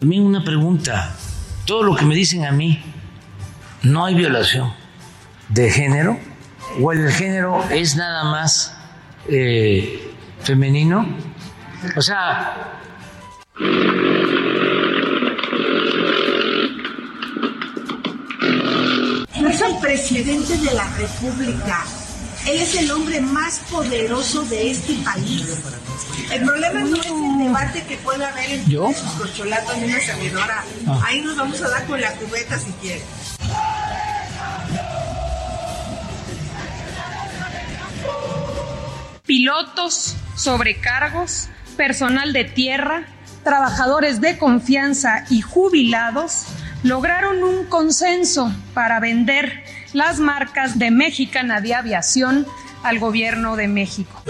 Mí una pregunta. Todo lo que me dicen a mí, ¿no hay violación de género? ¿O el género es nada más eh, femenino? O sea, es el presidente de la República. Él es el hombre más poderoso de este país. El problema no es el debate que pueda haber entre ¿Yo? sus corcholatos y una servidora. Ah. Ahí nos vamos a dar con la cubeta si quiere. pilotos, sobrecargos, personal de tierra, trabajadores de confianza y jubilados lograron un consenso para vender las marcas de Mexicana de Aviación al gobierno de México.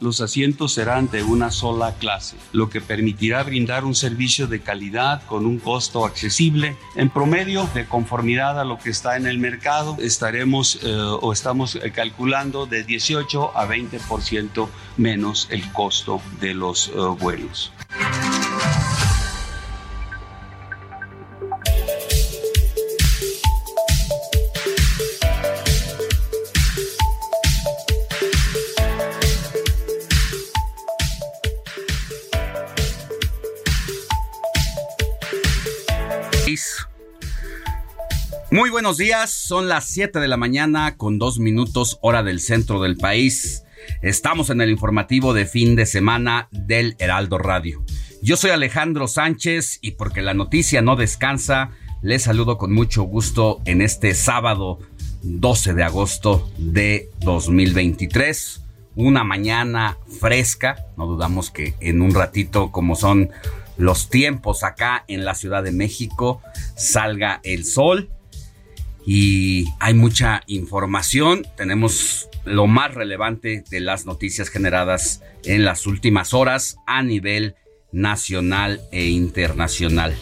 Los asientos serán de una sola clase, lo que permitirá brindar un servicio de calidad con un costo accesible. En promedio, de conformidad a lo que está en el mercado, estaremos eh, o estamos eh, calculando de 18 a 20% menos el costo de los eh, vuelos. Muy buenos días, son las 7 de la mañana con dos minutos hora del centro del país. Estamos en el informativo de fin de semana del Heraldo Radio. Yo soy Alejandro Sánchez y porque la noticia no descansa, les saludo con mucho gusto en este sábado 12 de agosto de 2023. Una mañana fresca, no dudamos que en un ratito como son los tiempos acá en la Ciudad de México salga el sol y hay mucha información. Tenemos lo más relevante de las noticias generadas en las últimas horas a nivel nacional e internacional.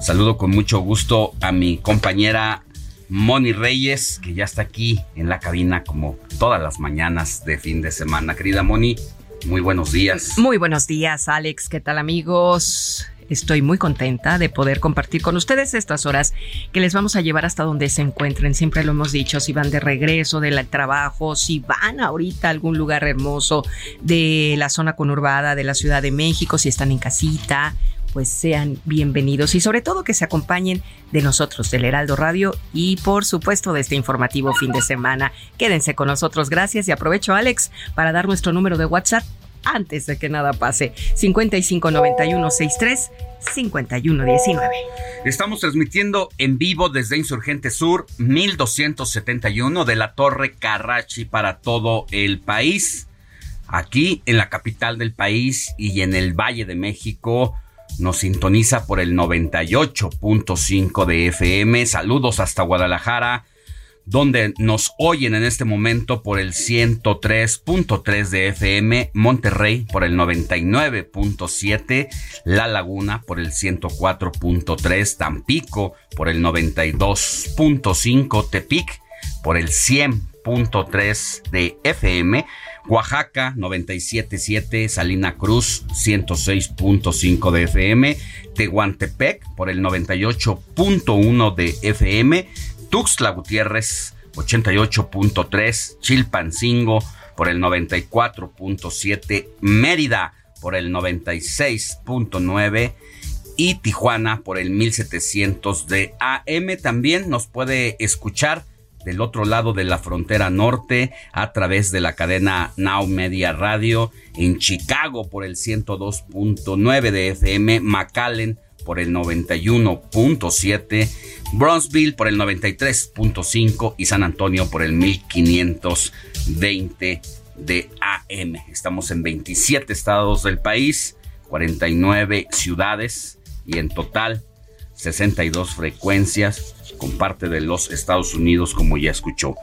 Saludo con mucho gusto a mi compañera Moni Reyes, que ya está aquí en la cabina como todas las mañanas de fin de semana. Querida Moni, muy buenos días. Muy buenos días, Alex. ¿Qué tal, amigos? Estoy muy contenta de poder compartir con ustedes estas horas que les vamos a llevar hasta donde se encuentren. Siempre lo hemos dicho, si van de regreso del trabajo, si van ahorita a algún lugar hermoso de la zona conurbada de la Ciudad de México, si están en casita, pues sean bienvenidos y sobre todo que se acompañen de nosotros, del Heraldo Radio y por supuesto de este informativo fin de semana. Quédense con nosotros, gracias y aprovecho Alex para dar nuestro número de WhatsApp antes de que nada pase. 559163 5119. Estamos transmitiendo en vivo desde Insurgente Sur 1271 de la Torre Carrachi para todo el país. Aquí en la capital del país y en el Valle de México nos sintoniza por el 98.5 de FM. Saludos hasta Guadalajara donde nos oyen en este momento por el 103.3 de FM, Monterrey por el 99.7, La Laguna por el 104.3, Tampico por el 92.5, Tepic por el 100 106.3 de FM, Oaxaca 97.7, Salina Cruz 106.5 de FM, Tehuantepec por el 98.1 de FM, Tuxtla Gutiérrez 88.3, Chilpancingo por el 94.7, Mérida por el 96.9 y Tijuana por el 1700 de AM. También nos puede escuchar del otro lado de la frontera norte a través de la cadena Now Media Radio en Chicago por el 102.9 de FM, McAllen por el 91.7, Bronzeville por el 93.5 y San Antonio por el 1520 de AM. Estamos en 27 estados del país, 49 ciudades y en total 62 frecuencias con parte de los Estados Unidos, como ya escuchó.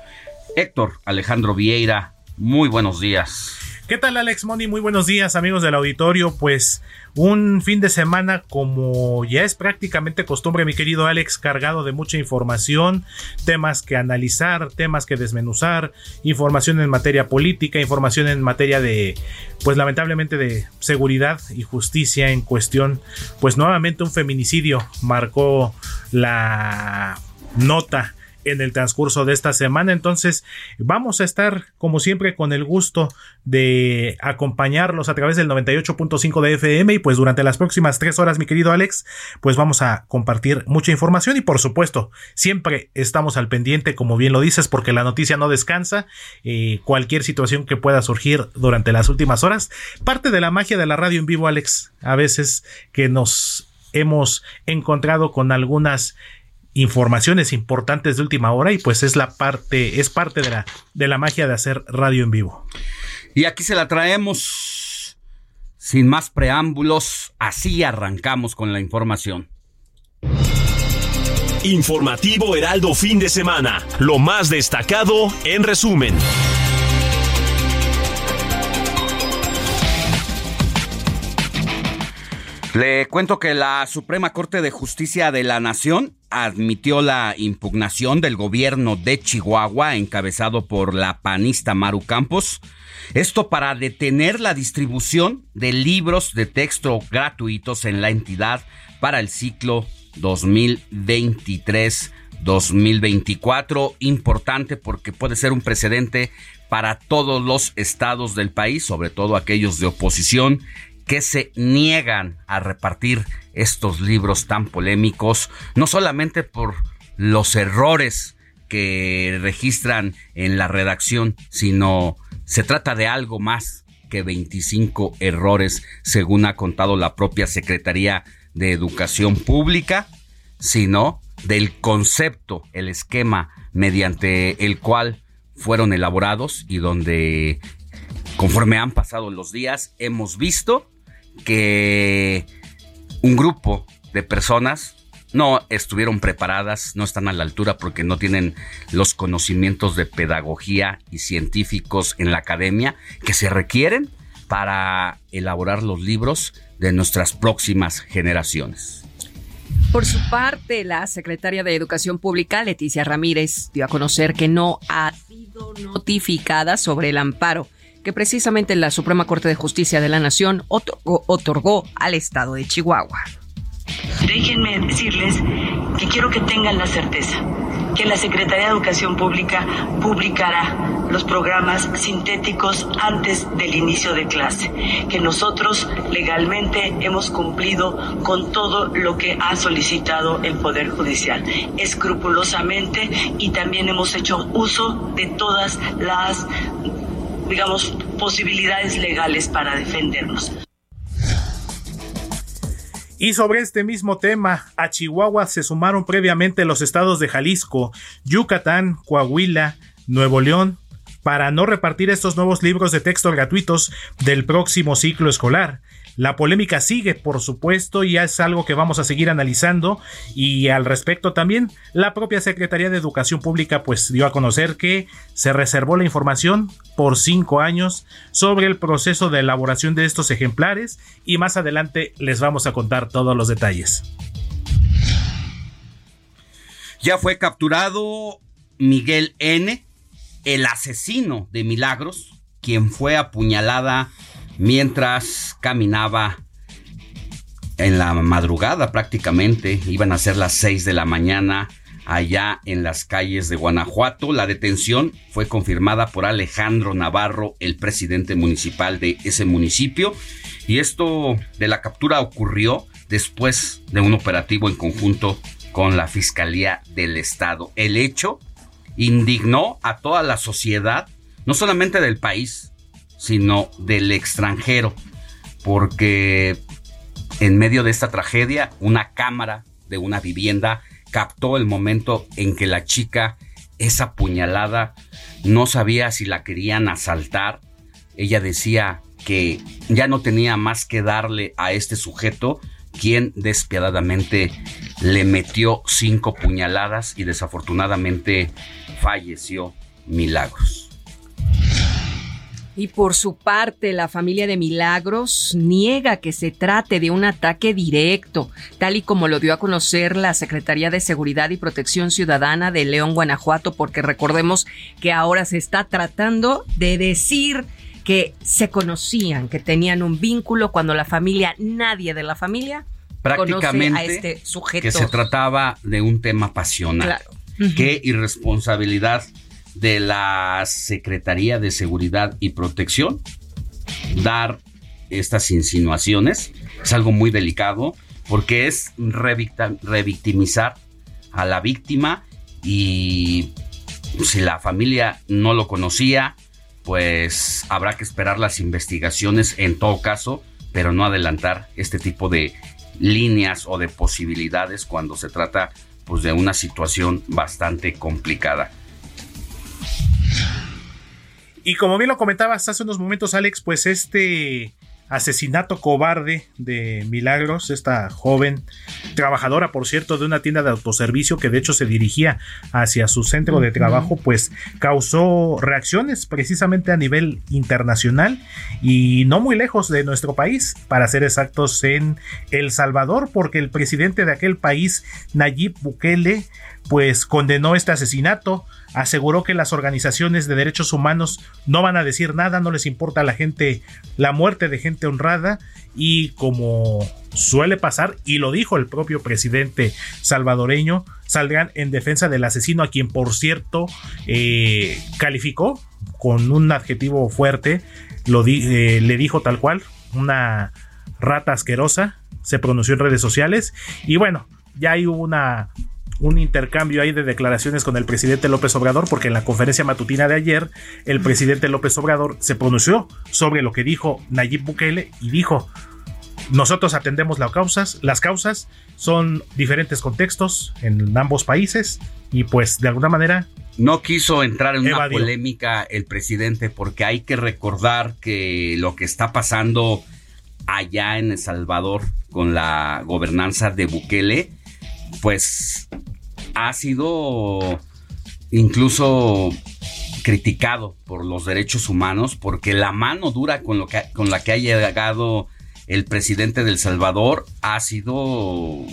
Héctor Alejandro Vieira, muy buenos días. ¿Qué tal Alex Moni? Muy buenos días amigos del auditorio. Pues un fin de semana como ya es prácticamente costumbre mi querido Alex, cargado de mucha información, temas que analizar, temas que desmenuzar, información en materia política, información en materia de, pues lamentablemente de seguridad y justicia en cuestión. Pues nuevamente un feminicidio marcó la nota en el transcurso de esta semana. Entonces, vamos a estar, como siempre, con el gusto de acompañarlos a través del 98.5 de FM y pues durante las próximas tres horas, mi querido Alex, pues vamos a compartir mucha información y por supuesto, siempre estamos al pendiente, como bien lo dices, porque la noticia no descansa. Eh, cualquier situación que pueda surgir durante las últimas horas, parte de la magia de la radio en vivo, Alex, a veces que nos hemos encontrado con algunas informaciones importantes de última hora y pues es la parte, es parte de la, de la magia de hacer radio en vivo. Y aquí se la traemos sin más preámbulos, así arrancamos con la información. Informativo Heraldo fin de semana, lo más destacado en resumen. Le cuento que la Suprema Corte de Justicia de la Nación admitió la impugnación del gobierno de Chihuahua encabezado por la panista Maru Campos. Esto para detener la distribución de libros de texto gratuitos en la entidad para el ciclo 2023-2024. Importante porque puede ser un precedente para todos los estados del país, sobre todo aquellos de oposición que se niegan a repartir estos libros tan polémicos, no solamente por los errores que registran en la redacción, sino se trata de algo más que 25 errores, según ha contado la propia Secretaría de Educación Pública, sino del concepto, el esquema mediante el cual fueron elaborados y donde conforme han pasado los días hemos visto que un grupo de personas no estuvieron preparadas, no están a la altura porque no tienen los conocimientos de pedagogía y científicos en la academia que se requieren para elaborar los libros de nuestras próximas generaciones. Por su parte, la secretaria de Educación Pública, Leticia Ramírez, dio a conocer que no ha sido notificada sobre el amparo que precisamente la Suprema Corte de Justicia de la Nación otorgó, al Estado de Chihuahua. Déjenme decirles que quiero que tengan la certeza que la Secretaría de Educación Pública publicará los programas sintéticos antes del inicio de clase, que nosotros legalmente hemos cumplido con todo lo que ha solicitado el Poder Judicial, escrupulosamente, y también hemos hecho uso de todas las digamos, posibilidades legales para defendernos. Y sobre este mismo tema, a Chihuahua se sumaron previamente los estados de Jalisco, Yucatán, Coahuila, Nuevo León, para no repartir estos nuevos libros de texto gratuitos del próximo ciclo escolar. La polémica sigue, por supuesto, y es algo que vamos a seguir analizando. Y al respecto también, la propia Secretaría de Educación Pública pues dio a conocer que se reservó la información por cinco años sobre el proceso de elaboración de estos ejemplares y más adelante les vamos a contar todos los detalles. Ya fue capturado Miguel N., el asesino de Milagros, quien fue apuñalada mientras caminaba en la madrugada prácticamente, iban a ser las 6 de la mañana allá en las calles de Guanajuato. La detención fue confirmada por Alejandro Navarro, el presidente municipal de ese municipio. Y esto de la captura ocurrió después de un operativo en conjunto con la Fiscalía del Estado. El hecho indignó a toda la sociedad, no solamente del país, sino del extranjero, porque en medio de esta tragedia, una cámara de una vivienda captó el momento en que la chica es apuñalada, no sabía si la querían asaltar, ella decía que ya no tenía más que darle a este sujeto, quien despiadadamente le metió cinco puñaladas y desafortunadamente falleció Milagros. Y por su parte, la familia de Milagros niega que se trate de un ataque directo, tal y como lo dio a conocer la Secretaría de Seguridad y Protección Ciudadana de León, Guanajuato, porque recordemos que ahora se está tratando de decir que se conocían, que tenían un vínculo cuando la familia, nadie de la familia, prácticamente a este sujeto. que se trataba de un tema pasional. Qué irresponsabilidad de la Secretaría de Seguridad y Protección dar estas insinuaciones. Es algo muy delicado porque es revictimizar a la víctima y si la familia no lo conocía, pues habrá que esperar las investigaciones en todo caso, pero no adelantar este tipo de líneas o de posibilidades cuando se trata pues de una situación bastante complicada. Y como bien lo comentabas hace unos momentos, Alex, pues este asesinato cobarde de Milagros, esta joven trabajadora, por cierto, de una tienda de autoservicio que de hecho se dirigía hacia su centro de trabajo, pues causó reacciones precisamente a nivel internacional y no muy lejos de nuestro país, para ser exactos en El Salvador, porque el presidente de aquel país, Nayib Bukele, pues condenó este asesinato, aseguró que las organizaciones de derechos humanos no van a decir nada, no les importa a la gente, la muerte de gente honrada y como suele pasar, y lo dijo el propio presidente salvadoreño, saldrán en defensa del asesino a quien por cierto eh, calificó con un adjetivo fuerte, eh, le dijo tal cual, una rata asquerosa, se pronunció en redes sociales y bueno, ya hay una un intercambio ahí de declaraciones con el presidente López Obrador, porque en la conferencia matutina de ayer el presidente López Obrador se pronunció sobre lo que dijo Nayib Bukele y dijo, nosotros atendemos las causas, las causas son diferentes contextos en ambos países y pues de alguna manera... No quiso entrar en una polémica el presidente porque hay que recordar que lo que está pasando allá en El Salvador con la gobernanza de Bukele, pues ha sido incluso criticado por los derechos humanos porque la mano dura con, lo que, con la que ha llegado el presidente del Salvador ha sido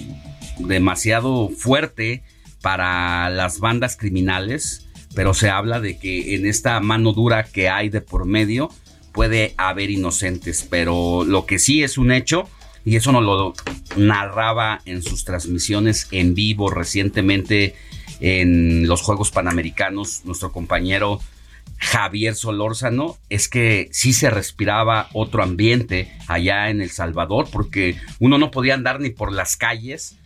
demasiado fuerte para las bandas criminales, pero se habla de que en esta mano dura que hay de por medio puede haber inocentes, pero lo que sí es un hecho y eso nos lo narraba en sus transmisiones en vivo recientemente en los Juegos Panamericanos nuestro compañero Javier Solórzano, es que sí se respiraba otro ambiente allá en El Salvador, porque uno no podía andar ni por las calles,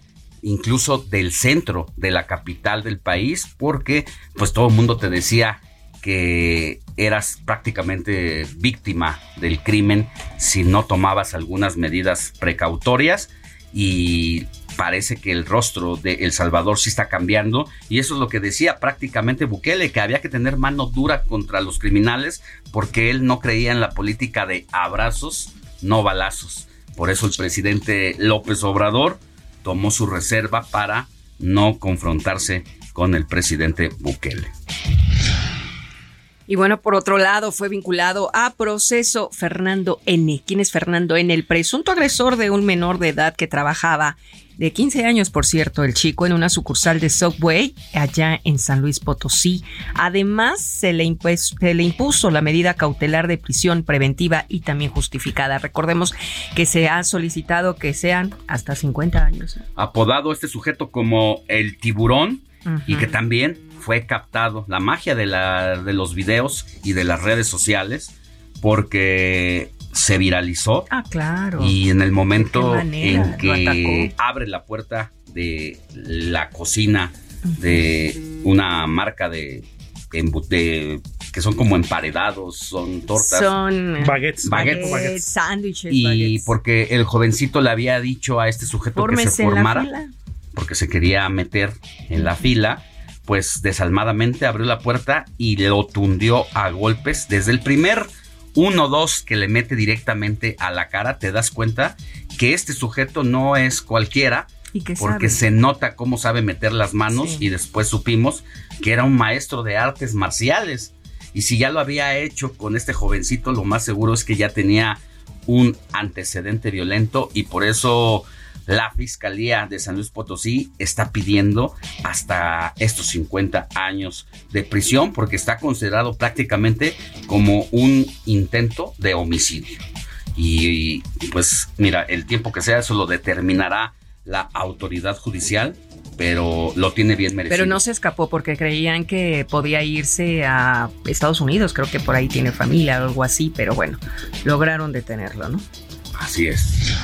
incluso del centro de la capital del país, porque pues todo el mundo te decía que eras prácticamente víctima del crimen si no tomabas algunas medidas precautorias y parece que el rostro de El Salvador sí está cambiando y eso es lo que decía prácticamente Bukele, que había que tener mano dura contra los criminales porque él no creía en la política de abrazos, no balazos. Por eso el presidente López Obrador tomó su reserva para no confrontarse con el presidente Bukele. Y bueno, por otro lado, fue vinculado a proceso Fernando N. ¿Quién es Fernando N? El presunto agresor de un menor de edad que trabajaba de 15 años, por cierto, el chico en una sucursal de Subway allá en San Luis Potosí. Además, se le, impuso, se le impuso la medida cautelar de prisión preventiva y también justificada. Recordemos que se ha solicitado que sean hasta 50 años. Apodado este sujeto como el tiburón y que también fue captado la magia de, la, de los videos y de las redes sociales porque se viralizó. Ah, claro. Y en el momento en que abre la puerta de la cocina de una marca de, que son como emparedados, son tortas. Son baguettes. Baguettes, sándwiches. Y porque el jovencito le había dicho a este sujeto que se formara, porque se quería meter en la fila, pues desalmadamente abrió la puerta y lo tundió a golpes desde el primer uno dos que le mete directamente a la cara, te das cuenta que este sujeto no es cualquiera. porque se nota cómo sabe meter las manos y después supimos que era un maestro de artes marciales. Y si ya lo había hecho con este jovencito, lo más seguro es que ya tenía un antecedente violento y por eso la Fiscalía de San Luis Potosí está pidiendo hasta estos 50 años de prisión porque está considerado prácticamente como un intento de homicidio. Y pues mira, el tiempo que sea eso lo determinará la autoridad judicial, pero lo tiene bien merecido. Pero no se escapó porque creían que podía irse a Estados Unidos, creo que por ahí tiene familia o algo así, pero bueno, lograron detenerlo, ¿no? Así es.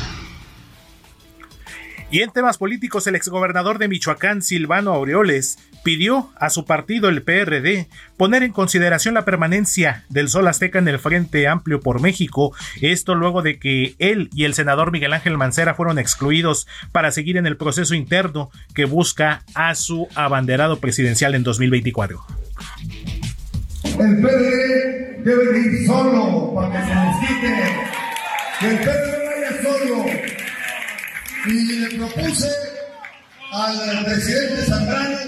Y en temas políticos, el exgobernador de Michoacán, Silvano Aureoles, pidió a su partido, el PRD, poner en consideración la permanencia del Sol Azteca en el Frente Amplio por México, esto luego de que él y el senador Miguel Ángel Mancera fueron excluidos para seguir en el proceso interno que busca a su abanderado presidencial en 2024. El PRD debe ir solo para que se nos quite. Que el PRD vaya solo y le propuse al presidente Zambrano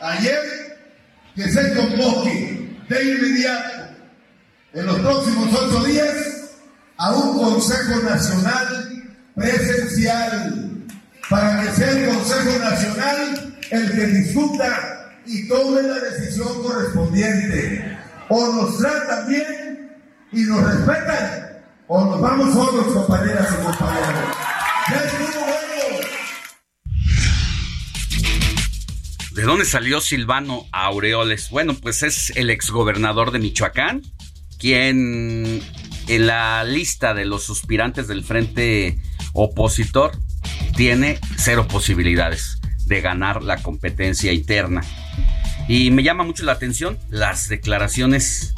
ayer que se convoque de inmediato en los próximos ocho días a un Consejo Nacional presencial para que sea el Consejo Nacional el que discuta y tome la decisión correspondiente. O nos tratan bien y nos respetan, o nos vamos solos, compañeras y compañeros. ¿De dónde salió Silvano Aureoles? Bueno, pues es el exgobernador de Michoacán, quien en la lista de los suspirantes del frente opositor tiene cero posibilidades de ganar la competencia interna. Y me llama mucho la atención las declaraciones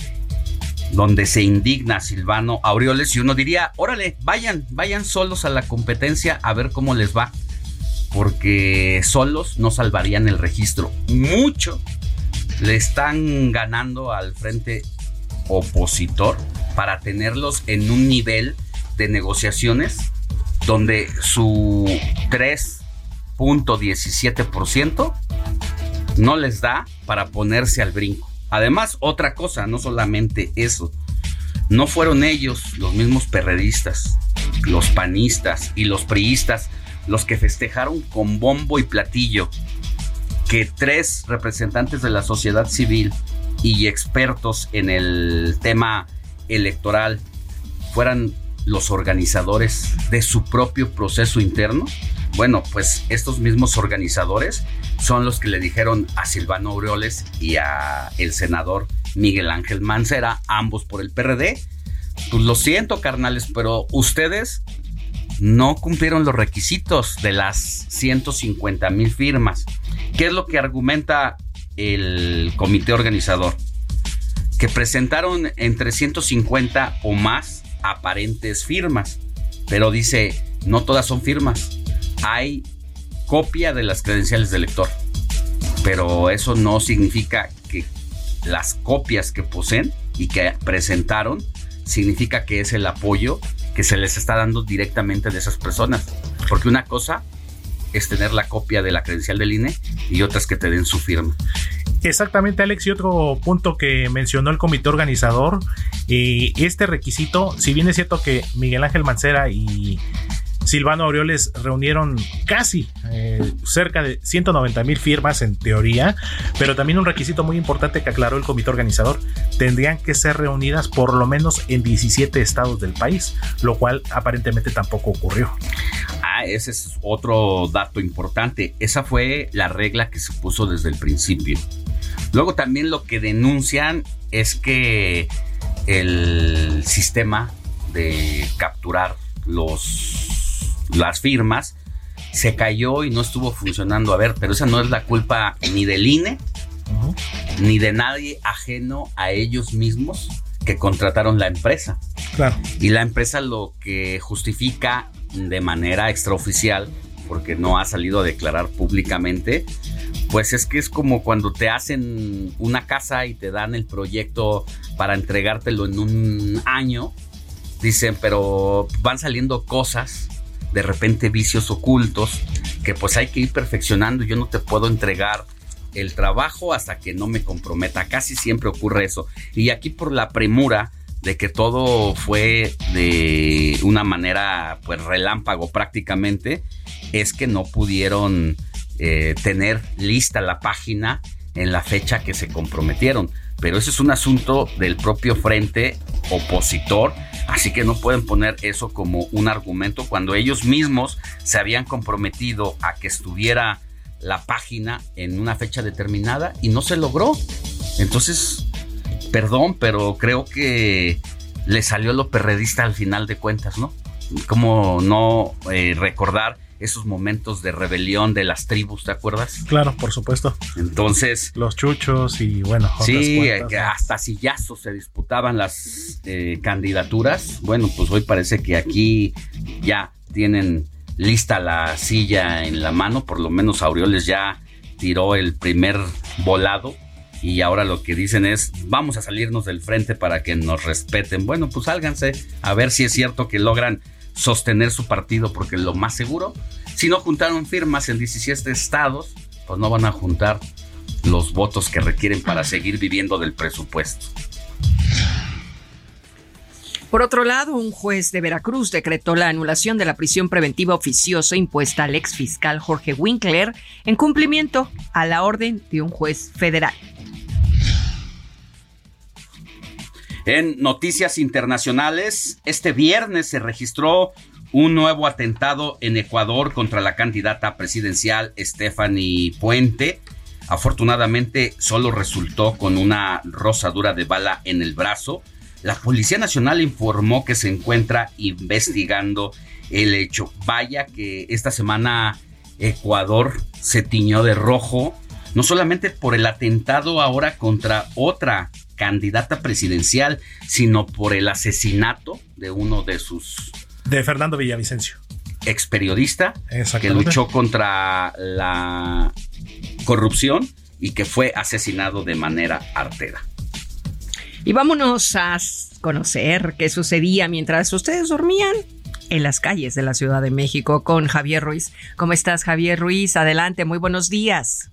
donde se indigna Silvano Aureoles y uno diría, órale, vayan, vayan solos a la competencia a ver cómo les va, porque solos no salvarían el registro. Mucho le están ganando al frente opositor para tenerlos en un nivel de negociaciones donde su 3.17% no les da para ponerse al brinco. Además, otra cosa, no solamente eso. No fueron ellos, los mismos perredistas, los panistas y los priistas, los que festejaron con bombo y platillo que tres representantes de la sociedad civil y expertos en el tema electoral fueran los organizadores de su propio proceso interno. Bueno, pues estos mismos organizadores son los que le dijeron a Silvano Aureoles y a el senador Miguel Ángel Mancera, ambos por el PRD. Pues lo siento, carnales, pero ustedes no cumplieron los requisitos de las 150 mil firmas. ¿Qué es lo que argumenta el comité organizador? Que presentaron entre 150 o más aparentes firmas, pero dice, no todas son firmas. Hay copia de las credenciales del lector. Pero eso no significa que las copias que poseen y que presentaron significa que es el apoyo que se les está dando directamente de esas personas. Porque una cosa es tener la copia de la credencial del INE y otra es que te den su firma. Exactamente, Alex. Y otro punto que mencionó el comité organizador, y este requisito, si bien es cierto que Miguel Ángel Mancera y Silvano Aureoles reunieron casi eh, cerca de 190 mil firmas en teoría, pero también un requisito muy importante que aclaró el comité organizador, tendrían que ser reunidas por lo menos en 17 estados del país, lo cual aparentemente tampoco ocurrió. Ah, ese es otro dato importante. Esa fue la regla que se puso desde el principio. Luego también lo que denuncian es que el sistema de capturar los las firmas, se cayó y no estuvo funcionando. A ver, pero esa no es la culpa ni del INE, ni de nadie ajeno a ellos mismos que contrataron la empresa. Claro. Y la empresa lo que justifica de manera extraoficial, porque no ha salido a declarar públicamente, pues es que es como cuando te hacen una casa y te dan el proyecto para entregártelo en un año. Dicen, pero van saliendo cosas de repente vicios ocultos que pues hay que ir perfeccionando. Yo no te puedo entregar el trabajo hasta que no me comprometa. Casi siempre ocurre eso. Y aquí por la premura de que todo fue de una manera pues relámpago prácticamente, es que no pudieron eh, tener lista la página en la fecha que se comprometieron. Pero ese es un asunto del propio frente opositor Así que no pueden poner eso como un argumento cuando ellos mismos se habían comprometido a que estuviera la página en una fecha determinada y no se logró. Entonces, perdón, pero creo que le salió lo perredista al final de cuentas, ¿no? Como no eh, recordar esos momentos de rebelión de las tribus, ¿te acuerdas? Claro, por supuesto. Entonces. Los chuchos y bueno. Sí, hasta sillazos se disputaban las eh, candidaturas. Bueno, pues hoy parece que aquí ya tienen lista la silla en la mano, por lo menos Aureoles ya tiró el primer volado y ahora lo que dicen es vamos a salirnos del frente para que nos respeten. Bueno, pues sálganse a ver si es cierto que logran sostener su partido, porque lo más seguro, si no juntaron firmas en 17 estados, pues no van a juntar los votos que requieren para seguir viviendo del presupuesto. Por otro lado, un juez de Veracruz decretó la anulación de la prisión preventiva oficiosa impuesta al ex fiscal Jorge Winkler en cumplimiento a la orden de un juez federal. En noticias internacionales, este viernes se registró un nuevo atentado en Ecuador contra la candidata presidencial Stephanie Puente. Afortunadamente solo resultó con una rosadura de bala en el brazo. La Policía Nacional informó que se encuentra investigando el hecho. Vaya que esta semana Ecuador se tiñó de rojo, no solamente por el atentado ahora contra otra candidata presidencial, sino por el asesinato de uno de sus... De Fernando Villavicencio. Ex periodista que luchó contra la corrupción y que fue asesinado de manera artera. Y vámonos a conocer qué sucedía mientras ustedes dormían en las calles de la Ciudad de México con Javier Ruiz. ¿Cómo estás, Javier Ruiz? Adelante, muy buenos días.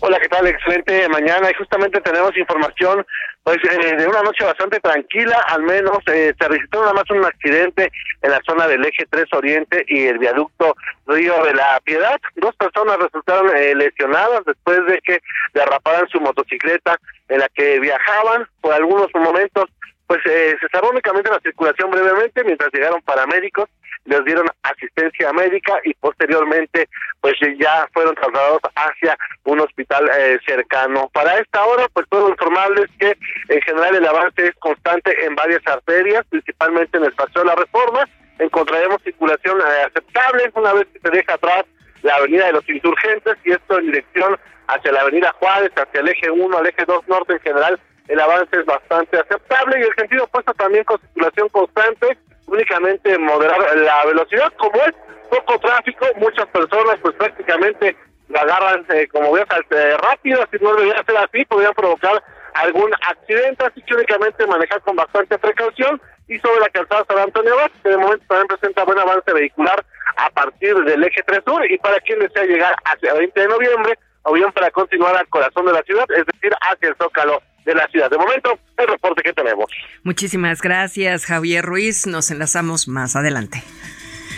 Hola, ¿qué tal? Excelente mañana y justamente tenemos información pues eh, de una noche bastante tranquila, al menos eh, se registró nada más un accidente en la zona del eje 3 Oriente y el viaducto Río de la Piedad. Dos personas resultaron eh, lesionadas después de que derraparan su motocicleta en la que viajaban por algunos momentos pues se cerró únicamente la circulación brevemente mientras llegaron paramédicos les dieron asistencia médica y posteriormente pues ya fueron trasladados hacia un hospital eh, cercano. Para esta hora pues puedo informarles que en general el avance es constante en varias arterias, principalmente en el Paseo de la Reforma, encontraremos circulación eh, aceptable una vez que se deja atrás la avenida de los insurgentes y esto en dirección hacia la avenida Juárez, hacia el eje 1, al eje 2 norte en general, el avance es bastante aceptable y el sentido opuesto también con circulación constante únicamente moderar la velocidad, como es poco tráfico, muchas personas pues prácticamente la agarran eh, como veas eh, rápido, si no debería ser así, podrían provocar algún accidente, así que únicamente manejar con bastante precaución y sobre la calzada San Antonio Abad, que de momento también presenta buen avance vehicular a partir del eje 3 Sur y para quien desea llegar hacia el 20 de noviembre, avión para continuar al corazón de la ciudad, es decir, hacia el Zócalo de la ciudad. De momento, el reporte que tenemos. Muchísimas gracias, Javier Ruiz. Nos enlazamos más adelante.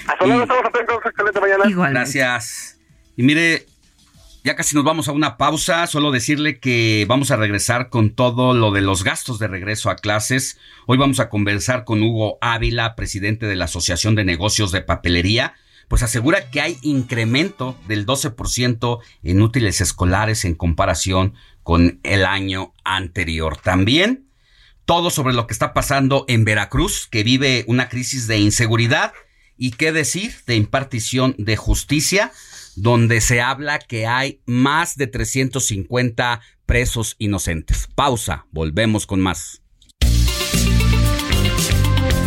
Hasta luego, estamos atentos. Excelente mañana. Gracias. Y mire, ya casi nos vamos a una pausa, solo decirle que vamos a regresar con todo lo de los gastos de regreso a clases. Hoy vamos a conversar con Hugo Ávila, presidente de la Asociación de Negocios de Papelería, pues asegura que hay incremento del 12% en útiles escolares en comparación con el año anterior. También todo sobre lo que está pasando en Veracruz, que vive una crisis de inseguridad y qué decir de impartición de justicia, donde se habla que hay más de 350 presos inocentes. Pausa, volvemos con más.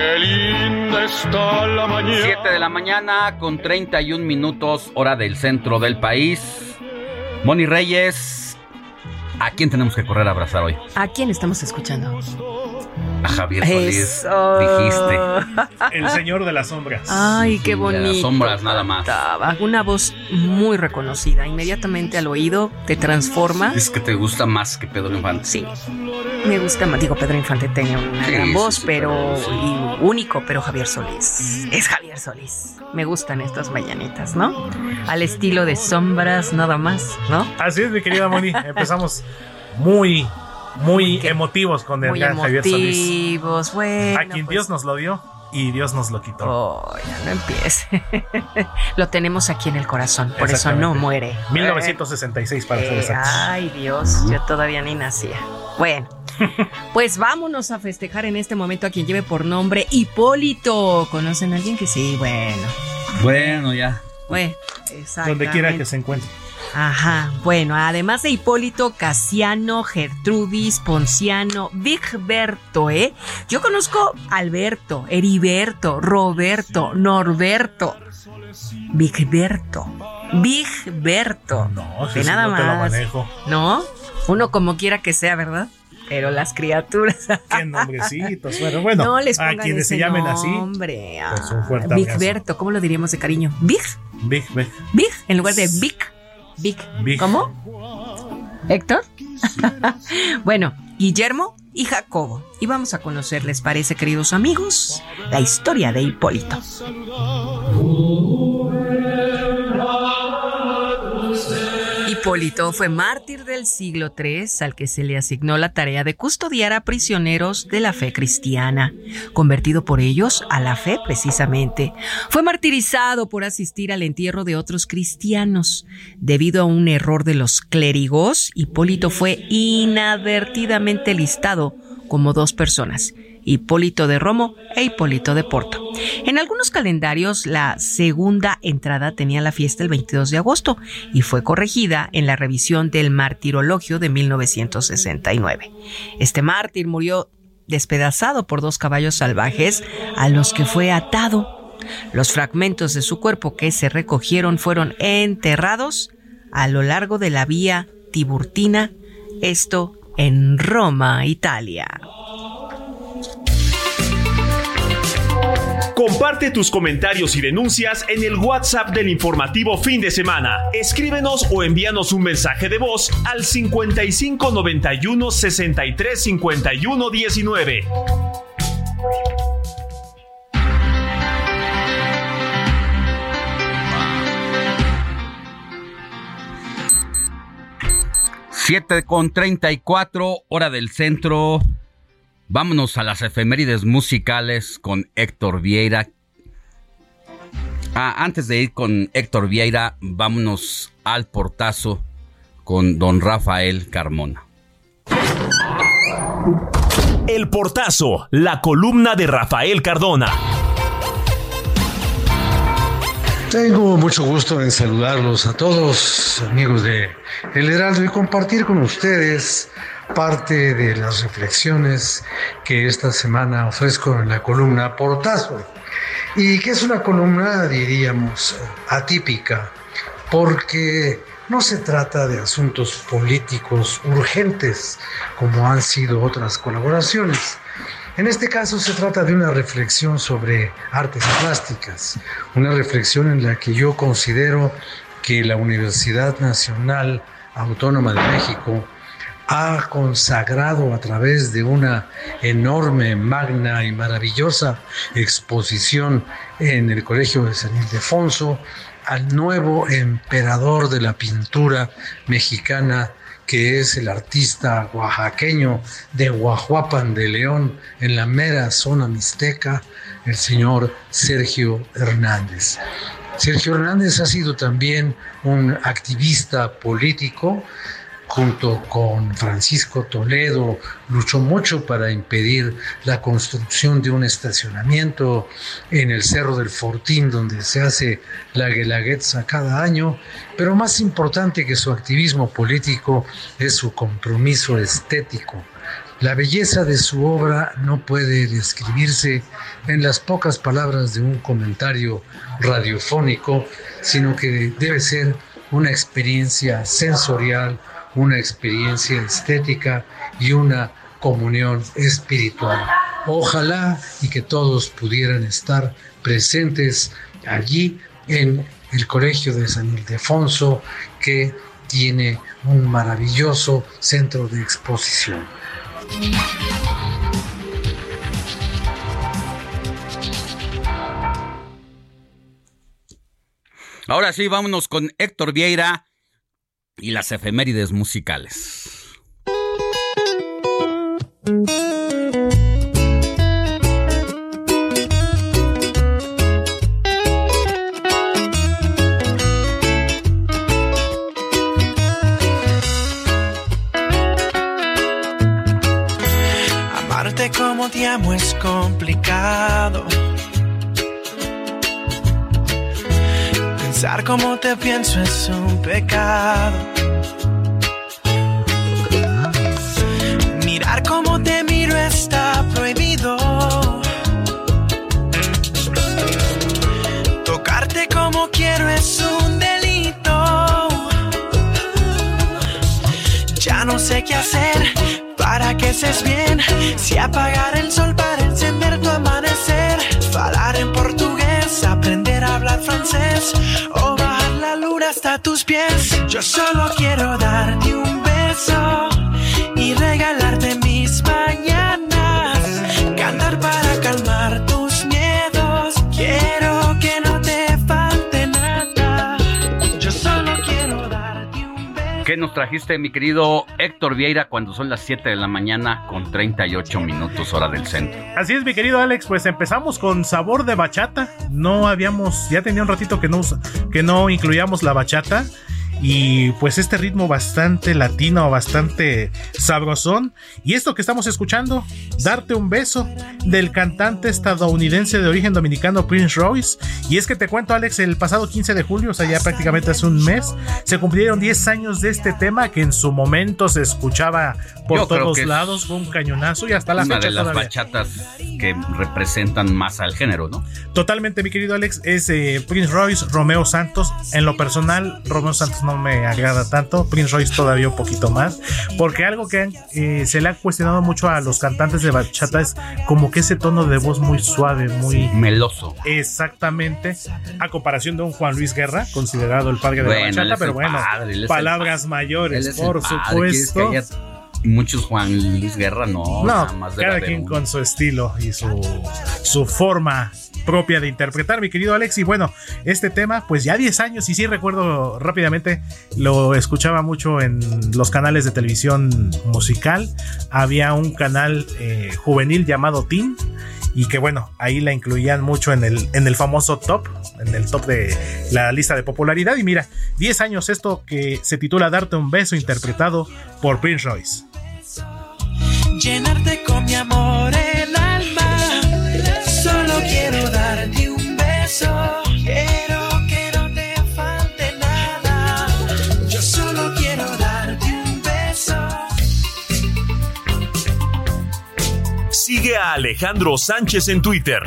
Qué linda está la mañana. 7 de la mañana con 31 minutos, hora del centro del país. Moni Reyes, ¿a quién tenemos que correr a abrazar hoy? ¿A quién estamos escuchando? A Javier Solís, dijiste. El señor de las sombras. Ay, qué bonito. De las sombras nada más. Una voz muy reconocida. Inmediatamente al oído te transforma. Es que te gusta más que Pedro Infante. Sí. Me gusta más. Digo, Pedro Infante tiene una gran voz, pero. Y único, pero Javier Solís. Es Javier Solís. Me gustan estas mañanitas, ¿no? Al estilo de sombras, nada más, ¿no? Así es, mi querida Moni. Empezamos muy muy emotivos con el gran Javier Solís. Bueno, a quien Dios nos lo dio y Dios nos lo quitó. Oh, ya no empiece. lo tenemos aquí en el corazón, por eso no muere. 1966 para ser exactos. Ay, Dios, yo todavía ni nacía. Bueno. Pues vámonos a festejar en este momento a quien lleve por nombre Hipólito. ¿Conocen a alguien que sí? Bueno. Bueno, ya. Bueno, Donde quiera que se encuentre. Ajá, bueno, además de Hipólito, Casiano, Gertrudis, Ponciano, Vigberto, ¿eh? Yo conozco Alberto, Heriberto, Roberto, Norberto, Vigberto, Vigberto. No, de nada no más. Te lo manejo. ¿No? Uno como quiera que sea, ¿verdad? Pero las criaturas. Qué nombrecitos. Bueno, bueno. No les a quienes se llamen nombre. así. Pues un fuerte abrazo. Vigberto, ¿cómo lo diríamos de cariño? ¿Big? Big, big. ¿Big? En lugar de Big. Big. ¿Cómo? ¿Héctor? bueno, Guillermo y Jacobo. Y vamos a conocer, ¿les parece, queridos amigos? La historia de Hipólito. Hipólito fue mártir del siglo III al que se le asignó la tarea de custodiar a prisioneros de la fe cristiana, convertido por ellos a la fe precisamente. Fue martirizado por asistir al entierro de otros cristianos. Debido a un error de los clérigos, Hipólito fue inadvertidamente listado como dos personas, Hipólito de Romo e Hipólito de Porto. En algunos calendarios la segunda entrada tenía la fiesta el 22 de agosto y fue corregida en la revisión del martirologio de 1969. Este mártir murió despedazado por dos caballos salvajes a los que fue atado. Los fragmentos de su cuerpo que se recogieron fueron enterrados a lo largo de la vía Tiburtina, esto en Roma, Italia. Comparte tus comentarios y denuncias en el WhatsApp del informativo fin de semana. Escríbenos o envíanos un mensaje de voz al 55 91 63 51 19. Siete con treinta y cuatro, hora del centro. Vámonos a las efemérides musicales con Héctor Vieira. Ah, antes de ir con Héctor Vieira, vámonos al portazo con don Rafael Carmona. El portazo, la columna de Rafael Cardona. Tengo mucho gusto en saludarlos a todos, amigos de El Heraldo, y compartir con ustedes parte de las reflexiones que esta semana ofrezco en la columna Portazo. Y que es una columna, diríamos, atípica, porque no se trata de asuntos políticos urgentes, como han sido otras colaboraciones. En este caso se trata de una reflexión sobre artes plásticas, una reflexión en la que yo considero que la Universidad Nacional Autónoma de México ha consagrado a través de una enorme, magna y maravillosa exposición en el Colegio de San Ildefonso al nuevo emperador de la pintura mexicana que es el artista oaxaqueño de Guajuapan de León, en la mera zona mixteca, el señor Sergio Hernández. Sergio Hernández ha sido también un activista político, junto con Francisco Toledo, luchó mucho para impedir la construcción de un estacionamiento en el Cerro del Fortín, donde se hace la Guelaguetza cada año, pero más importante que su activismo político es su compromiso estético. La belleza de su obra no puede describirse en las pocas palabras de un comentario radiofónico, sino que debe ser una experiencia sensorial, una experiencia estética y una comunión espiritual. Ojalá y que todos pudieran estar presentes allí en el Colegio de San Ildefonso, que tiene un maravilloso centro de exposición. Ahora sí, vámonos con Héctor Vieira y las efemérides musicales. Amarte como te amo es complicado Pensar como te pienso es un pecado. Mirar como te miro está prohibido. Tocarte como quiero es un delito. Ya no sé qué hacer para que seas bien. Si apagar el sol para encender tu amanecer. Falar en o bajar la luna hasta tus pies. Yo solo quiero darte ¿Qué nos trajiste, mi querido Héctor Vieira, cuando son las 7 de la mañana con 38 minutos hora del centro? Así es, mi querido Alex, pues empezamos con sabor de bachata. No habíamos, ya tenía un ratito que no, que no incluíamos la bachata. Y pues este ritmo bastante latino, bastante sabrosón. Y esto que estamos escuchando, Darte un beso, del cantante estadounidense de origen dominicano Prince Royce. Y es que te cuento, Alex, el pasado 15 de julio, o sea, ya prácticamente hace un mes, se cumplieron 10 años de este tema que en su momento se escuchaba por Yo todos lados, fue un cañonazo y hasta la Una fecha de las todavía. bachatas que representan más al género, ¿no? Totalmente, mi querido Alex, es eh, Prince Royce, Romeo Santos. En lo personal, Romeo Santos no no me agrada tanto. Prince Royce todavía un poquito más. Porque algo que eh, se le ha cuestionado mucho a los cantantes de bachata es como que ese tono de voz muy suave, muy meloso. Exactamente. A comparación de un Juan Luis Guerra, considerado el padre de la bachata, pero bueno, palabras mayores, por supuesto muchos Juan Luis Guerra no. No, más cada quien con su estilo y su, su forma propia de interpretar, mi querido Alex. Y bueno, este tema, pues ya 10 años, y sí recuerdo rápidamente, lo escuchaba mucho en los canales de televisión musical. Había un canal eh, juvenil llamado Teen. Y que bueno, ahí la incluían mucho en el, en el famoso top, en el top de la lista de popularidad. Y mira, 10 años esto que se titula Darte un beso, interpretado por Prince Royce llenarte con mi amor el alma. Solo quiero darte un beso. Quiero que no te falte nada. Yo solo quiero darte un beso. Sigue a Alejandro Sánchez en Twitter.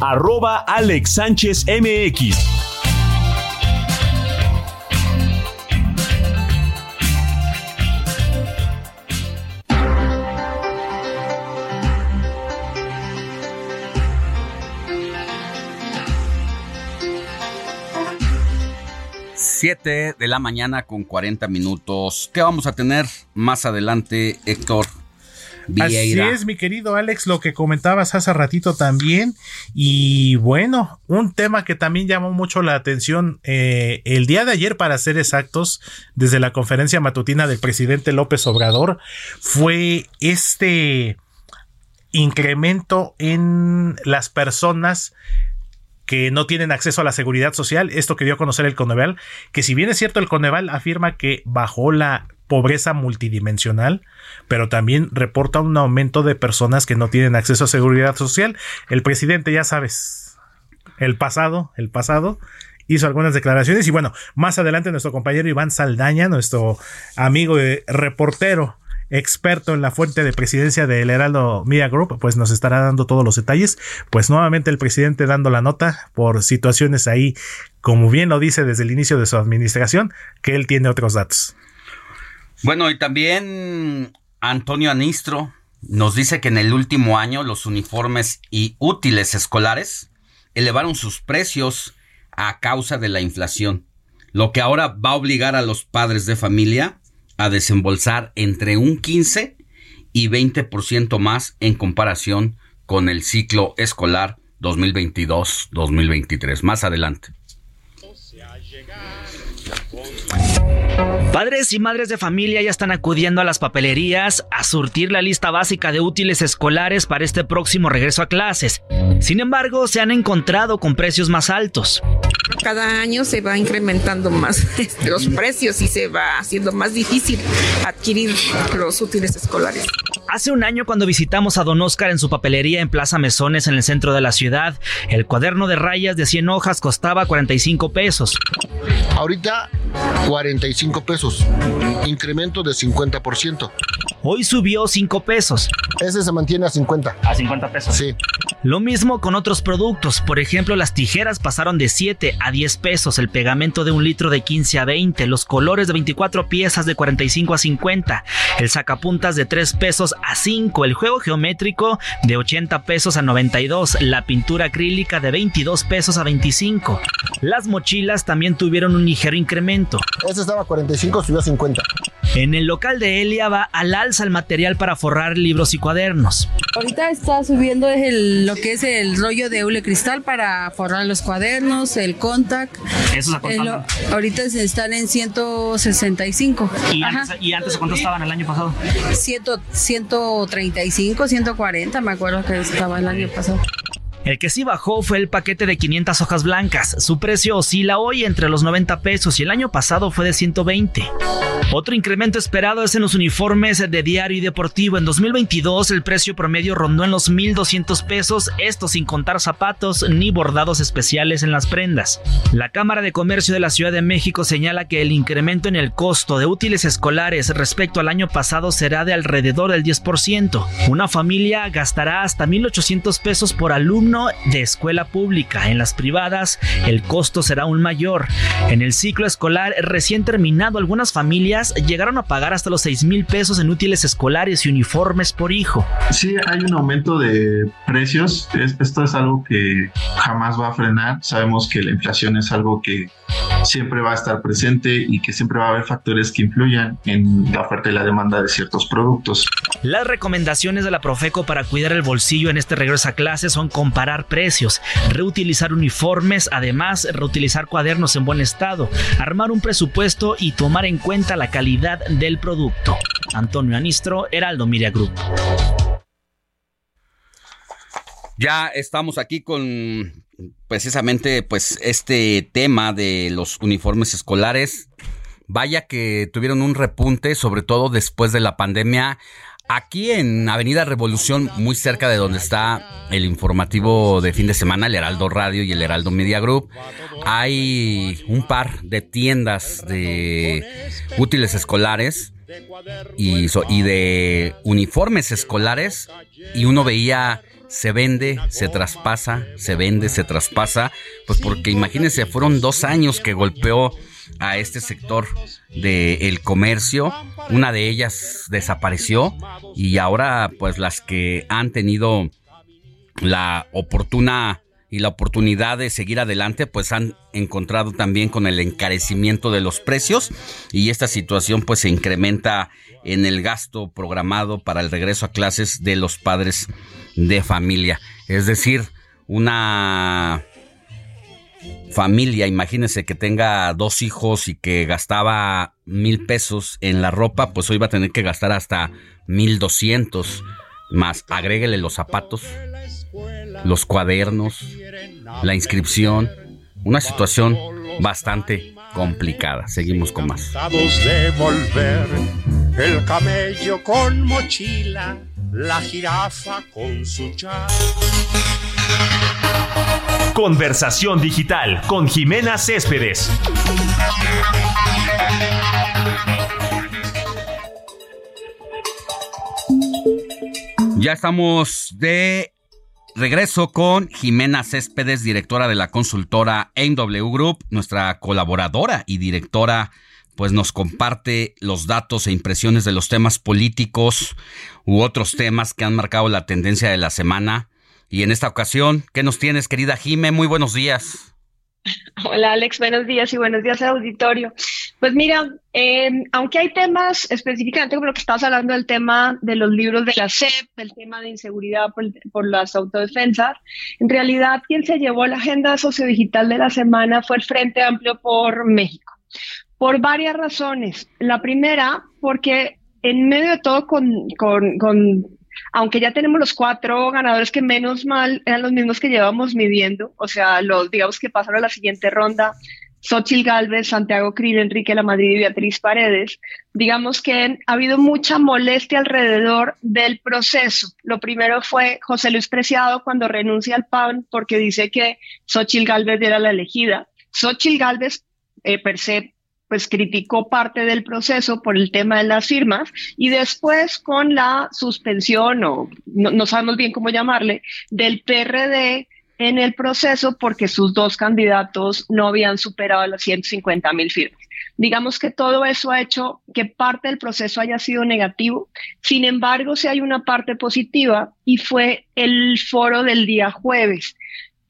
Arroba Alex Sánchez MX. 7 de la mañana con 40 minutos. ¿Qué vamos a tener más adelante, Héctor? Vieira? Así es, mi querido Alex, lo que comentabas hace ratito también. Y bueno, un tema que también llamó mucho la atención eh, el día de ayer, para ser exactos, desde la conferencia matutina del presidente López Obrador, fue este incremento en las personas que no tienen acceso a la seguridad social. Esto que dio a conocer el Coneval, que si bien es cierto, el Coneval afirma que bajó la pobreza multidimensional, pero también reporta un aumento de personas que no tienen acceso a seguridad social. El presidente, ya sabes, el pasado, el pasado, hizo algunas declaraciones y bueno, más adelante nuestro compañero Iván Saldaña, nuestro amigo y reportero experto en la fuente de presidencia del Heraldo Media Group, pues nos estará dando todos los detalles. Pues nuevamente el presidente dando la nota por situaciones ahí, como bien lo dice desde el inicio de su administración, que él tiene otros datos. Bueno, y también Antonio Anistro nos dice que en el último año los uniformes y útiles escolares elevaron sus precios a causa de la inflación, lo que ahora va a obligar a los padres de familia a desembolsar entre un 15 y 20% más en comparación con el ciclo escolar 2022-2023. Más adelante. Padres y madres de familia ya están acudiendo a las papelerías a surtir la lista básica de útiles escolares para este próximo regreso a clases. Sin embargo, se han encontrado con precios más altos. Cada año se va incrementando más los precios y se va haciendo más difícil adquirir los útiles escolares. Hace un año cuando visitamos a Don Oscar en su papelería en Plaza Mesones en el centro de la ciudad, el cuaderno de rayas de 100 hojas costaba 45 pesos. Ahorita 45 pesos, incremento de 50%. Hoy subió 5 pesos. Ese se mantiene a 50. A 50 pesos. Sí. Lo mismo con otros productos, por ejemplo las tijeras pasaron de 7 a 10 pesos, el pegamento de un litro de 15 a 20, los colores de 24 piezas de 45 a 50, el sacapuntas de 3 pesos a 5, el juego geométrico de 80 pesos a 92, la pintura acrílica de 22 pesos a 25. Las mochilas también tuvieron un ligero incremento. Ese estaba a 45, subió a 50. En el local de Elia va al alza el material para forrar libros y cuadernos. Ahorita está subiendo lo que es el rollo de hule cristal para forrar los cuadernos, el contact. ¿Eso es a Ahorita están en 165. ¿Y antes, ¿Y antes cuánto estaban el año pasado? 135, 140, me acuerdo que estaba el año pasado. El que sí bajó fue el paquete de 500 hojas blancas. Su precio oscila hoy entre los 90 pesos y el año pasado fue de 120. Otro incremento esperado es en los uniformes de diario y deportivo. En 2022 el precio promedio rondó en los 1.200 pesos, esto sin contar zapatos ni bordados especiales en las prendas. La Cámara de Comercio de la Ciudad de México señala que el incremento en el costo de útiles escolares respecto al año pasado será de alrededor del 10%. Una familia gastará hasta 1.800 pesos por alumno alumno de escuela pública. En las privadas el costo será aún mayor. En el ciclo escolar recién terminado, algunas familias llegaron a pagar hasta los 6 mil pesos en útiles escolares y uniformes por hijo. Sí, hay un aumento de precios. esto es algo que jamás va a frenar. Sabemos que la inflación es algo que siempre va a estar presente y que siempre va a haber factores que influyan en la oferta y la demanda de ciertos productos. Las recomendaciones de la Profeco para cuidar el bolsillo en este regreso a clases son precios, reutilizar uniformes, además reutilizar cuadernos en buen estado, armar un presupuesto y tomar en cuenta la calidad del producto. Antonio Anistro, Heraldo Miria Group. Ya estamos aquí con precisamente pues este tema de los uniformes escolares. Vaya que tuvieron un repunte, sobre todo después de la pandemia. Aquí en Avenida Revolución, muy cerca de donde está el informativo de fin de semana, el Heraldo Radio y el Heraldo Media Group, hay un par de tiendas de útiles escolares y, y de uniformes escolares y uno veía se vende, se traspasa, se vende, se traspasa, pues porque imagínense, fueron dos años que golpeó a este sector del comercio, una de ellas desapareció y ahora pues las que han tenido la oportuna y la oportunidad de seguir adelante, pues han encontrado también con el encarecimiento de los precios y esta situación pues se incrementa en el gasto programado para el regreso a clases de los padres de familia. Es decir, una familia, imagínense que tenga dos hijos y que gastaba mil pesos en la ropa, pues hoy va a tener que gastar hasta mil doscientos. Más agréguele los zapatos, los cuadernos, la inscripción, una situación bastante complicada. Seguimos con más. El con mochila, la con su Conversación digital con Jimena Céspedes. Ya estamos de regreso con Jimena Céspedes, directora de la consultora NW Group, nuestra colaboradora y directora pues nos comparte los datos e impresiones de los temas políticos u otros temas que han marcado la tendencia de la semana. Y en esta ocasión, ¿qué nos tienes, querida Jime? Muy buenos días. Hola Alex, buenos días y buenos días al auditorio. Pues mira, em, aunque hay temas específicamente como lo que estabas hablando del tema de los libros de la SEP, el tema de inseguridad por, las autodefensas, en realidad quien se llevó la agenda sociodigital de la semana fue el Frente Amplio por México, por varias razones. La primera, porque en medio de todo con, con aunque ya tenemos los cuatro ganadores que menos mal eran los mismos que llevamos midiendo, o sea, los digamos que pasaron a la siguiente ronda, Xochil Gálvez, Santiago Krill, Enrique La Madrid y Beatriz Paredes, digamos que ha habido mucha molestia alrededor del proceso. Lo primero fue José Luis Preciado cuando renuncia al PAN porque dice que Xochil Gálvez era la elegida. Xochil Gálvez eh, per se pues criticó parte del proceso por el tema de las firmas y después con la suspensión o no, sabemos bien cómo llamarle del PRD en el proceso porque sus dos candidatos no habían superado las 150 mil firmas. Digamos que todo eso ha hecho que parte del proceso haya sido negativo. Sin embargo, sí hay una parte positiva y fue el foro del día jueves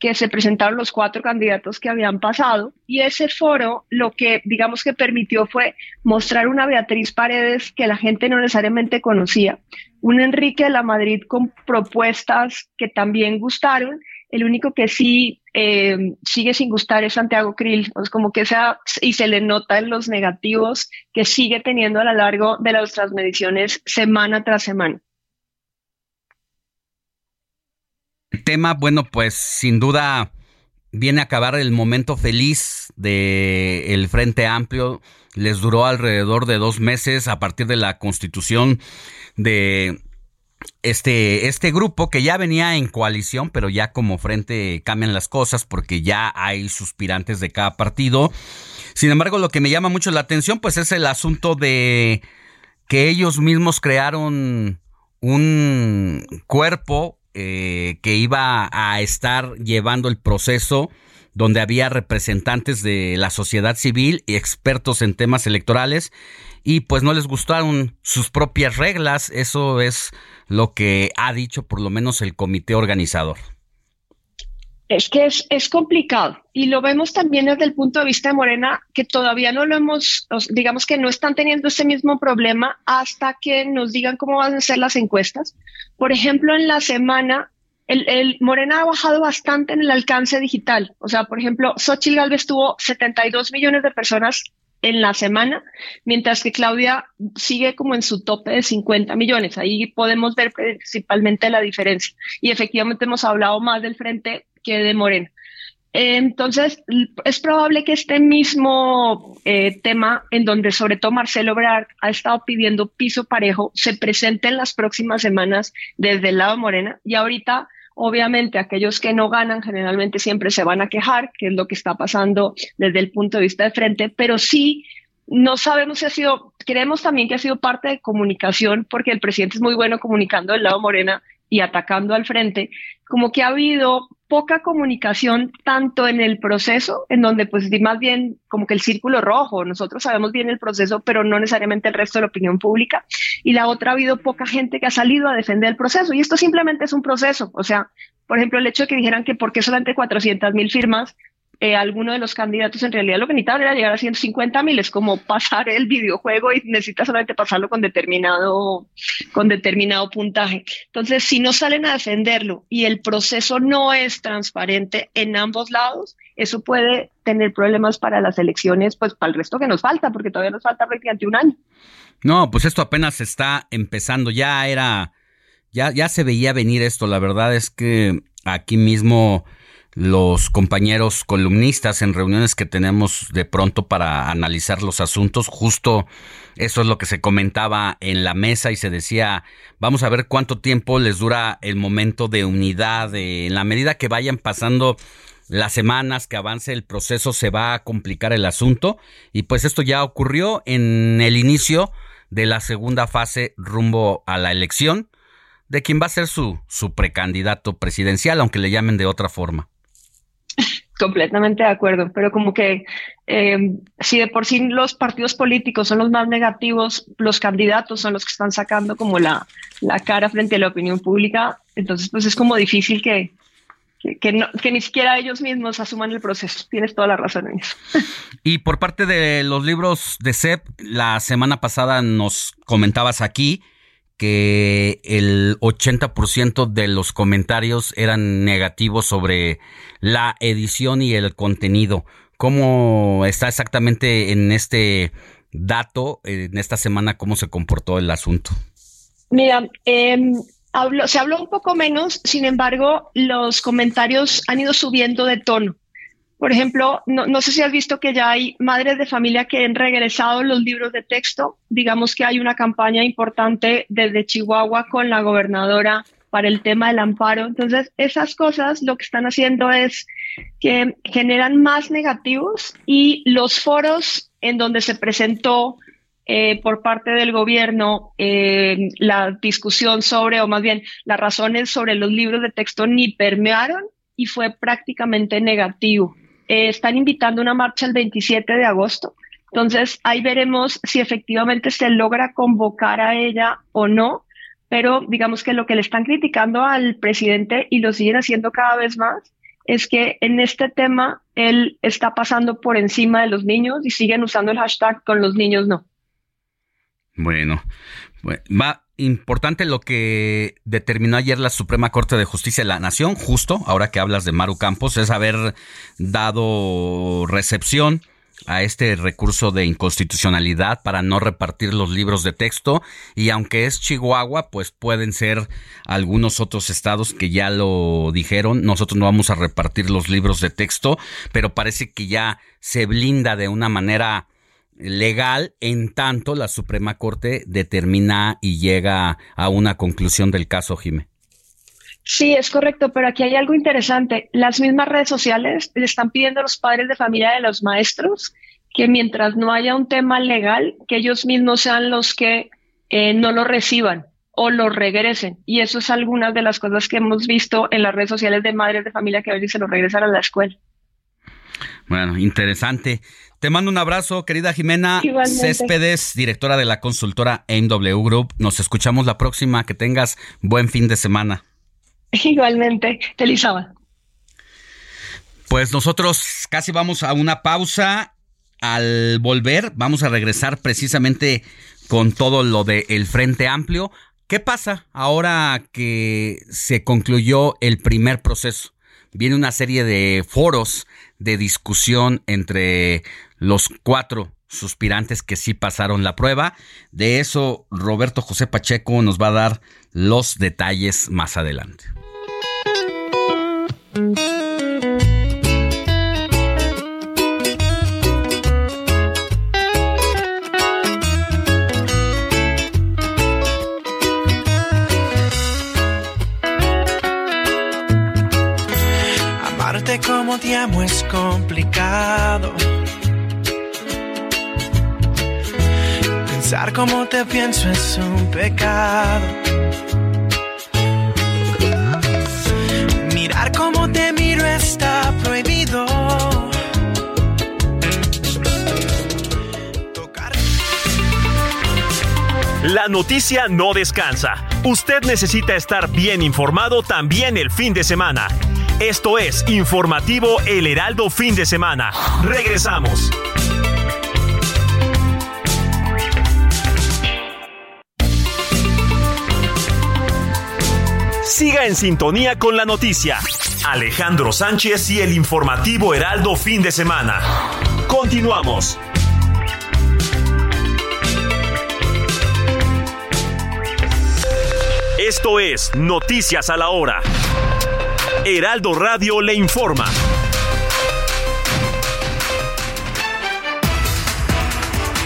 que se presentaron los cuatro candidatos que habían pasado. Y ese foro lo que digamos que permitió fue mostrar una Beatriz Paredes que la gente no necesariamente conocía, un Enrique de la Madrid con propuestas que también gustaron, el único que sí eh, sigue sin gustar es Santiago Krill, es como que sea, y se le nota en los negativos que sigue teniendo a lo largo de las transmediciones semana tras semana. Tema, bueno, pues sin duda viene a acabar el momento feliz del el Frente Amplio. Les duró alrededor de dos meses a partir de la constitución de este, este grupo que ya venía en coalición, pero ya como frente cambian las cosas porque ya hay suspirantes de cada partido. Sin embargo, lo que me llama mucho la atención, pues es el asunto de que ellos mismos crearon un cuerpo eh, que iba a estar llevando el proceso donde había representantes de la sociedad civil y expertos en temas electorales y pues no les gustaron sus propias reglas, eso es lo que ha dicho por lo menos el comité organizador. Es que es, es, complicado y lo vemos también desde el punto de vista de Morena, que todavía no lo hemos, digamos que no están teniendo ese mismo problema hasta que nos digan cómo van a ser las encuestas. Por ejemplo, en la semana el, Morena ha bajado bastante en el alcance digital. O sea, por ejemplo, Xochitl Galvez tuvo 72 millones de personas en la semana, mientras que Claudia sigue como en su tope de 50 millones. Ahí podemos ver principalmente la diferencia. Y efectivamente hemos hablado más del frente que de Morena. Entonces, es probable que este mismo eh, tema, en donde sobre todo Marcelo Ebrard ha estado pidiendo piso parejo, se presente en las próximas semanas desde el lado Morena. Y ahorita Obviamente, aquellos que no ganan generalmente siempre se van a quejar, que es lo que está pasando desde el punto de vista de frente, pero sí no sabemos si ha sido, creemos también que ha sido parte de comunicación, porque el presidente es muy bueno comunicando del lado Morena y atacando al frente, como que ha habido poca comunicación tanto en el proceso, en donde pues más bien como que el círculo rojo, nosotros sabemos bien el proceso, pero no necesariamente el resto de la opinión pública, y la otra ha habido poca gente que ha salido a defender el proceso, y esto simplemente es un proceso, o sea, por ejemplo, el hecho de que dijeran que por qué solamente 400 mil firmas, eh, de los candidatos en realidad lo que necesitaban era llegar a 150 mil, es como pasar el videojuego y necesitas solamente pasarlo con determinado, con determinado puntaje. Entonces, si no salen a defenderlo y el proceso no es transparente en ambos lados, eso puede tener problemas para las elecciones, pues para el resto que nos falta, porque todavía nos falta prácticamente un año. No, pues esto apenas está empezando, ya era, ya, ya se veía venir esto, la verdad es que aquí mismo los compañeros columnistas en reuniones que tenemos de pronto para analizar los asuntos. Justo eso es lo que se comentaba en la mesa y se decía, vamos a ver cuánto tiempo les dura el momento de unidad. en la medida que vayan pasando las semanas que avance el proceso se va a complicar el asunto y pues esto ya ocurrió en el inicio de la segunda fase rumbo a la elección de quien va a ser su, su precandidato presidencial, aunque le llamen de otra forma. Completamente de acuerdo, pero como que eh, si de por sí los partidos políticos son los más negativos, los candidatos son los que están sacando como la, la cara frente a la opinión pública, entonces pues es como difícil que, que, que, ni siquiera ellos mismos asuman el proceso. Tienes toda la razón en eso. Y por parte de los libros de CEP, la semana pasada nos comentabas aquí que el 80% de los comentarios eran negativos sobre la edición y el contenido. ¿Cómo está exactamente en este dato, en esta semana, cómo se comportó el asunto? Mira, em, se habló un poco menos, sin embargo, los comentarios han ido subiendo de tono. Por ejemplo, no, sé si has visto que ya hay madres de familia que han regresado los libros de texto. Digamos que hay una campaña importante desde Chihuahua con la gobernadora para el tema del amparo. Entonces, esas cosas lo que están haciendo es que generan más negativos y los foros en donde se presentó eh, por parte del gobierno eh, la discusión sobre, o más bien las razones sobre los libros de texto ni permearon y fue prácticamente negativo. Eh, están invitando una marcha el 27 de agosto. Entonces, ahí veremos si efectivamente se logra convocar a ella o no, pero digamos que lo que le están criticando al presidente y lo siguen haciendo cada vez más es que en este tema él está pasando por encima de los niños y siguen usando el hashtag con los niños no. Bueno, va importante lo que determinó ayer la Suprema Corte de Justicia de la Nación, justo ahora que hablas de Maru Campos, es haber dado recepción a este recurso de inconstitucionalidad para no repartir los libros de texto. Y aunque es Chihuahua, pues pueden ser algunos otros estados que ya lo dijeron, nosotros no vamos a repartir los libros de texto, pero parece que ya se blinda de una manera legal en tanto la Suprema Corte determina y llega a una conclusión del caso, Jimé. Sí, es correcto, pero aquí hay algo interesante. Las mismas redes sociales le están pidiendo a los padres de familia de los maestros que mientras no haya un tema legal, que ellos mismos sean los que eh, no lo reciban. o lo regresen. Y eso es algunas de las cosas que hemos visto en las redes sociales de madres de familia que a veces se lo regresan a la escuela. Bueno, interesante. Te mando un abrazo, querida Jimena Céspedes, directora de la consultora MW Group. Nos escuchamos la próxima. Que tengas buen fin de semana. Igualmente. Feliz Pues nosotros casi vamos a una pausa. Al volver, vamos a regresar precisamente con todo lo del Frente Amplio. ¿Qué pasa ahora que se concluyó el primer proceso? Viene una serie de foros de discusión entre los cuatro suspirantes que sí pasaron la prueba. De eso Roberto José Pacheco nos va a dar los detalles más adelante. Como te amo es complicado. Pensar como te pienso es un pecado. Mirar como te miro está prohibido. La noticia no descansa. Usted necesita estar bien informado también el fin de semana. Esto es Informativo El Heraldo Fin de Semana. Regresamos. Siga en sintonía con la noticia. Alejandro Sánchez y el informativo Heraldo Fin de Semana. Continuamos. Esto es Noticias a la Hora. Heraldo Radio le informa.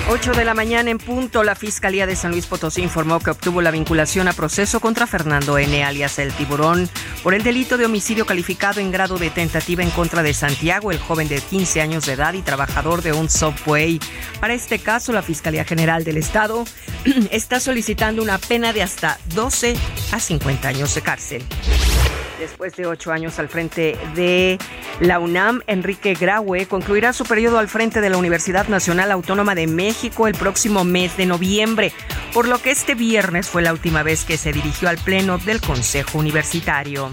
8 de la mañana en punto, la Fiscalía de San Luis Potosí informó que obtuvo la vinculación a proceso contra Fernando N., alias El Tiburón, por el delito de homicidio calificado en grado de tentativa en contra de Santiago, el joven de 15 años de edad y trabajador de un subway. Para este caso, la Fiscalía General del Estado está solicitando una pena de hasta 12 a 50 años de cárcel. Después de ocho años al frente de la UNAM, Enrique Graue concluirá su periodo al frente de la Universidad Nacional Autónoma de México el próximo mes de noviembre, por lo que este viernes fue la última vez que se dirigió al Pleno del Consejo Universitario.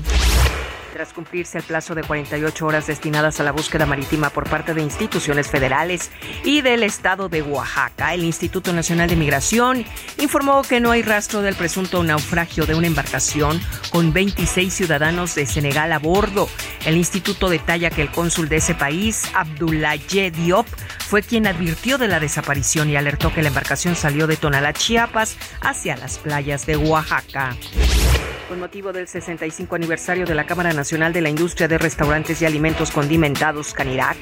Tras cumplirse el plazo de 48 horas destinadas a la búsqueda marítima por parte de instituciones federales y del estado de Oaxaca, el Instituto Nacional de Migración informó que no hay rastro del presunto naufragio de una embarcación con 26 ciudadanos de Senegal a bordo. El instituto detalla que el cónsul de ese país, Abdoulaye Diop, fue quien advirtió de la desaparición y alertó que la embarcación salió de Tonalá, Chiapas, hacia las playas de Oaxaca. Con motivo del 65 aniversario de la Cámara Nacional de la Industria de Restaurantes y Alimentos Condimentados, Canirac,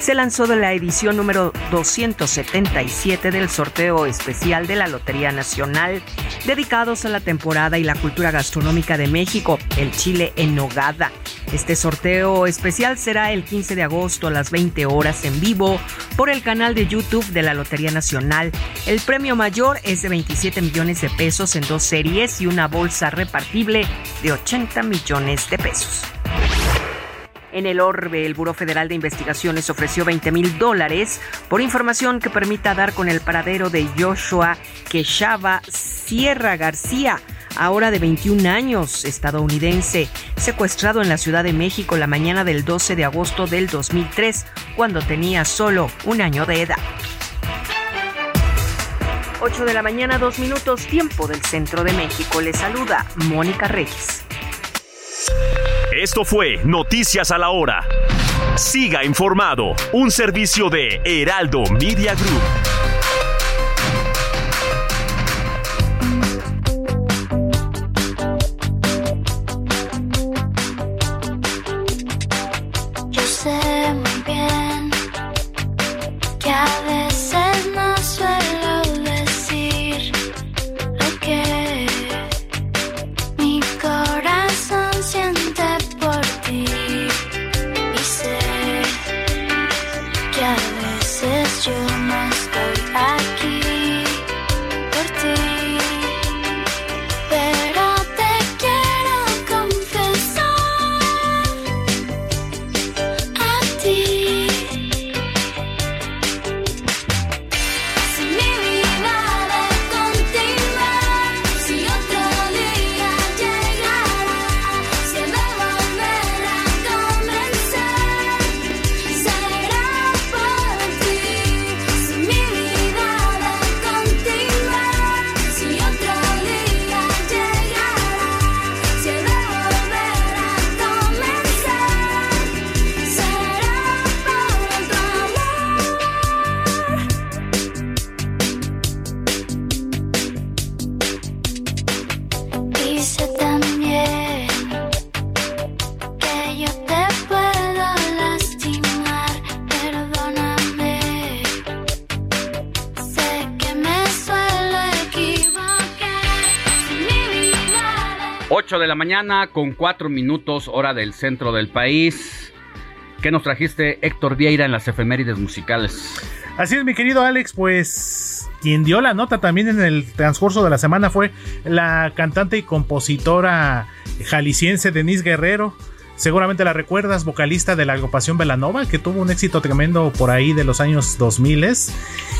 se lanzó de la edición número 277 del sorteo especial de la Lotería Nacional, dedicados a la temporada y la cultura gastronómica de México, el Chile en Nogada. Este sorteo especial será el 15 de agosto a las 20 horas en vivo por el canal de YouTube de la Lotería Nacional. El premio mayor es de 27 millones de pesos en dos series y una bolsa repartible de 80 millones de pesos. En el Orbe, el Buró Federal de Investigaciones ofreció 20 mil dólares por información que permita dar con el paradero de Joshua Quechava Sierra García, ahora de 21 años, estadounidense, secuestrado en la Ciudad de México la mañana del 12 de agosto del 2003, cuando tenía solo un año de edad. 8 de la mañana, dos minutos, tiempo del centro de México. Le saluda Mónica Reyes. Esto fue Noticias a la Hora. Siga informado, un servicio de Heraldo Media Group. Mañana con 4 minutos hora del centro del país. ¿Qué nos trajiste Héctor Vieira en las efemérides musicales? Así es, mi querido Alex, pues quien dio la nota también en el transcurso de la semana fue la cantante y compositora jalisciense Denise Guerrero. Seguramente la recuerdas, vocalista de la agrupación Velanova, que tuvo un éxito tremendo por ahí de los años 2000.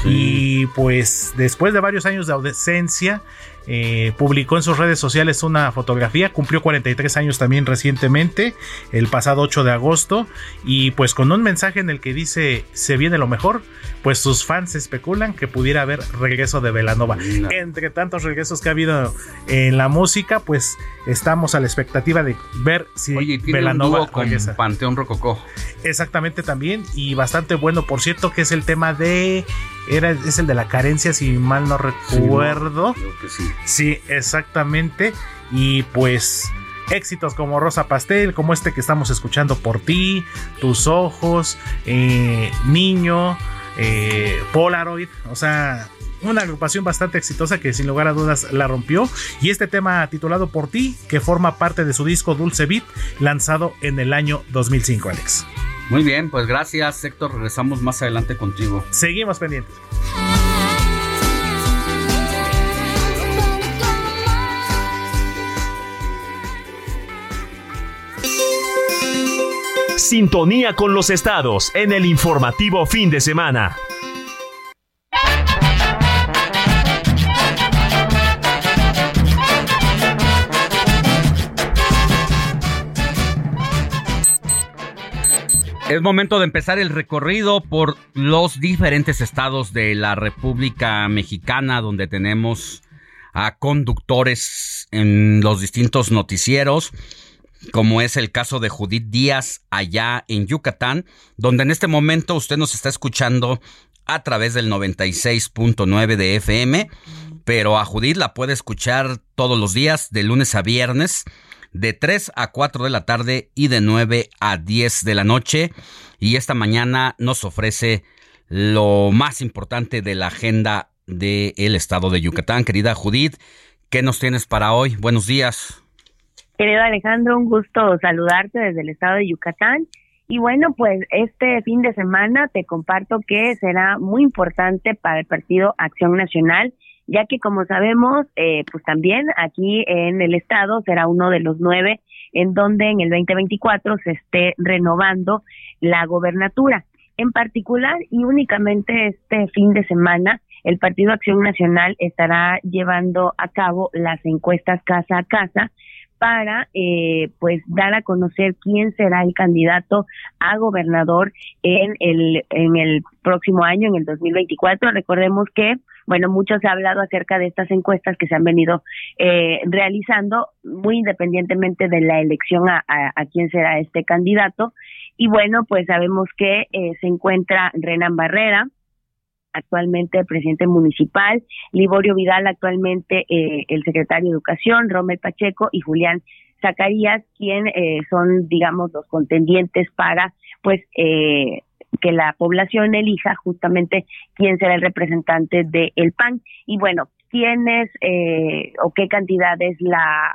Y pues después de varios años de ausencia, eh, publicó en sus redes sociales una fotografía, cumplió 43 años también recientemente, el pasado 8 de agosto, y pues con un mensaje en el que dice se viene lo mejor, pues sus fans especulan que pudiera haber regreso de Velanova. Entre tantos regresos que ha habido en la música, pues estamos a la expectativa de ver si Velanova con Panteón Rococó. Exactamente también, y bastante bueno, por cierto, que es el tema de era, es el de la carencia, si mal no recuerdo. sí. Sí, exactamente. Y pues éxitos como Rosa Pastel, como este que estamos escuchando por ti, Tus Ojos, eh, Niño, eh, Polaroid, o sea, una agrupación bastante exitosa que sin lugar a dudas la rompió. Y este tema titulado Por ti, que forma parte de su disco Dulce Beat, lanzado en el año 2005, Alex. Muy bien, pues gracias Héctor, regresamos más adelante contigo. Seguimos pendientes. Sintonía con los estados en el informativo fin de semana. Es momento de empezar el recorrido por los diferentes estados de la República Mexicana, donde tenemos a conductores en los distintos noticieros, como es el caso de Judith Díaz allá en Yucatán, donde en este momento usted nos está escuchando a través del 96.9 de FM, pero a Judith la puede escuchar todos los días, de lunes a viernes de 3 a 4 de la tarde y de 9 a 10 de la noche. Y esta mañana nos ofrece lo más importante de la agenda del estado de Yucatán. Querida Judith, ¿qué nos tienes para hoy? Buenos días. Querido Alejandro, un gusto saludarte desde el estado de Yucatán. Y bueno, pues este fin de semana te comparto que será muy importante para el Partido Acción Nacional ya que como sabemos, eh, pues también aquí en el estado será uno de los nueve en donde en el 2024 se esté renovando la gobernatura. En particular y únicamente este fin de semana, el Partido Acción Nacional estará llevando a cabo las encuestas casa a casa para eh, pues dar a conocer quién será el candidato a gobernador en el en el próximo año en el 2024 recordemos que bueno mucho se ha hablado acerca de estas encuestas que se han venido eh, realizando muy independientemente de la elección a, a, quién será este candidato. Y bueno pues sabemos que eh, se encuentra Renan Barrera actualmente presidente municipal, Liborio Vidal, actualmente eh, el secretario de Educación, Romel Pacheco y Julián Zacarías, quien eh, son, digamos, los contendientes para, pues, eh, que la población elija justamente quién será el representante del el PAN. Y bueno, quiénes o qué cantidad es la,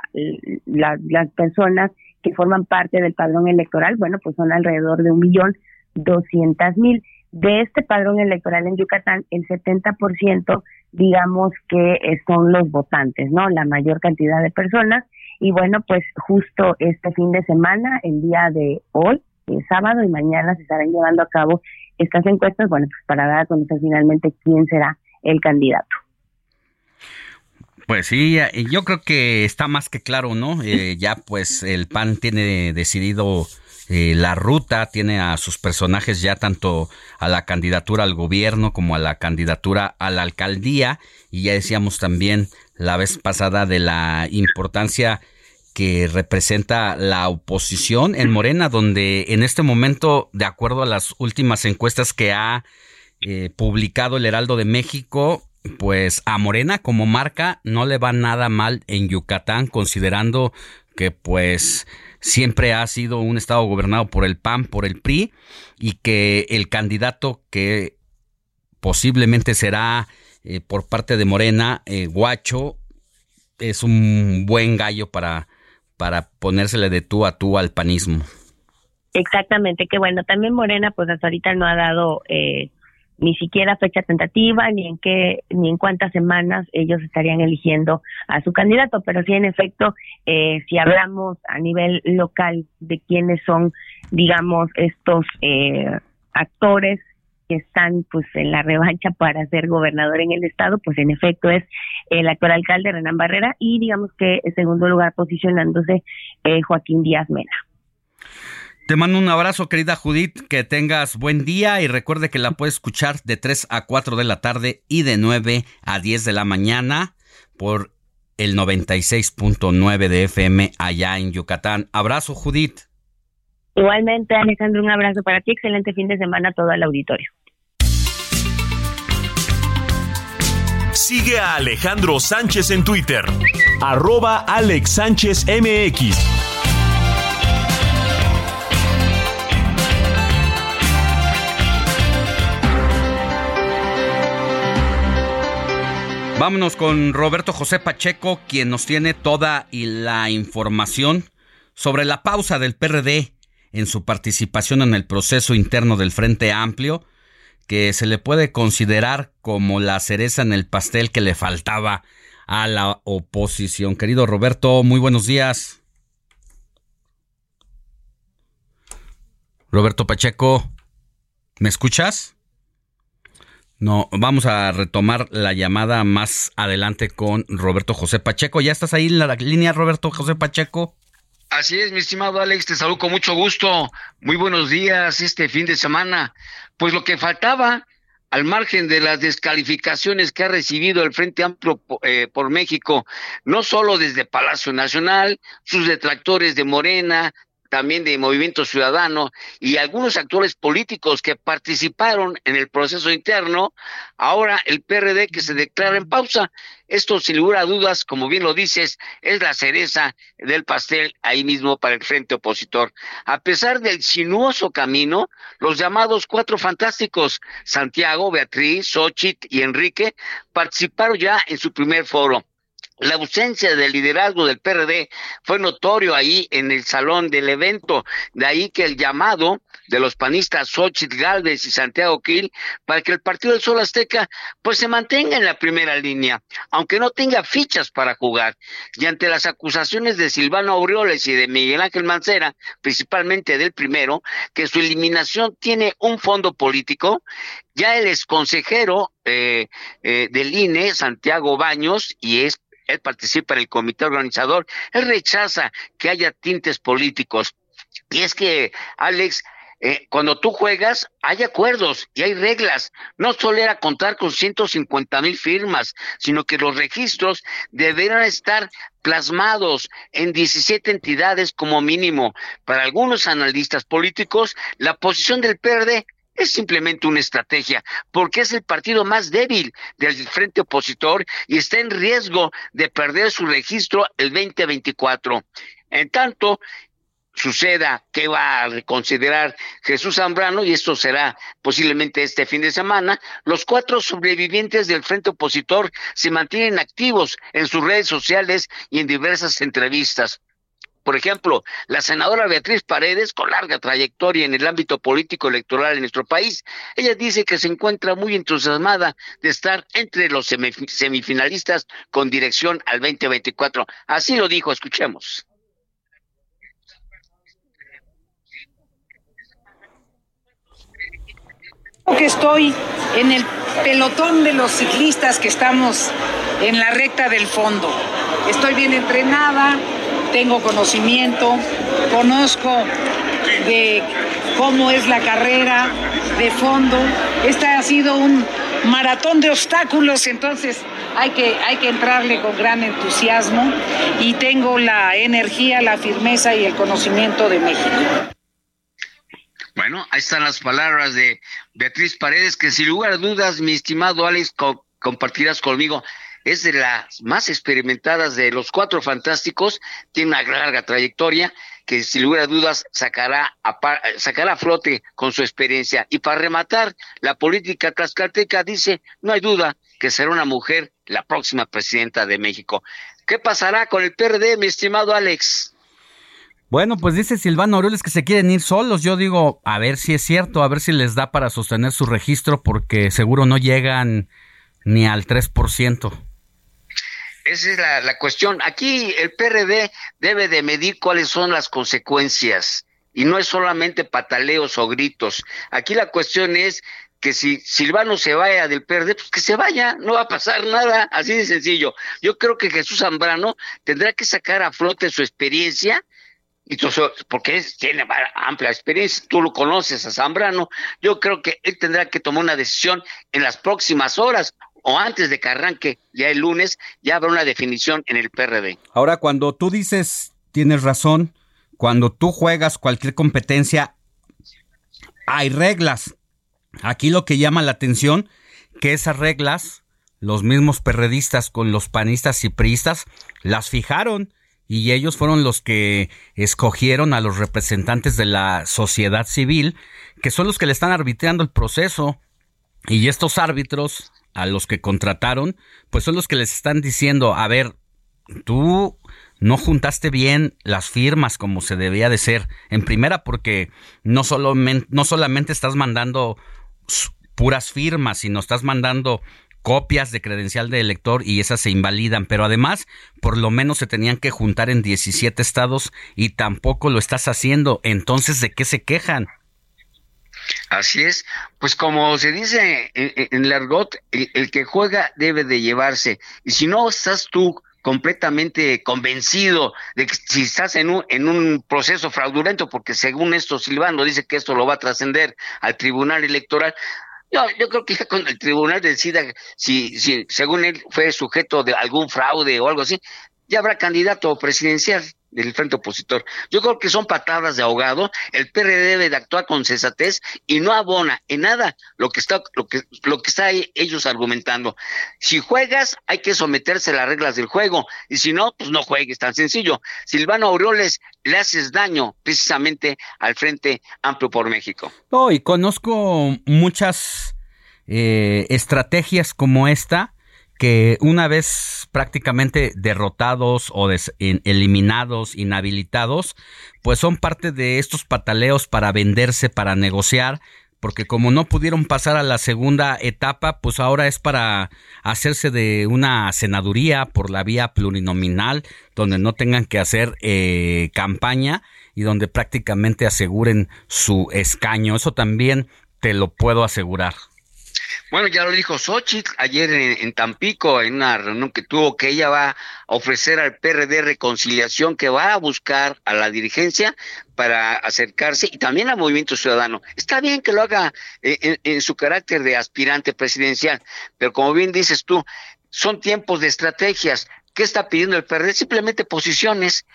las personas que forman parte del padrón electoral, bueno, pues son alrededor de un millón doscientas mil de este padrón electoral en Yucatán, el 70% digamos que son los votantes, ¿no? La mayor cantidad de personas. Y bueno, pues justo este fin de semana, el día de hoy, sábado y mañana se estarán llevando a cabo estas encuestas, bueno, pues para dar a conocer finalmente quién será el candidato. Pues sí, yo creo que está más que claro, ¿no? Eh, ya pues el PAN tiene decidido eh, la ruta, tiene a sus personajes ya tanto a la candidatura al gobierno como a la candidatura a la alcaldía y ya decíamos también la vez pasada de la importancia que representa la oposición en Morena, donde en este momento, de acuerdo a las últimas encuestas que ha eh, publicado el Heraldo de México, pues a Morena como marca no le va nada mal en Yucatán, considerando que pues siempre ha sido un estado gobernado por el PAN, por el PRI, y que el candidato que posiblemente será eh, por parte de Morena, eh, Guacho, es un buen gallo para, para ponérsele de tú a tú al panismo. Exactamente, que bueno, también Morena pues hasta ahorita no ha dado eh, ni siquiera fecha tentativa, ni en qué, ni en cuántas semanas ellos estarían eligiendo a su candidato, pero sí en efecto, eh, si hablamos a nivel local de quiénes son, digamos, estos eh, actores que están pues en la revancha para ser gobernador en el estado, pues en efecto es el actual alcalde Renan Barrera y digamos que en segundo lugar posicionándose eh, Joaquín Díaz Mena. Te mando un abrazo, querida Judith, que tengas buen día y recuerde que la puedes escuchar de 3 a 4 de la tarde y de 9 a 10 de la mañana por el 96.9 de FM allá en Yucatán. Abrazo, Judith. Igualmente, Alejandro, un abrazo para ti. Excelente fin de semana a todo el auditorio. Sigue a Alejandro Sánchez en Twitter, arroba Alex Sánchez MX. Vámonos con Roberto José Pacheco, quien nos tiene toda la información sobre la pausa del PRD en su participación en el proceso interno del Frente Amplio, que se le puede considerar como la cereza en el pastel que le faltaba a la oposición. Querido Roberto, muy buenos días. Roberto Pacheco, ¿me escuchas? No, vamos a retomar la llamada más adelante con Roberto José Pacheco. ¿Ya estás ahí en la línea, Roberto José Pacheco? Así es, mi estimado Alex, te saludo con mucho gusto. Muy buenos días este fin de semana. Pues lo que faltaba, al margen de las descalificaciones que ha recibido el Frente Amplio eh, por México, no solo desde Palacio Nacional, sus detractores de Morena, también de Movimiento Ciudadano y algunos actores políticos que participaron en el proceso interno, ahora el PRD que se declara en pausa. Esto, sin lugar a dudas, como bien lo dices, es la cereza del pastel ahí mismo para el frente opositor. A pesar del sinuoso camino, los llamados cuatro fantásticos, Santiago, Beatriz, Xochitl y Enrique, participaron ya en su primer foro. La ausencia del liderazgo del PRD fue notorio ahí en el salón del evento, de ahí que el llamado de los panistas Xochitl Galvez y Santiago Quil para que el Partido del Sol Azteca pues se mantenga en la primera línea, aunque no tenga fichas para jugar. Y ante las acusaciones de Silvano Aureoles y de Miguel Ángel Mancera, principalmente del primero, que su eliminación tiene un fondo político, ya el exconsejero eh, eh, del INE, Santiago Baños, y es él participa en el comité organizador, él rechaza que haya tintes políticos. Y es que, Alex, eh, cuando tú juegas, hay acuerdos y hay reglas. No solo era contar con 150 mil firmas, sino que los registros deberán estar plasmados en 17 entidades como mínimo. Para algunos analistas políticos, la posición del PRD es simplemente una estrategia, porque es el partido más débil del frente opositor y está en riesgo de perder su registro el 2024. En tanto, suceda que va a reconsiderar Jesús Zambrano, y esto será posiblemente este fin de semana, los cuatro sobrevivientes del frente opositor se mantienen activos en sus redes sociales y en diversas entrevistas. Por ejemplo, la senadora Beatriz Paredes, con larga trayectoria en el ámbito político electoral en nuestro país, ella dice que se encuentra muy entusiasmada de estar entre los semifinalistas con dirección al 2024. Así lo dijo, escuchemos. que estoy en el pelotón de los ciclistas que estamos en la recta del fondo. Estoy bien entrenada, tengo conocimiento, conozco de cómo es la carrera de fondo. Este ha sido un maratón de obstáculos, entonces hay que, hay que entrarle con gran entusiasmo y tengo la energía, la firmeza y el conocimiento de México. Bueno, ahí están las palabras de Beatriz Paredes, que sin lugar a dudas, mi estimado Alex, compartirás conmigo es de las más experimentadas de los cuatro fantásticos, tiene una larga trayectoria que sin lugar a dudas sacará a, sacará a flote con su experiencia. Y para rematar, la política tlaxcalteca dice, no hay duda que será una mujer la próxima presidenta de México. ¿Qué pasará con el PRD, mi estimado Alex? Bueno, pues dice Silvano Aureoles que se quieren ir solos. Yo digo, a ver si es cierto, a ver si les da para sostener su registro, porque seguro no llegan ni al 3%. Esa es la, la cuestión. Aquí el PRD debe de medir cuáles son las consecuencias y no es solamente pataleos o gritos. Aquí la cuestión es que si Silvano se vaya del PRD, pues que se vaya, no va a pasar nada, así de sencillo. Yo creo que Jesús Zambrano tendrá que sacar a flote su experiencia, porque él tiene amplia experiencia, tú lo conoces a Zambrano, yo creo que él tendrá que tomar una decisión en las próximas horas o antes de que arranque ya el lunes, ya habrá una definición en el PRD. Ahora, cuando tú dices, tienes razón, cuando tú juegas cualquier competencia, hay reglas. Aquí lo que llama la atención, que esas reglas, los mismos perredistas con los panistas y priistas, las fijaron y ellos fueron los que escogieron a los representantes de la sociedad civil, que son los que le están arbitrando el proceso. Y estos árbitros, a los que contrataron, pues son los que les están diciendo, a ver, tú no juntaste bien las firmas como se debía de ser. En primera, porque no, no solamente estás mandando puras firmas, sino estás mandando copias de credencial de elector y esas se invalidan, pero además por lo menos se tenían que juntar en 17 estados y tampoco lo estás haciendo. Entonces, ¿de qué se quejan? Así es, pues como se dice en, en argot, el, el, que juega debe de llevarse. Y si no estás tú completamente convencido de que si estás en un, en un proceso fraudulento, porque según esto Silvano dice que esto lo va a trascender al Tribunal Electoral, yo, yo creo que ya cuando el tribunal decida si, si según él fue sujeto de algún fraude o algo así, ya habrá candidato presidencial del frente opositor. Yo creo que son patadas de ahogado. El PRD debe de actuar con sensatez y no abona en nada lo que está lo que lo que está ellos argumentando. Si juegas, hay que someterse a las reglas del juego y si no, pues no juegues, tan sencillo. Silvano Aureoles le haces daño precisamente al Frente Amplio por México. No, y conozco muchas eh, estrategias como esta que una vez prácticamente derrotados o eliminados, inhabilitados, pues son parte de estos pataleos para venderse, para negociar, porque como no pudieron pasar a la segunda etapa, pues ahora es para hacerse de una senaduría por la vía plurinominal, donde no tengan que hacer eh, campaña y donde prácticamente aseguren su escaño. Eso también te lo puedo asegurar. Bueno, ya lo dijo Xochitl ayer en, Tampico, en una reunión que tuvo, que ella va a ofrecer al PRD reconciliación, que va a buscar a la dirigencia para acercarse y también al movimiento ciudadano. Está bien que lo haga en, en su carácter de aspirante presidencial, pero como bien dices tú, son tiempos de estrategias. ¿Qué está pidiendo el PRD? Simplemente posiciones.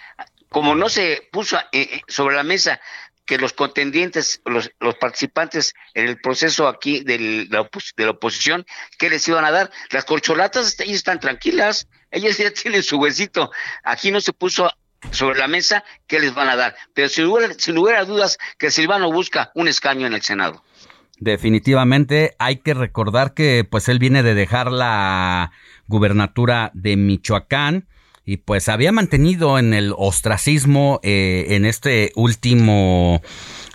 Como no se puso eh, sobre la mesa que los contendientes, los, participantes en el proceso aquí de la, de la oposición, ¿qué les iban a dar? Las corcholatas, ellas están tranquilas, ellas ya tienen su huesito. Aquí no se puso sobre la mesa qué les van a dar. Pero sin lugar, sin lugar a dudas que Silvano busca un escaño en el Senado. Definitivamente hay que recordar que pues él viene de dejar la gubernatura de Michoacán y pues había mantenido en el ostracismo eh, en este último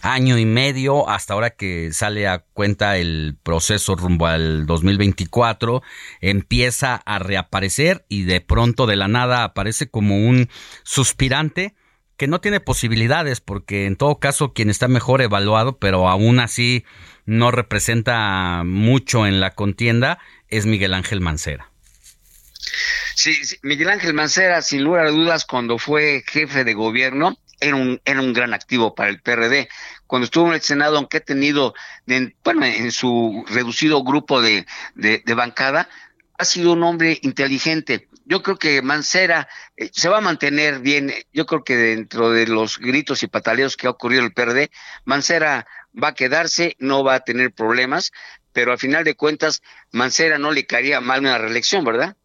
año y medio hasta ahora que sale a cuenta el proceso rumbo al 2024 empieza a reaparecer y de pronto de la nada aparece como un suspirante que no tiene posibilidades porque en todo caso quien está mejor evaluado pero aún así no representa mucho en la contienda es Miguel Ángel Mancera. Sí, Miguel Ángel Mancera, sin lugar a dudas, cuando fue jefe de gobierno, era un, era un gran activo para el PRD. Cuando estuvo en el Senado, aunque ha tenido, en, bueno, en su reducido grupo de, de, bancada, ha sido un hombre inteligente. Yo creo que Mancera eh, se va a mantener bien. Yo creo que dentro de los gritos y pataleos que ha ocurrido el PRD, Mancera va a quedarse, no va a tener problemas, pero al final de cuentas, Mancera no le caería mal una reelección, ¿verdad?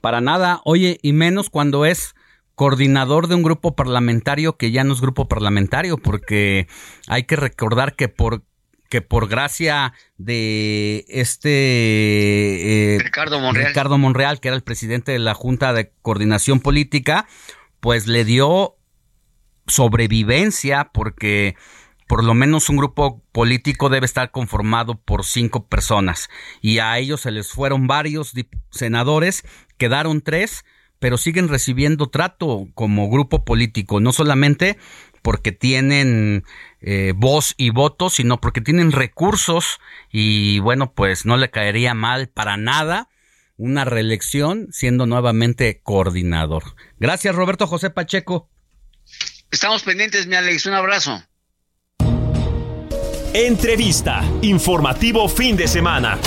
Para nada, oye, y menos cuando es coordinador de un grupo parlamentario que ya no es grupo parlamentario, porque hay que recordar que por que por gracia de este eh, Ricardo, Monreal. Ricardo Monreal, que era el presidente de la Junta de Coordinación Política, pues le dio sobrevivencia porque por lo menos un grupo político debe estar conformado por cinco personas y a ellos se les fueron varios senadores, quedaron tres, pero siguen recibiendo trato como grupo político, no solamente porque tienen eh, voz y voto, sino porque tienen recursos y bueno, pues no le caería mal para nada una reelección siendo nuevamente coordinador. Gracias Roberto José Pacheco. Estamos pendientes, mi Alex, un abrazo. Entrevista, informativo fin de semana.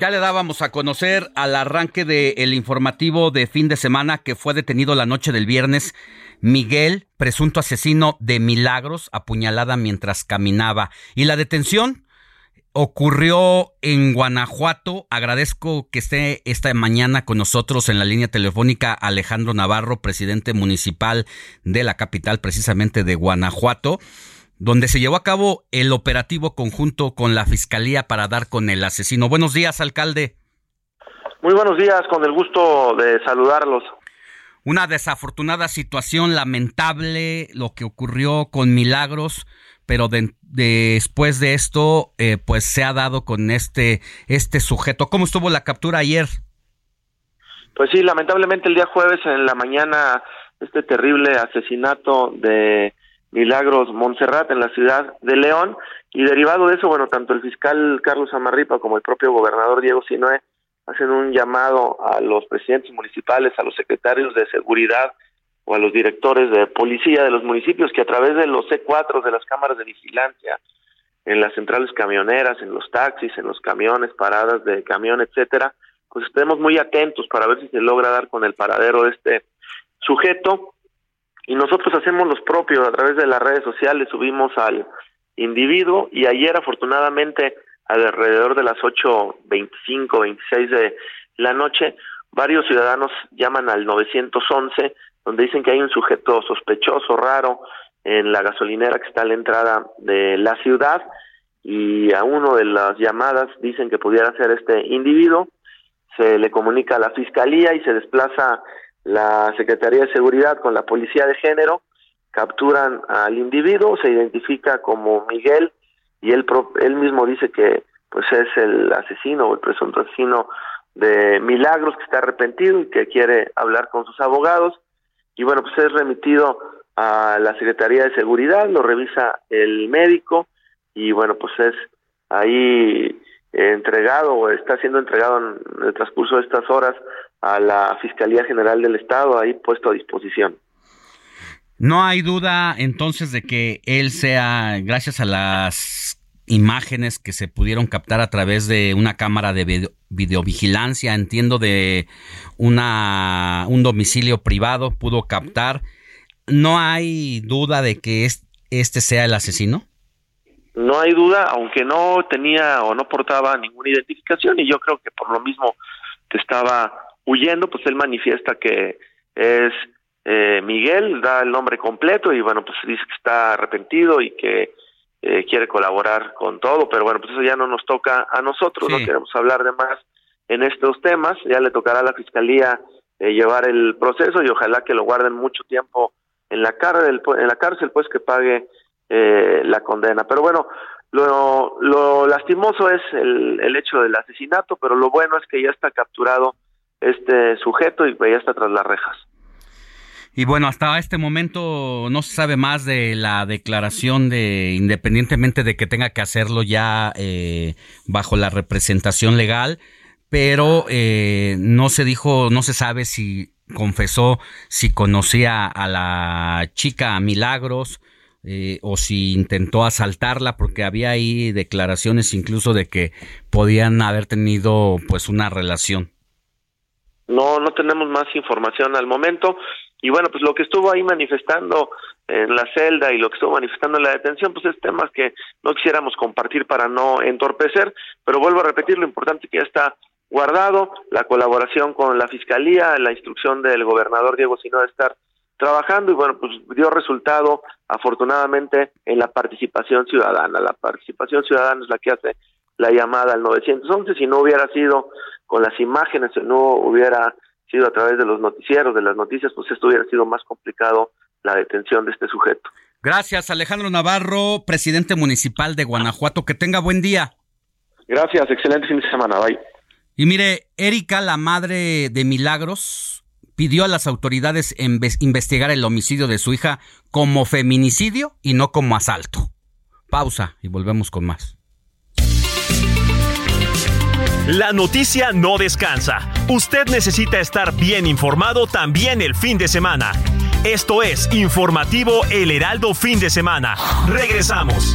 Ya le dábamos a conocer al arranque del informativo de fin de semana que fue detenido la noche del viernes Miguel, presunto asesino de Milagros, apuñalada mientras caminaba. Y la detención ocurrió en Guanajuato. Agradezco que esté esta mañana con nosotros en la línea telefónica Alejandro Navarro, presidente municipal de la capital, precisamente de Guanajuato donde se llevó a cabo el operativo conjunto con la Fiscalía para dar con el asesino. Buenos días, alcalde. Muy buenos días, con el gusto de saludarlos. Una desafortunada situación lamentable, lo que ocurrió con Milagros, pero después de esto, eh, pues se ha dado con este, este sujeto. ¿Cómo estuvo la captura ayer? Pues sí, lamentablemente el día jueves en la mañana, este terrible asesinato de Milagros Montserrat en la ciudad de León. Y derivado de eso, bueno, tanto el fiscal Carlos Amarripa como el propio gobernador Diego Sinoé hacen un llamado a los presidentes municipales, a los secretarios de seguridad o a los directores de policía de los municipios que a través de los C4 de las cámaras de vigilancia en las centrales camioneras, en los taxis, en los camiones, paradas de camión, etcétera, pues estemos muy atentos para ver si se logra dar con el paradero de este sujeto y nosotros hacemos los propios a través de las redes sociales, subimos al individuo y ayer afortunadamente alrededor de las 8.25, 26 de la noche, varios ciudadanos llaman al 911 donde dicen que hay un sujeto sospechoso, raro, en la gasolinera que está a la entrada de la ciudad y a uno de las llamadas dicen que pudiera ser este individuo, se le comunica a la fiscalía y se desplaza la Secretaría de Seguridad con la Policía de Género capturan al individuo, se identifica como Miguel y él, él mismo dice que pues es el asesino o el presunto asesino de Milagros que está arrepentido y que quiere hablar con sus abogados. Y bueno pues es remitido a la Secretaría de Seguridad, lo revisa el médico y bueno pues es ahí entregado o está siendo entregado en el transcurso de estas horas a la Fiscalía General del Estado, ahí puesto a disposición. No hay duda entonces de que él sea, gracias a las imágenes que se pudieron captar a través de una cámara de videovigilancia, entiendo de una un domicilio privado pudo captar. No hay duda de que este sea el asesino. No hay duda, aunque no tenía o no portaba ninguna identificación y yo creo que por lo mismo que estaba huyendo, pues él manifiesta que es eh, Miguel, da el nombre completo y bueno, pues dice que está arrepentido y que eh, quiere colaborar con todo, pero bueno, pues eso ya no nos toca a nosotros, no queremos hablar de más en estos temas, ya le tocará a la fiscalía eh, llevar el proceso y ojalá que lo guarden mucho tiempo en la cárcel, en la cárcel pues que pague la condena. Pero bueno, lo, lo lastimoso es el, el hecho del asesinato, pero lo bueno es que ya está capturado este sujeto y ya está tras las rejas. Y bueno, hasta este momento no se sabe más de la declaración de, independientemente de que tenga que hacerlo ya eh, bajo la representación legal, pero eh, no se dijo, no se sabe si confesó si conocía a la chica Milagros eh, o si intentó asaltarla, porque había ahí declaraciones incluso de que podían haber tenido pues una relación. No, no tenemos más información al momento. Y bueno, pues lo que estuvo ahí manifestando en la celda y lo que estuvo manifestando en la detención, pues es temas que no quisiéramos compartir para no entorpecer, pero vuelvo a repetir lo importante que ya está guardado, la colaboración con la fiscalía, la instrucción del gobernador Diego Sino de estar trabajando y bueno, pues dio resultado afortunadamente en la participación ciudadana. La participación ciudadana es la que hace la llamada al 911, si no hubiera sido con las imágenes, si no hubiera sido a través de los noticieros, de las noticias, pues esto hubiera sido más complicado la detención de este sujeto. Gracias, Alejandro Navarro, presidente municipal de Guanajuato. Que tenga buen día. Gracias, excelente fin de semana. Bye. Y mire, Erika, la madre de Milagros, pidió a las autoridades investigar el homicidio de su hija como feminicidio y no como asalto. Pausa y volvemos con más. La noticia no descansa. Usted necesita estar bien informado también el fin de semana. Esto es Informativo El Heraldo Fin de Semana. Regresamos.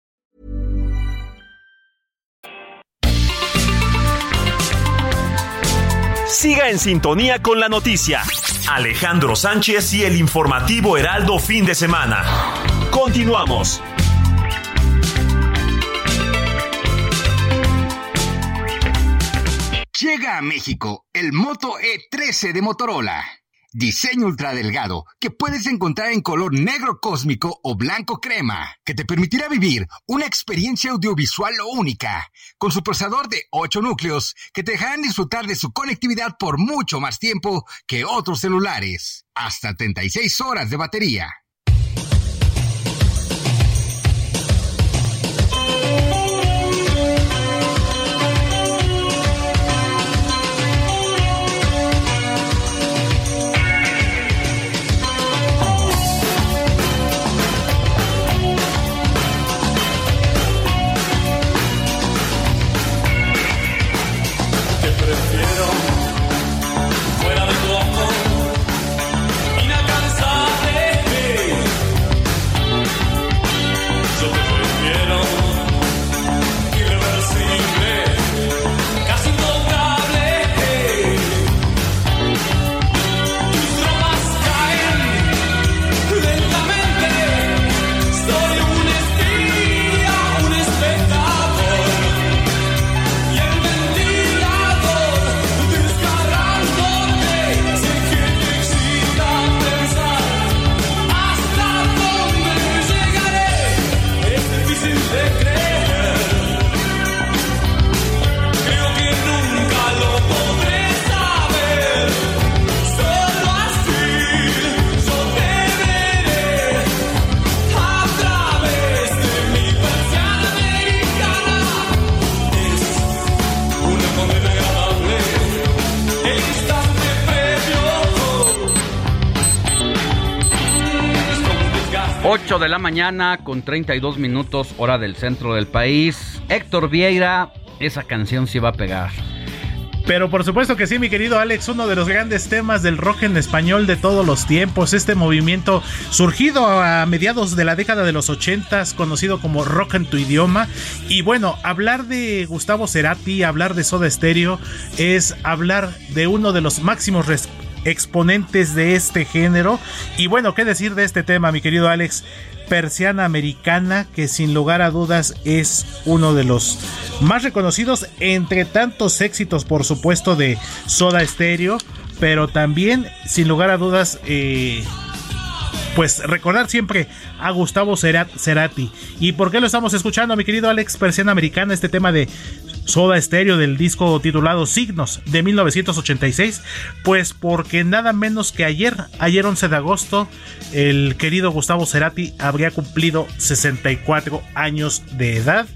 Siga en sintonía con la noticia. Alejandro Sánchez y el informativo Heraldo Fin de Semana. Continuamos. Llega a México el Moto E13 de Motorola. Diseño ultra delgado que puedes encontrar en color negro cósmico o blanco crema, que te permitirá vivir una experiencia audiovisual única, con su procesador de 8 núcleos que te dejarán disfrutar de su conectividad por mucho más tiempo que otros celulares, hasta 36 horas de batería. 8 de la mañana con 32 minutos hora del centro del país. Héctor Vieira, esa canción sí va a pegar. Pero por supuesto que sí, mi querido Alex, uno de los grandes temas del rock en español de todos los tiempos, este movimiento surgido a mediados de la década de los 80, conocido como rock en tu idioma. Y bueno, hablar de Gustavo Cerati, hablar de Soda Stereo, es hablar de uno de los máximos exponentes de este género. Y bueno, ¿qué decir de este tema, mi querido Alex? Persiana Americana, que sin lugar a dudas es uno de los más reconocidos entre tantos éxitos, por supuesto, de Soda Stereo, pero también, sin lugar a dudas, eh, pues recordar siempre a Gustavo Cerati. ¿Y por qué lo estamos escuchando, mi querido Alex Persiana Americana? Este tema de Soda Stereo del disco titulado Signos de 1986, pues porque nada menos que ayer, ayer 11 de agosto, el querido Gustavo Cerati habría cumplido 64 años de edad.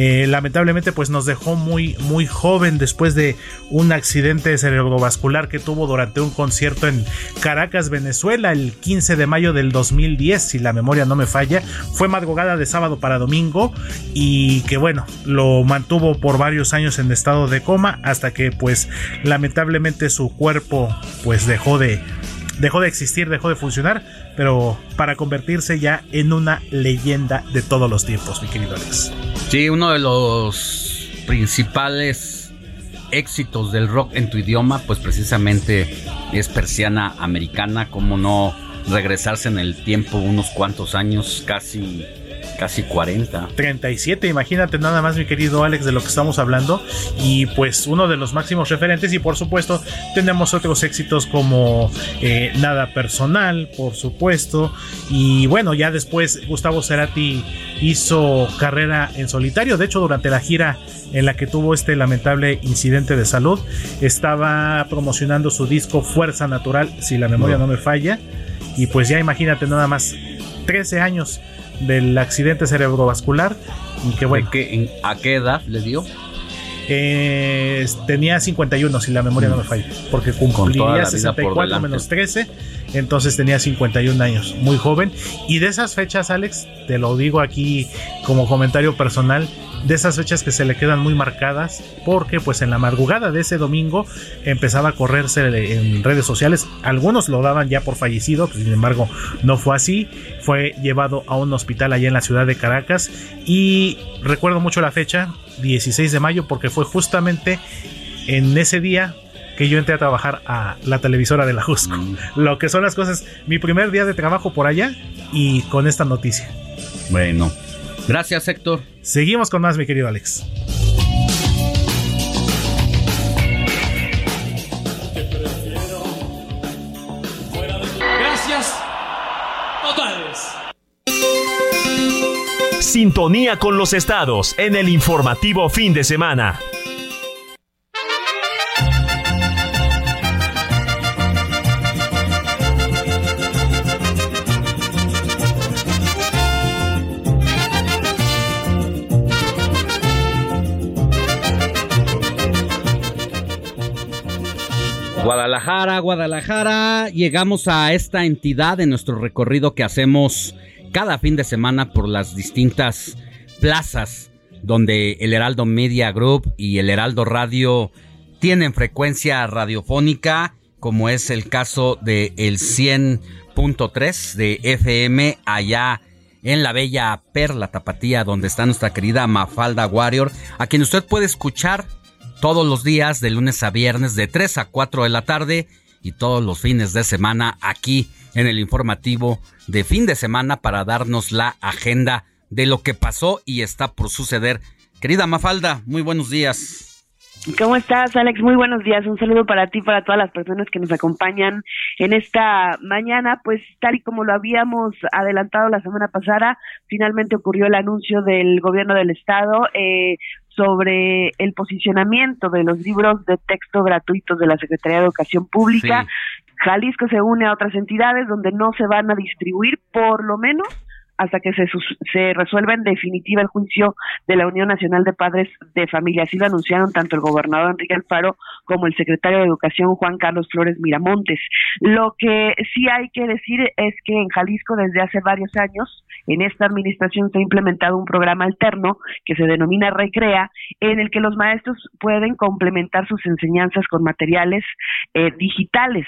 Eh, lamentablemente pues nos dejó muy muy joven después de un accidente cerebrovascular que tuvo durante un concierto en Caracas, Venezuela, el 15 de mayo del 2010, si la memoria no me falla. Fue madrugada de sábado para domingo y que bueno, lo mantuvo por varios años en estado de coma hasta que pues lamentablemente su cuerpo pues dejó de dejó de existir, dejó de funcionar, pero para convertirse ya en una leyenda de todos los tiempos, mi querido Alex. Sí, uno de los principales éxitos del rock en tu idioma, pues precisamente es Persiana Americana, como no regresarse en el tiempo unos cuantos años, casi Casi 40. 37, imagínate nada más, mi querido Alex, de lo que estamos hablando. Y pues uno de los máximos referentes. Y por supuesto, tenemos otros éxitos como eh, Nada Personal, por supuesto. Y bueno, ya después Gustavo Cerati hizo carrera en solitario. De hecho, durante la gira en la que tuvo este lamentable incidente de salud, estaba promocionando su disco Fuerza Natural, si la memoria no me falla. Y pues ya imagínate nada más 13 años del accidente cerebrovascular. Y que bueno. ¿A qué edad le dio? Eh, tenía 51, si la memoria no me falla, porque cumpliría 64 menos 13, entonces tenía 51 años, muy joven. Y de esas fechas, Alex, te lo digo aquí como comentario personal, de esas fechas que se le quedan muy marcadas porque pues en la madrugada de ese domingo empezaba a correrse en redes sociales algunos lo daban ya por fallecido pues, sin embargo no fue así fue llevado a un hospital allá en la ciudad de Caracas y recuerdo mucho la fecha 16 de mayo porque fue justamente en ese día que yo entré a trabajar a la televisora de la Jusco. Mm. Lo que son las cosas, mi primer día de trabajo por allá y con esta noticia. Bueno, gracias Héctor. Seguimos con más, mi querido Alex. Gracias totales. Sintonía con los estados en el informativo fin de semana. Guadalajara, Guadalajara, llegamos a esta entidad en nuestro recorrido que hacemos cada fin de semana por las distintas plazas donde el Heraldo Media Group y el Heraldo Radio tienen frecuencia radiofónica, como es el caso de el 100.3 de FM allá en la bella Perla Tapatía, donde está nuestra querida Mafalda Warrior, a quien usted puede escuchar todos los días de lunes a viernes de 3 a 4 de la tarde y todos los fines de semana aquí en el informativo de fin de semana para darnos la agenda de lo que pasó y está por suceder. Querida Mafalda, muy buenos días. ¿Cómo estás, Alex? Muy buenos días. Un saludo para ti, para todas las personas que nos acompañan en esta mañana. Pues tal y como lo habíamos adelantado la semana pasada, finalmente ocurrió el anuncio del gobierno del estado eh, sobre el posicionamiento de los libros de texto gratuitos de la Secretaría de Educación Pública. Jalisco se une a otras entidades donde no se van a distribuir, por lo menos hasta que se, se resuelva en definitiva el juicio de la Unión Nacional de Padres de Familia. Así lo anunciaron tanto el gobernador Enrique Alfaro como el secretario de Educación Juan Carlos Flores Miramontes. Lo que sí hay que decir es que en Jalisco desde hace varios años en esta administración se ha implementado un programa alterno que se denomina Recrea, en el que los maestros pueden complementar sus enseñanzas con materiales eh, digitales.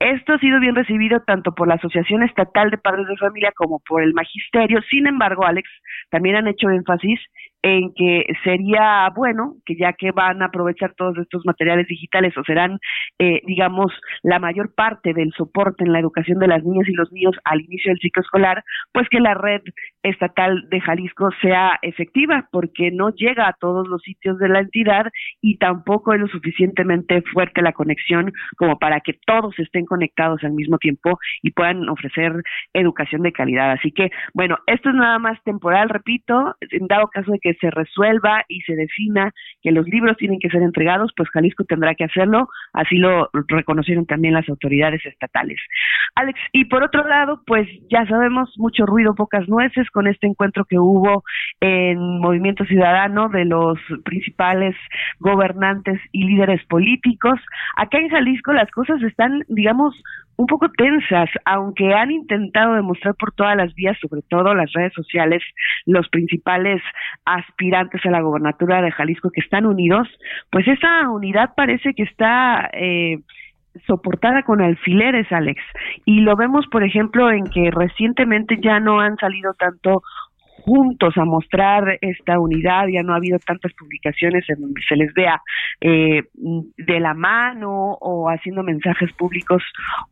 Esto ha sido bien recibido tanto por la Asociación Estatal de Padres de Familia como por el Magisterio. Sin embargo, Alex, también han hecho énfasis en que sería bueno que ya que van a aprovechar todos estos materiales digitales o serán, eh, digamos, la mayor parte del soporte en la educación de las niñas y los niños al inicio del ciclo escolar, pues que la red estatal de Jalisco sea efectiva, porque no llega a todos los sitios de la entidad y tampoco es lo suficientemente fuerte la conexión como para que todos estén conectados al mismo tiempo y puedan ofrecer educación de calidad. Así que, bueno, esto es nada más temporal, repito, en dado caso de que se resuelva y se defina que los libros tienen que ser entregados, pues Jalisco tendrá que hacerlo, así lo reconocieron también las autoridades estatales. Alex, y por otro lado, pues ya sabemos, mucho ruido, pocas nueces con este encuentro que hubo en Movimiento Ciudadano de los principales gobernantes y líderes políticos. Acá en Jalisco las cosas están, digamos, un poco tensas, aunque han intentado demostrar por todas las vías, sobre todo las redes sociales, los principales aspirantes a la gobernatura de Jalisco que están unidos, pues esa unidad parece que está eh, soportada con alfileres, Alex. Y lo vemos, por ejemplo, en que recientemente ya no han salido tanto juntos a mostrar esta unidad, ya no ha habido tantas publicaciones en donde se les vea eh, de la mano o haciendo mensajes públicos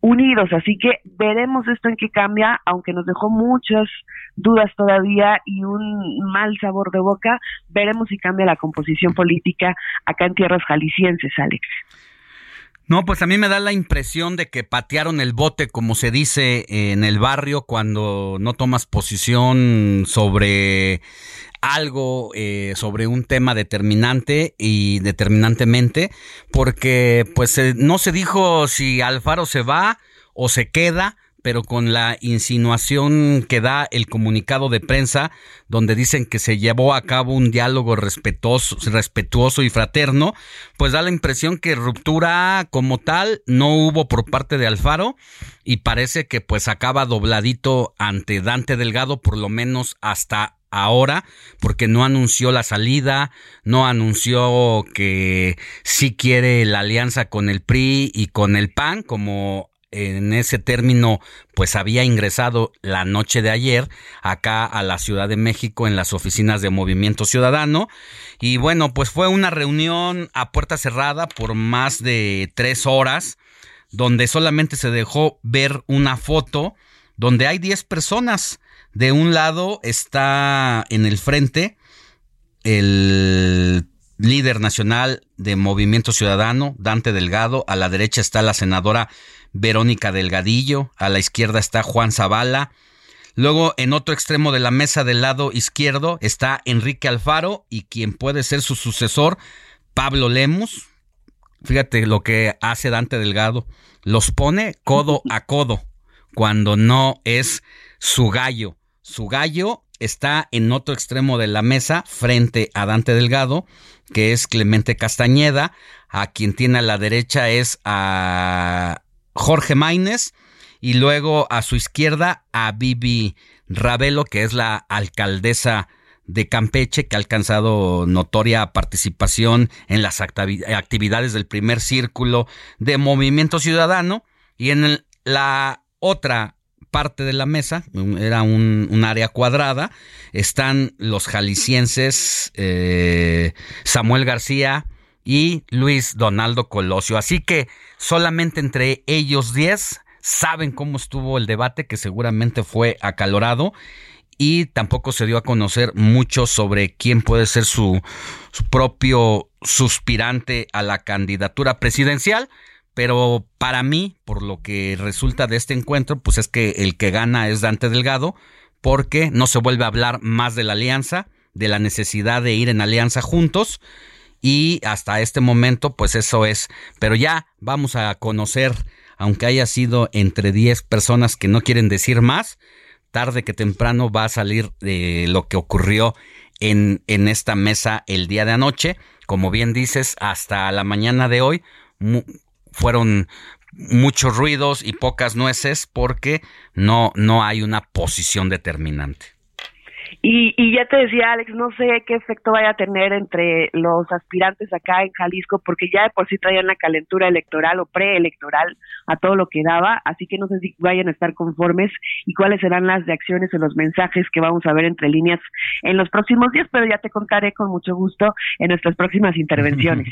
unidos. Así que veremos esto en qué cambia, aunque nos dejó muchas dudas todavía y un mal sabor de boca, veremos si cambia la composición política acá en tierras jaliscienses, Alex. No, pues a mí me da la impresión de que patearon el bote, como se dice en el barrio, cuando no tomas posición sobre algo, eh, sobre un tema determinante y determinantemente, porque pues eh, no se dijo si Alfaro se va o se queda, pero con la insinuación que da el comunicado de prensa, donde dicen que se llevó a cabo un diálogo respetuoso, y fraterno, pues da la impresión que ruptura como tal no hubo por parte de Alfaro y parece que pues acaba dobladito ante Dante Delgado, por lo menos hasta ahora, porque no anunció la salida, no anunció que sí quiere la alianza con el PRI y con el PAN, como en ese término pues había ingresado la noche de ayer acá a la Ciudad de México en las oficinas de Movimiento Ciudadano. Y bueno pues fue una reunión a puerta cerrada por más de tres horas donde solamente se dejó ver una foto donde hay diez personas. De un lado está en el frente el líder nacional de Movimiento Ciudadano, Dante Delgado, a la derecha está la senadora Verónica Delgadillo, a la izquierda está Juan Zavala, luego en otro extremo de la mesa del lado izquierdo está Enrique Alfaro y quien puede ser su sucesor, Pablo Lemus. Fíjate lo que hace Dante Delgado, los pone codo a codo cuando no es su gallo. Su gallo está en otro extremo de la mesa frente a Dante Delgado, que es Clemente Castañeda, a quien tiene a la derecha es a Jorge Maínez y luego a su izquierda a Vivi Ravelo, que es la alcaldesa de Campeche, que ha alcanzado notoria participación en las actividades del primer círculo de Movimiento Ciudadano. Y en la otra parte de la mesa, era un, área cuadrada, están los jaliscienses eh, Samuel García, y Luis Donaldo Colosio. Así que solamente entre ellos 10 saben cómo estuvo el debate, que seguramente fue acalorado. Y tampoco se dio a conocer mucho sobre quién puede ser su, su propio suspirante a la candidatura presidencial. Pero para mí, por lo que resulta de este encuentro, pues es que el que gana es Dante Delgado, porque no se vuelve a hablar más de la alianza, de la necesidad de ir en alianza juntos y hasta este momento pues eso es, pero ya vamos a conocer, aunque haya sido entre 10 personas que no quieren decir más, tarde que temprano va a salir de lo que ocurrió en, en esta mesa el día de anoche. Como bien dices, hasta la mañana de hoy fueron muchos ruidos y pocas nueces porque no, no hay una posición determinante. Y, y ya te decía, Alex, no sé qué efecto vaya a tener entre los aspirantes acá en Jalisco, porque ya de por sí traían la calentura electoral o preelectoral a todo lo que daba, así que no sé si vayan a estar conformes y cuáles serán las reacciones o los mensajes que vamos a ver entre líneas en los próximos días, pero ya te contaré con mucho gusto en nuestras próximas intervenciones.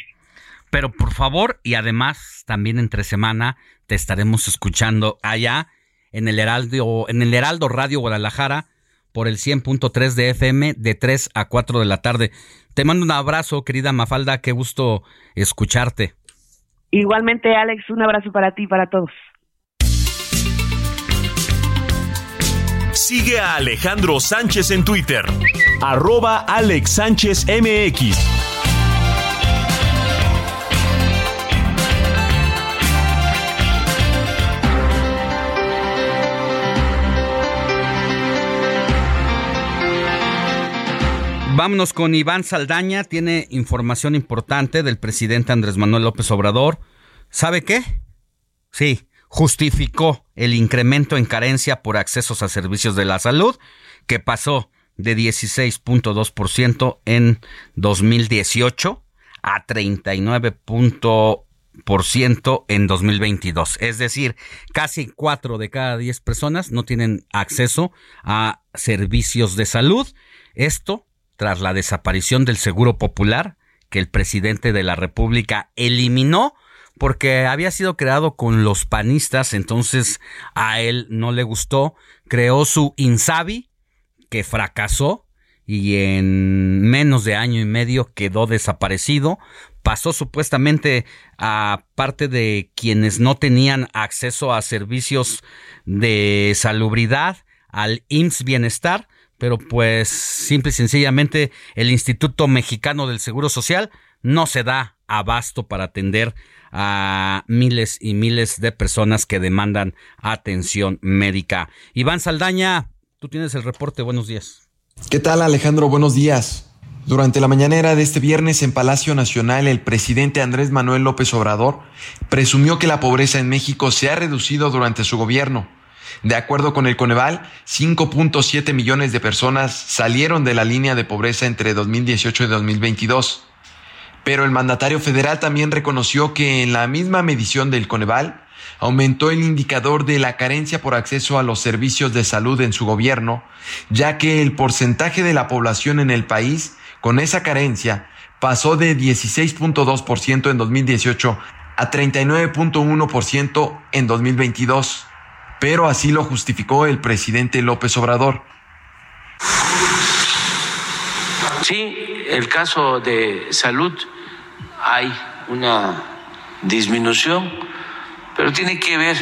Pero por favor, y además también entre semana te estaremos escuchando allá en el Heraldo, en el Heraldo Radio Guadalajara por el 100.3 de FM de 3 a 4 de la tarde. Te mando un abrazo, querida Mafalda, qué gusto escucharte. Igualmente, Alex, un abrazo para ti y para todos. Sigue a Alejandro Sánchez en Twitter, arroba Alex Sánchez MX. Vámonos con Iván Saldaña. Tiene información importante del presidente Andrés Manuel López Obrador. ¿Sabe qué? Sí, justificó el incremento en carencia por accesos a servicios de la salud, que pasó de 16.2% en 2018 a 39. en 2022. Es decir, casi 4 de cada 10 personas no tienen acceso a servicios de salud. Esto tras la desaparición del Seguro Popular que el presidente de la República eliminó porque había sido creado con los panistas, entonces a él no le gustó, creó su Insabi, que fracasó y en menos de año y medio quedó desaparecido, pasó supuestamente a parte de quienes no tenían acceso a servicios de salubridad, al IMSS Bienestar, pero pues simple y sencillamente el Instituto Mexicano del Seguro Social no se da abasto para atender a miles y miles de personas que demandan atención médica. Iván Saldaña, tú tienes el reporte, buenos días. ¿Qué tal Alejandro? Buenos días. Durante la mañanera de este viernes en Palacio Nacional, el presidente Andrés Manuel López Obrador presumió que la pobreza en México se ha reducido durante su gobierno. De acuerdo con el Coneval, 5.7 millones de personas salieron de la línea de pobreza entre 2018 y 2022. Pero el mandatario federal también reconoció que en la misma medición del Coneval aumentó el indicador de la carencia por acceso a los servicios de salud en su gobierno, ya que el porcentaje de la población en el país con esa carencia pasó de 16.2% en 2018 a 39.1% en 2022 pero así lo justificó el presidente López Obrador. Sí, el caso de salud hay una disminución, pero tiene que ver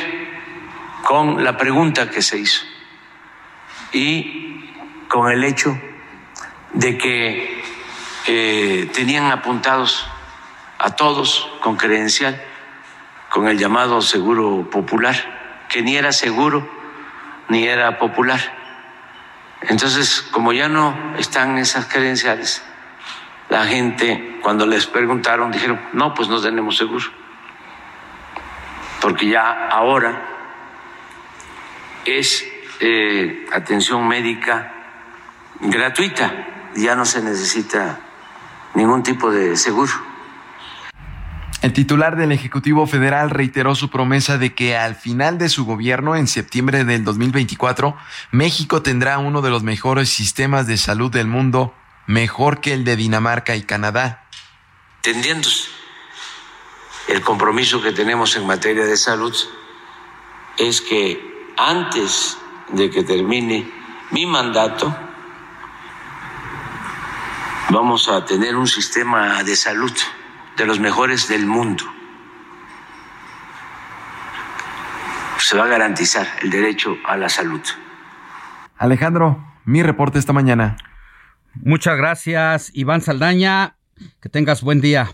con la pregunta que se hizo y con el hecho de que eh, tenían apuntados a todos con credencial, con el llamado seguro popular que ni era seguro ni era popular. Entonces, como ya no están esas credenciales, la gente cuando les preguntaron dijeron, no, pues no tenemos seguro, porque ya ahora es eh, atención médica gratuita, ya no se necesita ningún tipo de seguro. El titular del Ejecutivo Federal reiteró su promesa de que al final de su gobierno, en septiembre del 2024, México tendrá uno de los mejores sistemas de salud del mundo, mejor que el de Dinamarca y Canadá. El compromiso que tenemos en materia de salud, es que antes de que termine mi mandato, vamos a tener un sistema de salud de los mejores del mundo. Se va a garantizar el derecho a la salud. Alejandro, mi reporte esta mañana. Muchas gracias, Iván Saldaña. Que tengas buen día.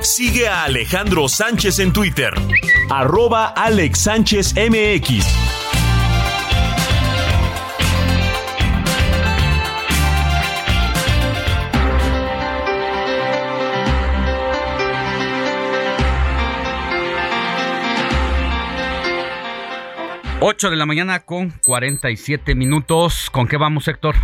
Sigue a Alejandro Sánchez en Twitter, arroba Alex Sánchez MX. 8 de la mañana con 47 minutos. ¿Con qué vamos, Héctor?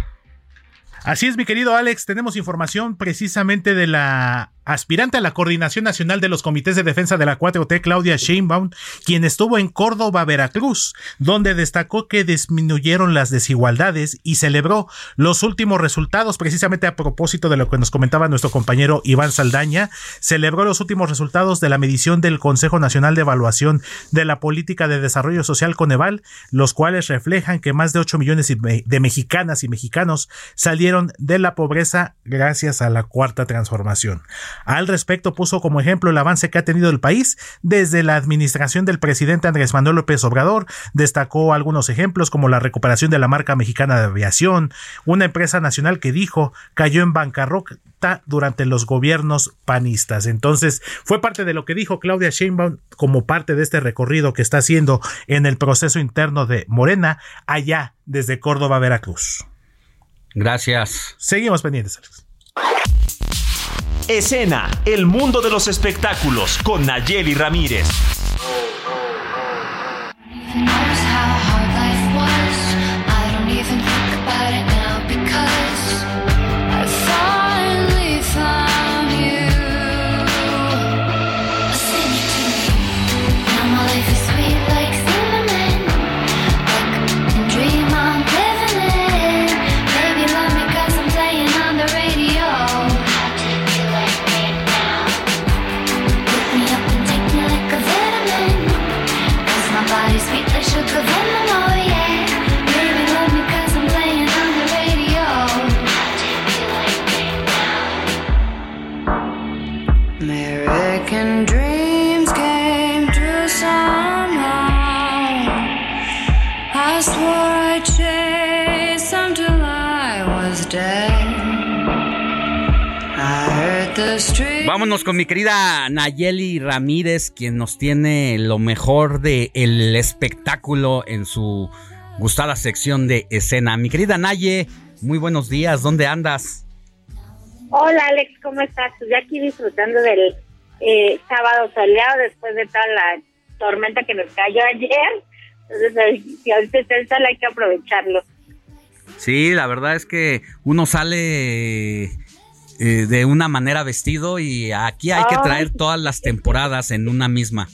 Así es, mi querido Alex, tenemos información precisamente de la aspirante a la Coordinación Nacional de los Comités de Defensa de la 4T, Claudia Sheinbaum, quien estuvo en Córdoba, Veracruz, donde destacó que disminuyeron las desigualdades y celebró los últimos resultados, precisamente a propósito de lo que nos comentaba nuestro compañero Iván Saldaña, celebró los últimos resultados de la medición del Consejo Nacional de Evaluación de la Política de Desarrollo Social Coneval, los cuales reflejan que más de 8 millones de mexicanas y mexicanos salieron de la pobreza gracias a la cuarta transformación. Al respecto puso como ejemplo el avance que ha tenido el país desde la administración del presidente Andrés Manuel López Obrador. Destacó algunos ejemplos como la recuperación de la marca mexicana de aviación, una empresa nacional que dijo cayó en bancarrota durante los gobiernos panistas. Entonces, fue parte de lo que dijo Claudia Sheinbaum como parte de este recorrido que está haciendo en el proceso interno de Morena allá desde Córdoba, Veracruz. Gracias. Seguimos pendientes, Alex. Escena, el mundo de los espectáculos con Nayeli Ramírez. Vámonos con mi querida Nayeli Ramírez, quien nos tiene lo mejor del el espectáculo en su gustada sección de escena. Mi querida Naye, muy buenos días, ¿dónde andas? Hola Alex, ¿cómo estás? Pues ya aquí disfrutando del eh, sábado soleado después de toda la tormenta que nos cayó ayer. Entonces, si ahorita está el sol hay que aprovecharlo. Sí, la verdad es que uno sale eh, de una manera vestido y aquí hay que traer todas las temporadas en una misma.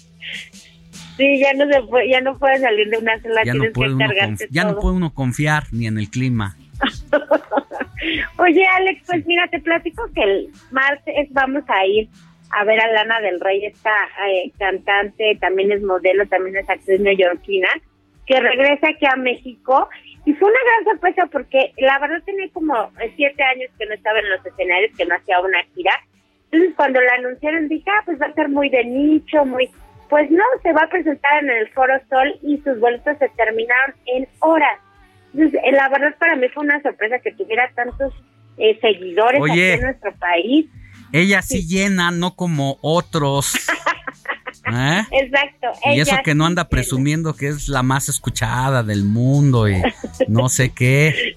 Sí, ya no se puede, ya no puedes salir de una sola, Ya no, puede que uno ya no puede uno confiar ni en el clima. Oye, Alex, pues mira, te platico que el martes vamos a ir a ver a Lana del Rey, esta eh, cantante, también es modelo, también es actriz neoyorquina, que regresa aquí a México. Y fue una gran sorpresa porque la verdad tenía como eh, siete años que no estaba en los escenarios, que no hacía una gira. Entonces cuando la anunciaron dije, ah, pues va a ser muy de nicho, muy... Pues no, se va a presentar en el Foro Sol y sus boletos se terminaron en horas. Entonces, eh, la verdad para mí fue una sorpresa que tuviera tantos eh, seguidores Oye. aquí en nuestro país. Ella sí llena, no como otros. ¿Eh? Exacto. Y eso que no anda presumiendo que es la más escuchada del mundo y no sé qué.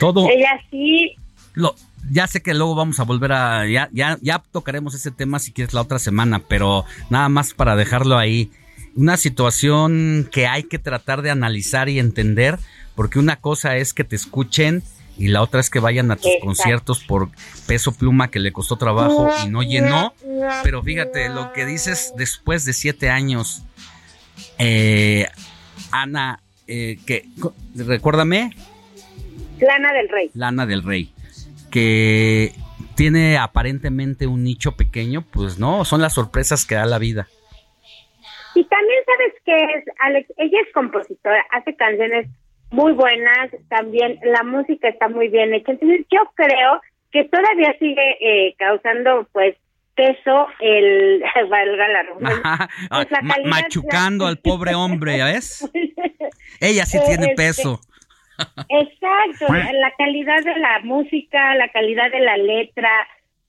Todo. Ella sí, Lo, ya sé que luego vamos a volver a. Ya, ya, ya tocaremos ese tema si quieres la otra semana, pero nada más para dejarlo ahí. Una situación que hay que tratar de analizar y entender, porque una cosa es que te escuchen y la otra es que vayan a tus Exacto. conciertos por peso pluma que le costó trabajo y no llenó. Pero fíjate, lo que dices después de siete años, eh, Ana, eh, que recuérdame, Lana del Rey. Lana del Rey, que tiene aparentemente un nicho pequeño, pues no, son las sorpresas que da la vida. Y también sabes que es, Alex, ella es compositora, hace canciones muy buenas, también la música está muy bien hecha. Entonces yo creo que todavía sigue eh, causando pues peso el, valga la pues, la Ma- calidad- machucando al pobre hombre, ¿ya ves? Ella sí tiene este, peso. Exacto, la calidad de la música, la calidad de la letra.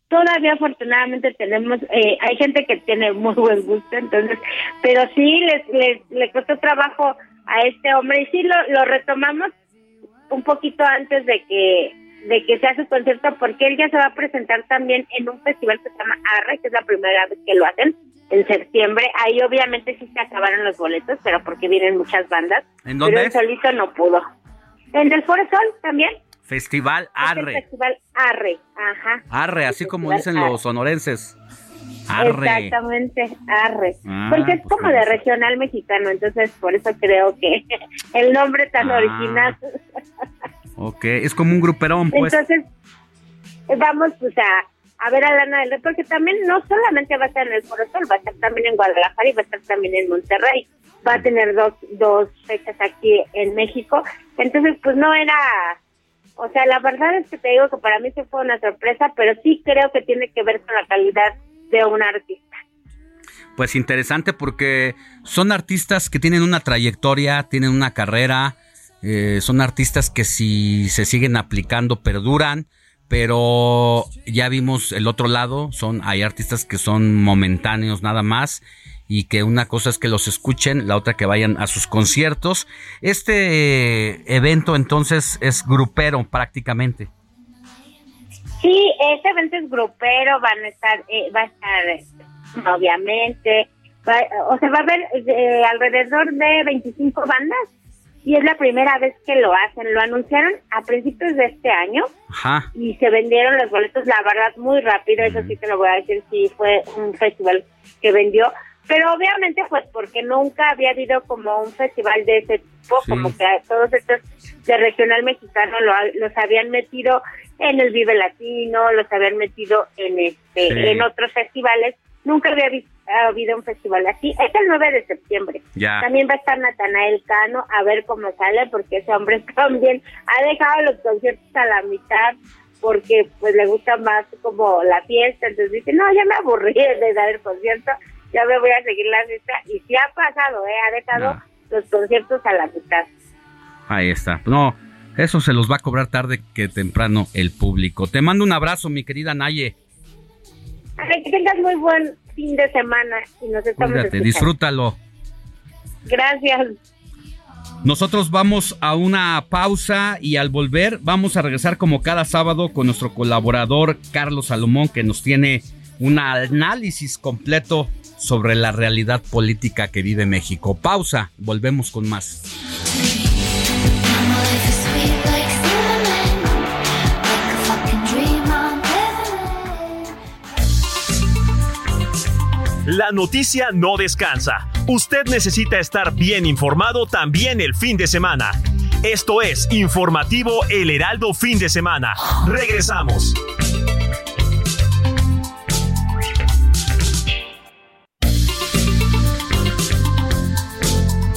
Todavía afortunadamente tenemos, eh, hay gente que tiene muy buen gusto, entonces, pero sí les, les, le costó trabajo a este hombre y sí lo, lo retomamos un poquito antes de que de que sea su concierto porque él ya se va a presentar también en un festival que se llama Arre, que es la primera vez que lo hacen en septiembre. Ahí obviamente sí se acabaron los boletos, pero porque vienen muchas bandas. ¿En dónde Pero él solito no pudo. En el Foro Sol también. Festival Es el Arre. festival Arre, ajá. Arre, así como dicen Arre. los sonorenses. Arre. Exactamente, Arre. Ah, Porque es pues como de regional mexicano, entonces por eso creo que el nombre tan Ah. original. Ok, es como un gruperón, pues. Entonces, vamos pues a, a ver a Lana del Rey, porque también no solamente va a estar en el Foro Sol, va a estar también en Guadalajara y va a estar también en Monterrey. Va a tener dos, dos fechas aquí en México. Entonces, pues no era... O sea, la verdad es que te digo que para mí sí fue una sorpresa, pero sí creo que tiene que ver con la calidad de un artista. Pues interesante porque son artistas que tienen una trayectoria, tienen una carrera, eh, son artistas que si se siguen aplicando perduran, pero ya vimos el otro lado, son hay artistas que son momentáneos nada más y que una cosa es que los escuchen, la otra que vayan a sus conciertos. Este eh, evento entonces es grupero prácticamente. Sí, este evento es grupero, van a estar, eh, va a estar, eh, obviamente, va- o sea, va a haber eh, alrededor de 25 bandas y es la primera vez que lo hacen. Lo anunciaron a principios de este año Ajá. y se vendieron los boletos, la verdad, muy rápido. Eso sí te lo voy a decir, sí, fue un festival que vendió. Pero obviamente, pues porque nunca había habido como un festival de ese tipo, Sí. como que todos estos de regional mexicano lo, los habían metido en el Vive Latino, los habían metido en este Sí. en otros festivales. Nunca había vis- habido un festival así. Es el 9 de septiembre. Ya. También va a estar Natanael Cano a ver cómo sale, porque ese hombre también ha dejado los conciertos a la mitad porque pues le gusta más como la fiesta, entonces dice, no, ya me aburrí de dar el concierto, ya me voy a seguir la fiesta, y sí ha pasado, ¿eh? ha dejado los conciertos a la mitad. Ahí está, no, eso se los va a cobrar tarde que temprano el público. Te mando un abrazo, mi querida Naye. que tengas muy buen fin de semana y nos estamos Cuídate, disfrútalo. Gracias. Nosotros vamos a una pausa y al volver vamos a regresar como cada sábado con nuestro colaborador Carlos Salomón que nos tiene un análisis completo sobre la realidad política que vive México. Pausa, volvemos con más. La noticia no descansa. Usted necesita estar bien informado también el fin de semana. Esto es Informativo El Heraldo Fin de Semana. Regresamos.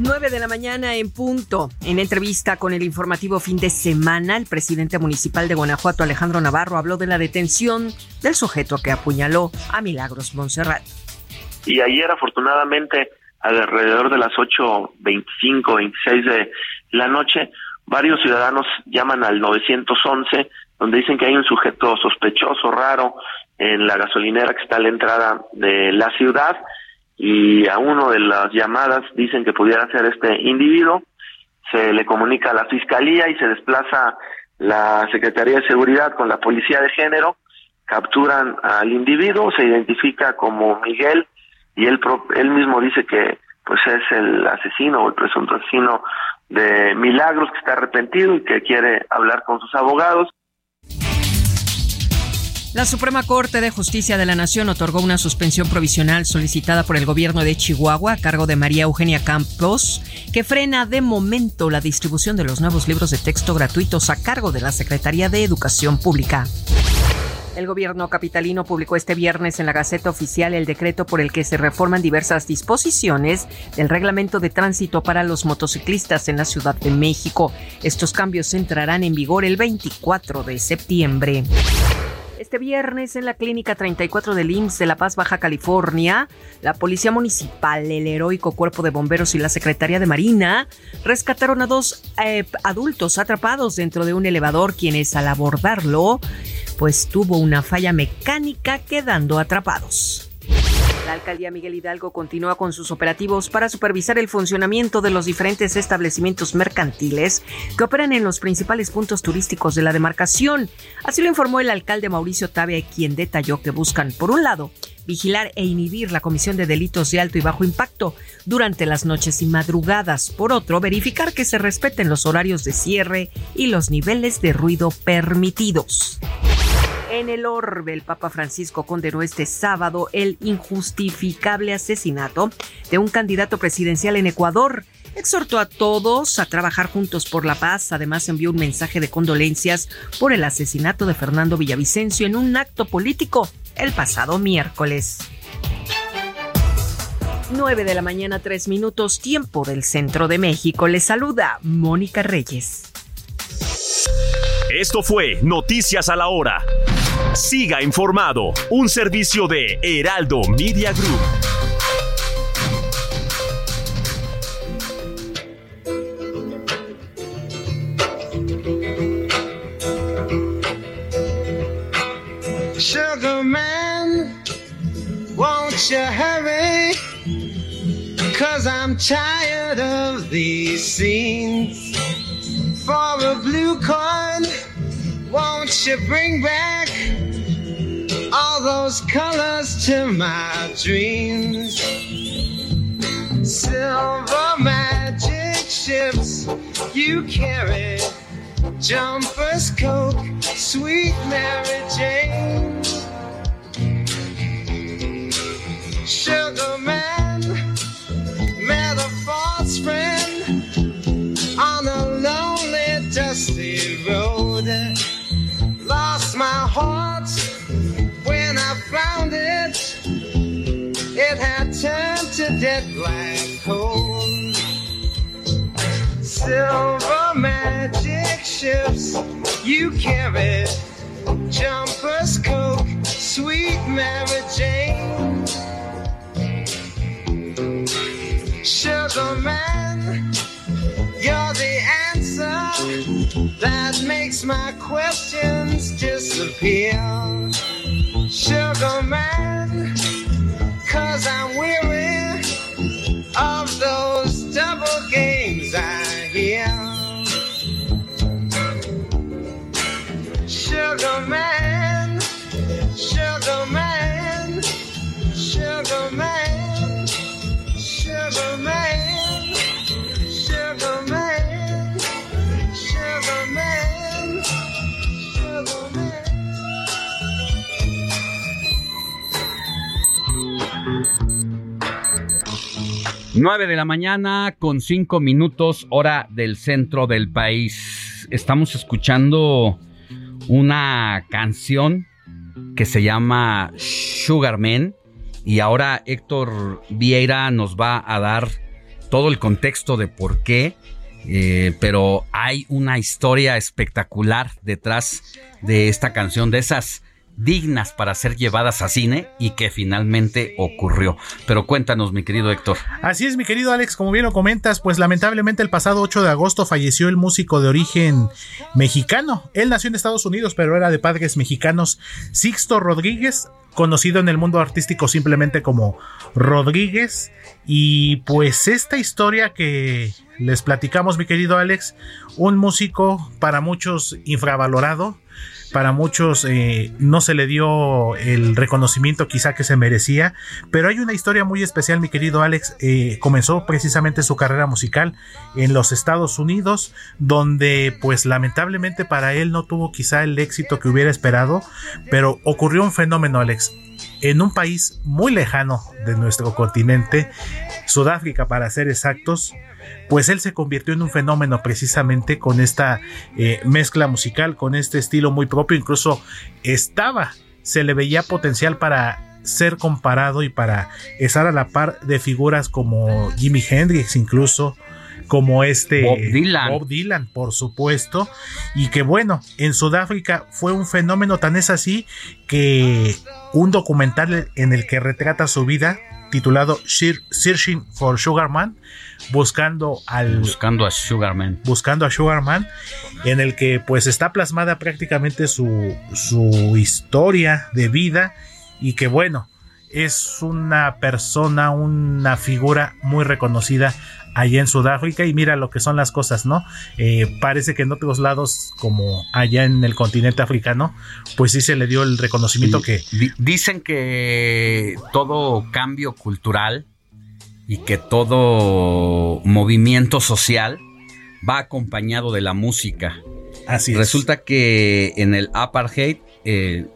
Nueve de la mañana en punto. En entrevista con el informativo fin de semana, el presidente municipal de Guanajuato, Alejandro Navarro, habló de la detención del sujeto que apuñaló a Milagros Montserrat. Y ayer, afortunadamente, alrededor de las 8.25, 26 de la noche, varios ciudadanos llaman al 911, donde dicen que hay un sujeto sospechoso, raro, en la gasolinera que está a la entrada de la ciudad y a uno de las llamadas dicen que pudiera ser este individuo, se le comunica a la fiscalía y se desplaza la Secretaría de Seguridad con la Policía de Género, capturan al individuo, se identifica como Miguel y él, él mismo dice que pues es el asesino o el presunto asesino de Milagros que está arrepentido y que quiere hablar con sus abogados. La Suprema Corte de Justicia de la Nación otorgó una suspensión provisional solicitada por el gobierno de Chihuahua a cargo de María Eugenia Campos, que frena de momento la distribución de los nuevos libros de texto gratuitos a cargo de la Secretaría de Educación Pública. El gobierno capitalino publicó este viernes en la Gaceta Oficial el decreto por el que se reforman diversas disposiciones del reglamento de tránsito para los motociclistas en la Ciudad de México. Estos cambios entrarán en vigor el 24 de septiembre. Este viernes en la Clínica 34 del IMSS de La Paz, Baja California, la Policía Municipal, el Heroico Cuerpo de Bomberos y la Secretaría de Marina rescataron a dos eh, adultos atrapados dentro de un elevador quienes al abordarlo pues tuvo una falla mecánica quedando atrapados. La alcaldía Miguel Hidalgo continúa con sus operativos para supervisar el funcionamiento de los diferentes establecimientos mercantiles que operan en los principales puntos turísticos de la demarcación. Así lo informó el alcalde Mauricio Tabe, quien detalló que buscan, por un lado, vigilar e inhibir la comisión de delitos de alto y bajo impacto durante las noches y madrugadas. Por otro, verificar que se respeten los horarios de cierre y los niveles de ruido permitidos. En el orbe, el Papa Francisco condenó este sábado el injustificable asesinato de un candidato presidencial en Ecuador. Exhortó a todos a trabajar juntos por la paz. Además, envió un mensaje de condolencias por el asesinato de Fernando Villavicencio en un acto político el pasado miércoles. 9 de la mañana, 3 minutos, tiempo del centro de México. Les saluda Mónica Reyes. Esto fue Noticias a la Hora. Siga informado, un servicio de Heraldo Media Group. Sugar man, won't you hurry? Cause I'm tired of these scenes. For a blue coin, won't you bring back those colors to my dreams? Silver magic ships you carry, jumpers, coke, sweet Mary Jane. Sugar man. A dead black hole. Silver magic ships you carry, jumpers, coke, sweet Mary Jane. Sugar man, you're the answer that makes my questions disappear. Sugar man, cause I'm weary of those double games I hear. Sugar man, sugar man, sugar man, 9 de la mañana con 5 minutos hora del centro del país. Estamos escuchando una canción que se llama Sugar Man y ahora Héctor Vieira nos va a dar todo el contexto de por qué, eh, pero hay una historia espectacular detrás de esta canción, de esas dignas para ser llevadas a cine y que finalmente ocurrió. Pero cuéntanos, mi querido Héctor. Así es, mi querido Alex, como bien lo comentas, pues lamentablemente el pasado 8 de agosto falleció el músico de origen mexicano. Él nació en Estados Unidos, pero era de padres mexicanos. Sixto Rodríguez, conocido en el mundo artístico simplemente como Rodríguez. Y pues esta historia que les platicamos, mi querido Alex, un músico para muchos infravalorado, para muchos eh, no se le dio el reconocimiento quizá que se merecía, pero hay una historia muy especial, mi querido Alex. Eh, comenzó precisamente su carrera musical en los Estados Unidos, donde pues lamentablemente para él no tuvo quizá el éxito que hubiera esperado, pero ocurrió un fenómeno, Alex. En un país muy lejano de nuestro continente, Sudáfrica para ser exactos, pues él se convirtió en un fenómeno precisamente con esta eh, mezcla musical, con este estilo muy propio, incluso estaba, se le veía potencial para ser comparado y para estar a la par de figuras como Jimi Hendrix incluso como este Bob Dylan. Bob Dylan, por supuesto, y que bueno, en Sudáfrica fue un fenómeno tan es así que un documental en el que retrata su vida titulado Sear- Searching for Sugarman, buscando al Buscando a Sugarman. buscando a Sugarman, en el que pues está plasmada prácticamente su, su historia de vida y que bueno, es una persona, una figura muy reconocida allá en Sudáfrica y mira lo que son las cosas, ¿no? Eh, parece que en otros lados como allá en el continente africano, pues sí se le dio el reconocimiento que... Di- Dicen que todo cambio cultural y que todo movimiento social va acompañado de la música. Así es. Resulta que en el apartheid, eh,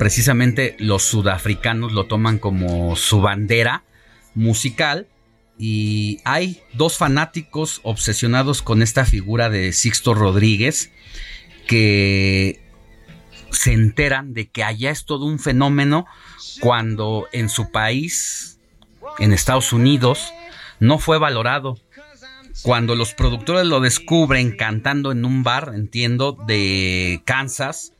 precisamente los sudafricanos lo toman como su bandera musical y hay dos fanáticos obsesionados con esta figura de Sixto Rodríguez que se enteran de que allá es todo un fenómeno cuando en su país, en Estados Unidos, no fue valorado. Cuando los productores lo descubren cantando en un bar, entiendo, de Kansas,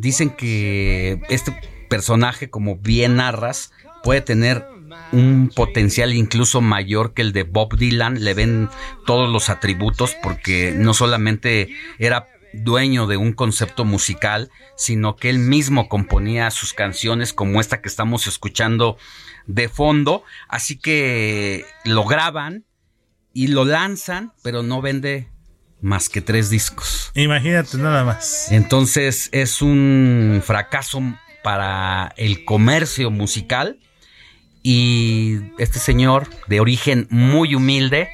dicen que este personaje, como bien narras, puede tener un potencial incluso mayor que el de Bob Dylan. Le ven todos los atributos porque no solamente era dueño de un concepto musical, sino que él mismo componía sus canciones como esta que estamos escuchando de fondo. Así que lo graban y lo lanzan, pero no vende más que tres discos. Imagínate nada más. Entonces es un fracaso para el comercio musical y este señor de origen muy humilde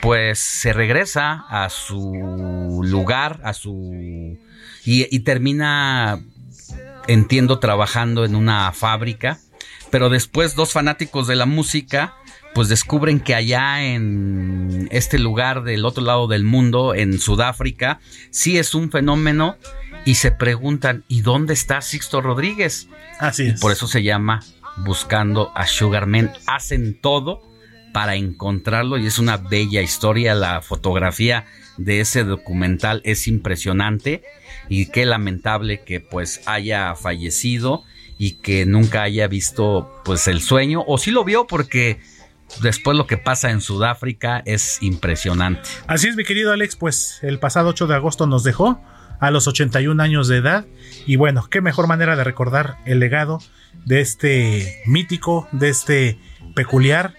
pues se regresa a su lugar, a su y, y termina entiendo trabajando en una fábrica, pero después dos fanáticos de la música pues descubren que allá en este lugar del otro lado del mundo, en Sudáfrica, sí es un fenómeno y se preguntan, ¿y dónde está Sixto Rodríguez? Así Y es. por eso se llama Buscando a Sugarman. Hacen todo para encontrarlo y es una bella historia. La fotografía de ese documental es impresionante y qué lamentable que pues haya fallecido y que nunca haya visto pues el sueño o sí lo vio porque después lo que pasa en Sudáfrica es impresionante. Así es, mi querido Alex, pues el pasado 8 de agosto nos dejó a los 81 años de edad y bueno, qué mejor manera de recordar el legado de este mítico, de este peculiar,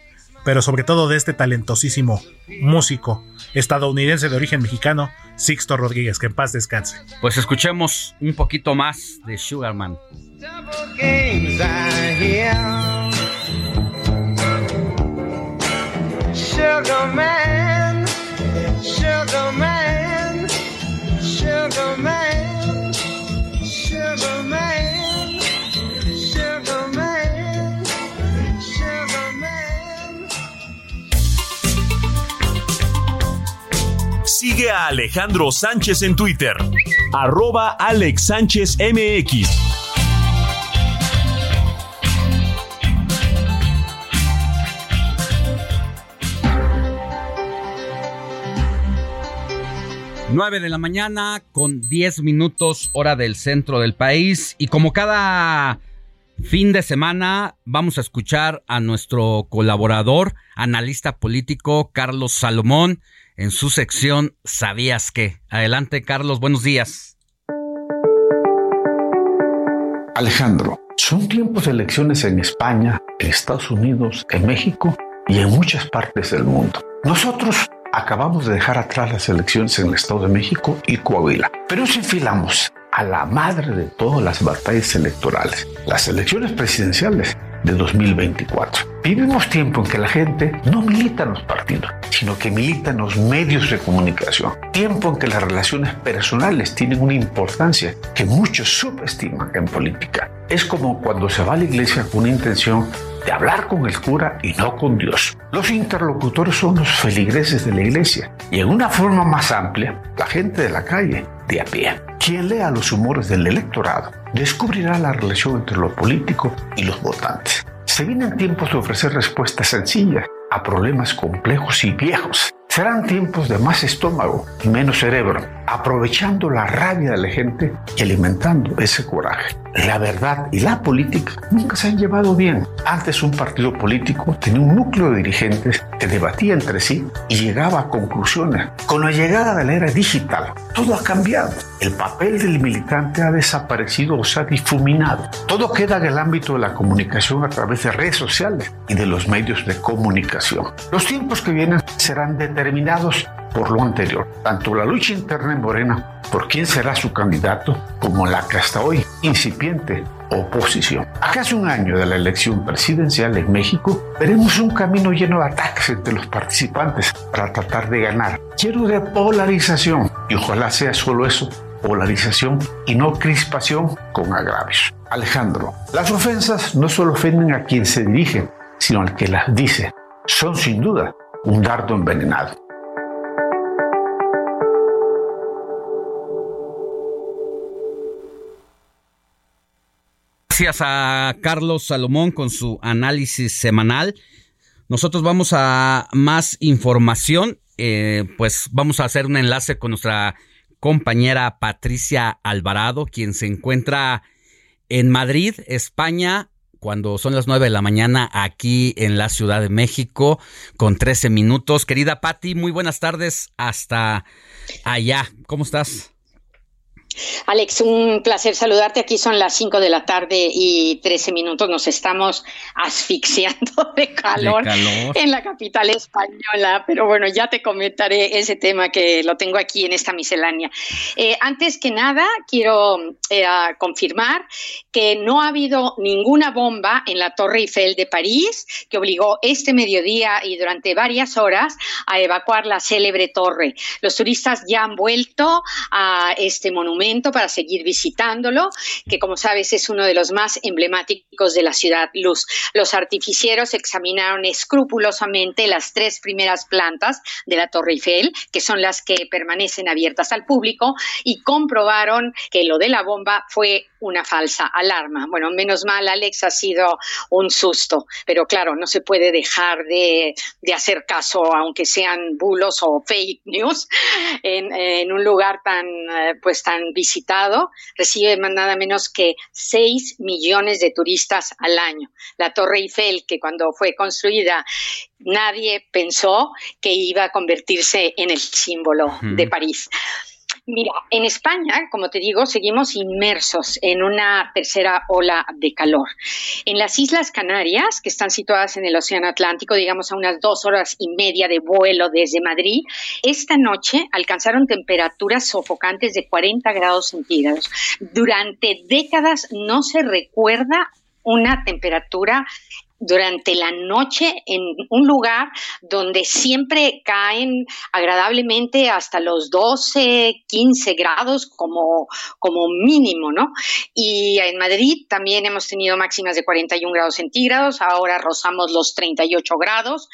pero sobre todo de este talentosísimo músico estadounidense de origen mexicano, Sixto Rodríguez, que en paz descanse. Pues escuchemos un poquito más de Sugarman. Sugar man, sugar man, sugar man. Sigue a Alejandro Sánchez en Twitter. Arroba Alex Sánchez MX. Nueve de la mañana con 10 minutos hora del centro del país y como cada fin de semana vamos a escuchar a nuestro colaborador, analista político Carlos Salomón en su sección ¿Sabías qué? Adelante Carlos, buenos días. Alejandro, son tiempos de elecciones en España, en Estados Unidos, en México y en muchas partes del mundo. Nosotros acabamos de dejar atrás las elecciones en el Estado de México y Coahuila, pero nos enfilamos a la madre de todas las batallas electorales, las elecciones presidenciales de 2024. Vivimos tiempo en que la gente no milita en los partidos, sino que milita en los medios de comunicación. Tiempo en que las relaciones personales tienen una importancia que muchos subestiman en política. Es como cuando se va a la iglesia con una intención de hablar con el cura y no con Dios. Los interlocutores son los feligreses de la iglesia y en una forma más amplia, la gente de la calle, de a pie. Quien lea los humores del electorado descubrirá la relación entre lo político y los votantes. Se vienen tiempos de ofrecer respuestas sencillas a problemas complejos y viejos. Serán tiempos de más estómago y menos cerebro, aprovechando la rabia de la gente y alimentando ese coraje. La verdad y la política nunca se han llevado bien. Antes un partido político tenía un núcleo de dirigentes que debatía entre sí y llegaba a conclusiones. Con la llegada de la era digital, todo ha cambiado. El papel del militante ha desaparecido o se ha difuminado. Todo queda en el ámbito de la comunicación a través de redes sociales y de los medios de comunicación. Los tiempos que vienen serán determinados por lo anterior, tanto la lucha interna en Morena por quién será su candidato, como la que hasta hoy incipiente oposición. A casi un año de la elección presidencial en México, veremos un camino lleno de ataques entre los participantes para tratar de ganar, lleno de polarización, y ojalá sea solo eso, polarización y no crispación con agravios. Alejandro, las ofensas no solo ofenden a quien se dirige, sino al que las dice. Son sin duda un dardo envenenado. Gracias a Carlos Salomón con su análisis semanal. Nosotros vamos a más información. eh, pues vamos a hacer un enlace con nuestra compañera Patricia Alvarado, quien se encuentra en Madrid, España, cuando son las 9 de la mañana aquí en la Ciudad de México, con 13 minutos. Querida Patti, muy buenas tardes hasta allá. ¿Cómo estás? Alex, un placer saludarte. Aquí son las 5 de la tarde y 13 minutos. Nos estamos asfixiando de calor, De calor. en la capital española. Pero bueno, ya te comentaré ese tema que lo tengo aquí en esta miscelánea. Eh, antes que nada, quiero eh, confirmar que no ha habido ninguna bomba en la Torre Eiffel de París que obligó este mediodía y durante varias horas a evacuar la célebre torre. Los turistas ya han vuelto a este monumento para seguir visitándolo, que como sabes es uno de los más emblemáticos de la ciudad Luz. Los artificieros examinaron escrupulosamente las tres primeras plantas de la Torre Eiffel, que son las que permanecen abiertas al público, y comprobaron que lo de la bomba fue una falsa alarma. Bueno, menos mal, Alex, ha sido un susto, pero claro, no se puede dejar de, hacer caso, aunque sean bulos o fake news, en, un lugar tan, eh, pues, tan visitado. Recibe nada menos que 6 millones de turistas al año. La Torre Eiffel, que cuando fue construida nadie pensó que iba a convertirse en el símbolo de París. Mira, en España, como te digo, seguimos inmersos en una tercera ola de calor. En las Islas Canarias, que están situadas en el Océano Atlántico, digamos a unas dos horas y media de vuelo desde Madrid, esta noche alcanzaron temperaturas sofocantes de 40 grados centígrados. Durante décadas no se recuerda una temperatura durante la noche en un lugar donde siempre caen agradablemente hasta los 12, 15 grados como, como mínimo, ¿no? Y en Madrid también hemos tenido máximas de 41 grados centígrados, ahora rozamos los 38 grados.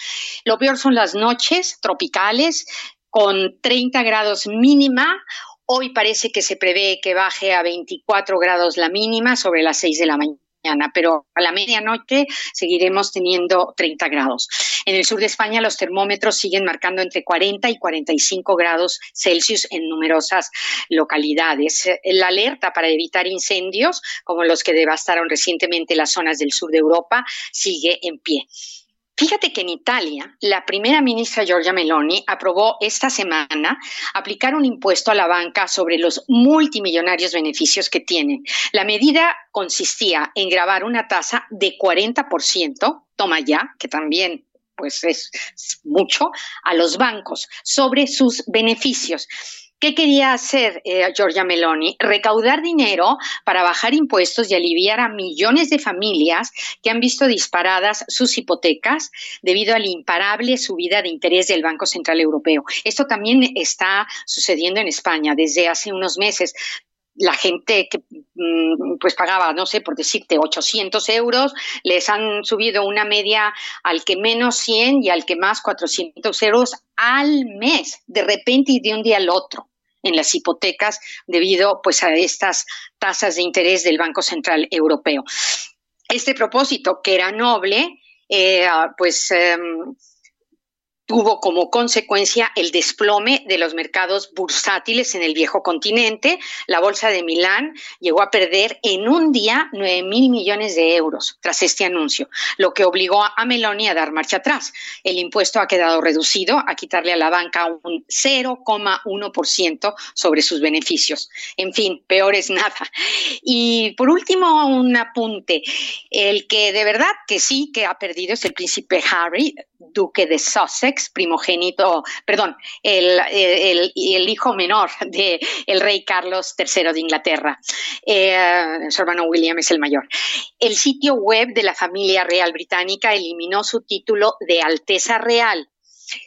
Lo peor son las noches tropicales con 30 grados mínima Hoy parece que se prevé que baje a 24 grados la mínima sobre las 6 de la mañana pero a la medianoche seguiremos teniendo 30 grados. En el sur de España los termómetros siguen marcando entre 40 y 45 grados Celsius en numerosas localidades. La alerta para evitar incendios, como los que devastaron recientemente las zonas del sur de Europa, sigue en pie. Fíjate que en Italia, la primera ministra Giorgia Meloni aprobó esta semana aplicar un impuesto a la banca sobre los multimillonarios beneficios que tienen. La medida consistía en grabar una tasa de 40%, toma ya, que también pues es mucho, a los bancos sobre sus beneficios. ¿Qué quería hacer eh, Giorgia Meloni? Recaudar dinero para bajar impuestos y aliviar a millones de familias que han visto disparadas sus hipotecas debido a la imparable subida de interés del Banco Central Europeo. Esto también está sucediendo en España desde hace unos meses la gente que mm, pues pagaba, no sé, por decirte, 800 euros, les han subido una media al que menos 100 y al que más 400 euros al mes, de repente y de un día al otro en las hipotecas debido pues a estas tasas de interés del Banco Central Europeo. Este propósito, que era noble, eh, pues em, tuvo como consecuencia el desplome de los mercados bursátiles en el viejo continente. La bolsa de Milán llegó a perder en un día 9 mil millones de euros tras este anuncio, lo que obligó a Meloni a dar marcha atrás. El impuesto ha quedado reducido a quitarle a la banca un 0,1% sobre sus beneficios. En fin, peor es nada. Y por último, un apunte. El que de verdad que sí que ha perdido es el príncipe Harry, duque de Sussex, primogénito, perdón, el, hijo menor del el rey Carlos III de Inglaterra. Eh, su hermano William es el mayor. El sitio web de la familia real británica eliminó su título de Alteza Real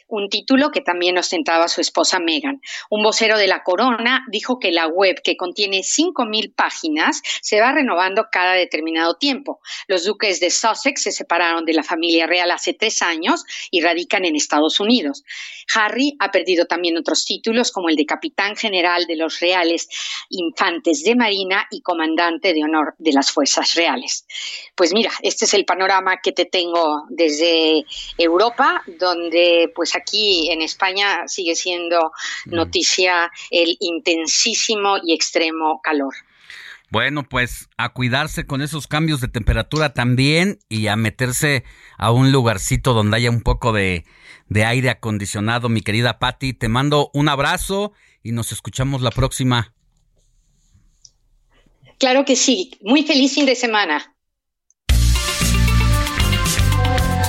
un título que también ostentaba su esposa Meghan. Un vocero de la corona dijo que la web, que contiene 5.000 páginas, se va renovando cada determinado tiempo. Los duques de Sussex se separaron de la familia real hace tres años y radican en Estados Unidos. Harry ha perdido también otros títulos como el de capitán general de los reales infantes de Marina y comandante de honor de las fuerzas reales. Pues mira, este es el panorama que te tengo desde Europa, donde pues aquí en España sigue siendo noticia el intensísimo y extremo calor. Bueno, pues a cuidarse con esos cambios de temperatura también y a meterse a un lugarcito donde haya un poco de, de aire acondicionado, mi querida Patti. Te mando un abrazo y nos escuchamos la próxima. Claro que sí. Muy feliz fin de semana.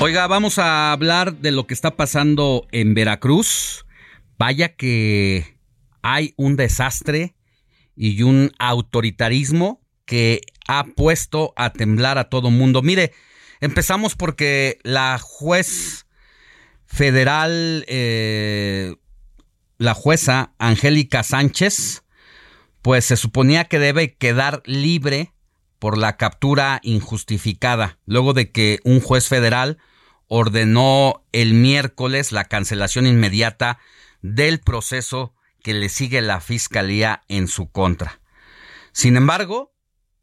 Oiga, vamos a hablar de lo que está pasando en Veracruz. Vaya que hay un desastre y un autoritarismo que ha puesto a temblar a todo mundo. Mire, empezamos porque la juez federal, eh, la jueza Angélica Sánchez, pues se suponía que debe quedar libre por la captura injustificada, luego de que un juez federal ordenó el miércoles la cancelación inmediata del proceso que le sigue la fiscalía en su contra. Sin embargo,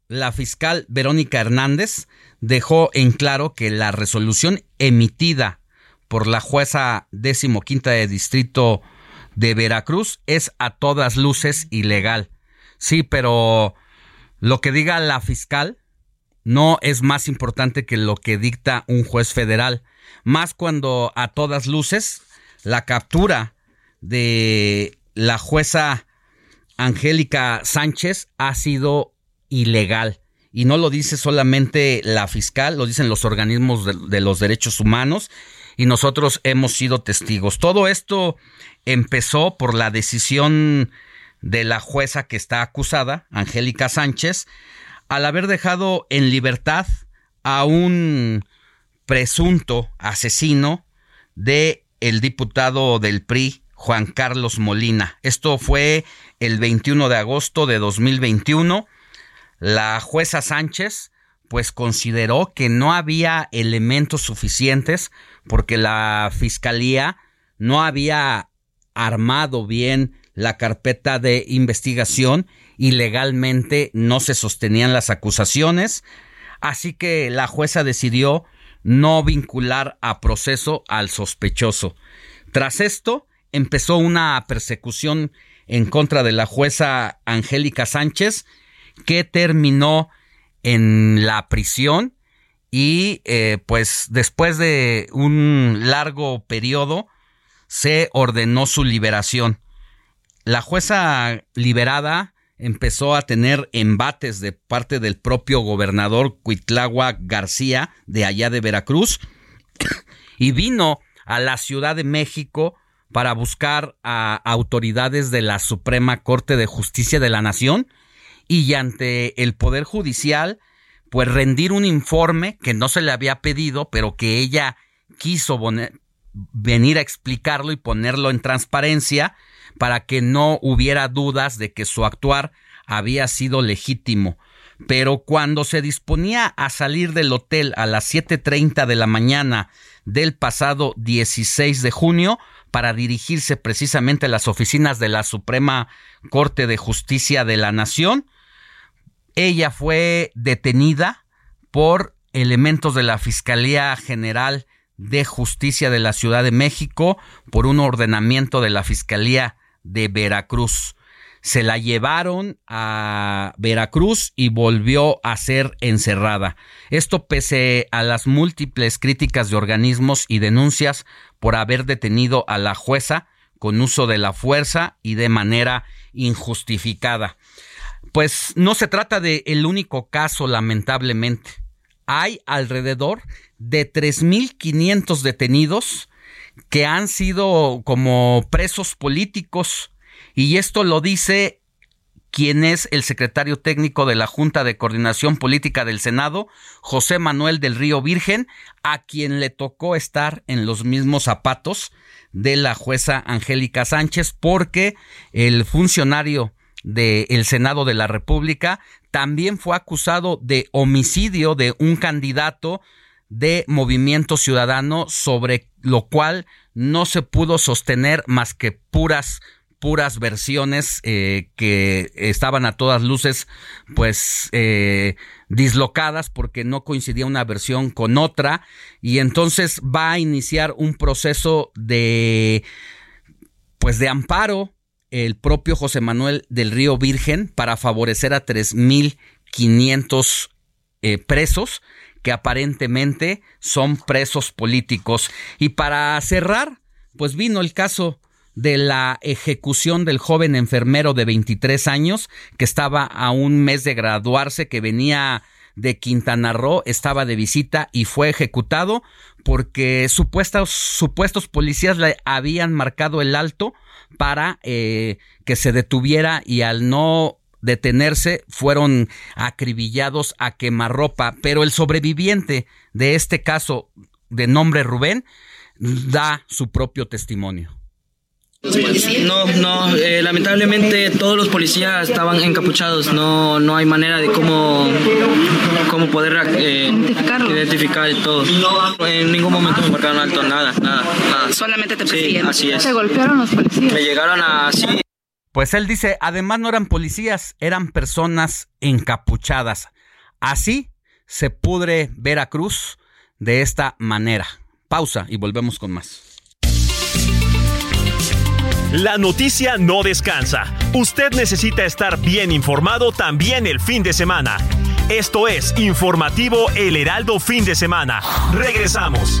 la fiscal Verónica Hernández dejó en claro que la resolución emitida por la jueza decimoquinta de distrito de Veracruz es a todas luces ilegal. Sí, pero lo que diga la fiscal no es más importante que lo que dicta un juez federal, más cuando a todas luces la captura de la jueza Angélica Sánchez ha sido ilegal. Y no lo dice solamente la fiscal, lo dicen los organismos de, los derechos humanos y nosotros hemos sido testigos. Todo esto empezó por la decisión de la jueza que está acusada, Angélica Sánchez, al haber dejado en libertad a un presunto asesino de el diputado del PRI, Juan Carlos Molina. Esto fue el 21 de agosto de 2021. La jueza Sánchez pues consideró que no había elementos suficientes porque la fiscalía no había armado bien la carpeta de investigación y legalmente no se sostenían las acusaciones, así que la jueza decidió no vincular a proceso al sospechoso. Tras esto, empezó una persecución en contra de la jueza Angélica Sánchez, que terminó en la prisión y eh, pues después de un largo periodo se ordenó su liberación. La jueza liberada empezó a tener embates de parte del propio gobernador Cuitlagua García de allá de Veracruz y vino a la Ciudad de México para buscar a autoridades de la Suprema Corte de Justicia de la Nación y ante el Poder Judicial, pues rendir un informe que no se le había pedido, pero que ella quiso venir a explicarlo y ponerlo en transparencia para que no hubiera dudas de que su actuar había sido legítimo. Pero cuando se disponía a salir del hotel a las 7.30 de la mañana del pasado 16 de junio, para dirigirse precisamente a las oficinas de la Suprema Corte de Justicia de la Nación. Ella fue detenida por elementos de la Fiscalía General de Justicia de la Ciudad de México por un ordenamiento de la Fiscalía de Veracruz se la llevaron a Veracruz y volvió a ser encerrada. Esto pese a las múltiples críticas de organismos y denuncias por haber detenido a la jueza con uso de la fuerza y de manera injustificada. Pues no se trata de el único caso, lamentablemente. Hay alrededor de 3.500 detenidos que han sido como presos políticos. Y esto lo dice quien es el secretario técnico de la Junta de Coordinación Política del Senado, José Manuel del Río Virgen, a quien le tocó estar en los mismos zapatos de la jueza Angélica Sánchez, porque el funcionario del Senado de la República también fue acusado de homicidio de un candidato de Movimiento Ciudadano, sobre lo cual no se pudo sostener más que puras puras versiones eh, que estaban a todas luces pues eh, dislocadas porque no coincidía una versión con otra. Y entonces va a iniciar un proceso de pues de amparo el propio José Manuel del Río Virgen para favorecer a 3.500 eh, presos que aparentemente son presos políticos. Y para cerrar pues vino el caso de la ejecución del joven enfermero de 23 años que estaba a un mes de graduarse, que venía de Quintana Roo estaba de visita y fue ejecutado porque supuestos, supuestos policías le habían marcado el alto para eh, que se detuviera y al no detenerse fueron acribillados a quemarropa. Pero el sobreviviente de este caso de nombre Rubén da su propio testimonio. No, no, eh, lamentablemente todos los policías estaban encapuchados, no, no hay manera de cómo, cómo poder eh, identificar todo. En ningún momento me marcaron alto, nada, nada, nada. Solamente te Sí, así es. ¿Te golpearon los policías? Me llegaron así. Pues él dice, además no eran policías, eran personas encapuchadas. Así se pudre Veracruz de esta manera. Pausa y volvemos con más. La noticia no descansa. Usted necesita estar bien informado también el fin de semana. Esto es Informativo El Heraldo Fin de Semana. Regresamos.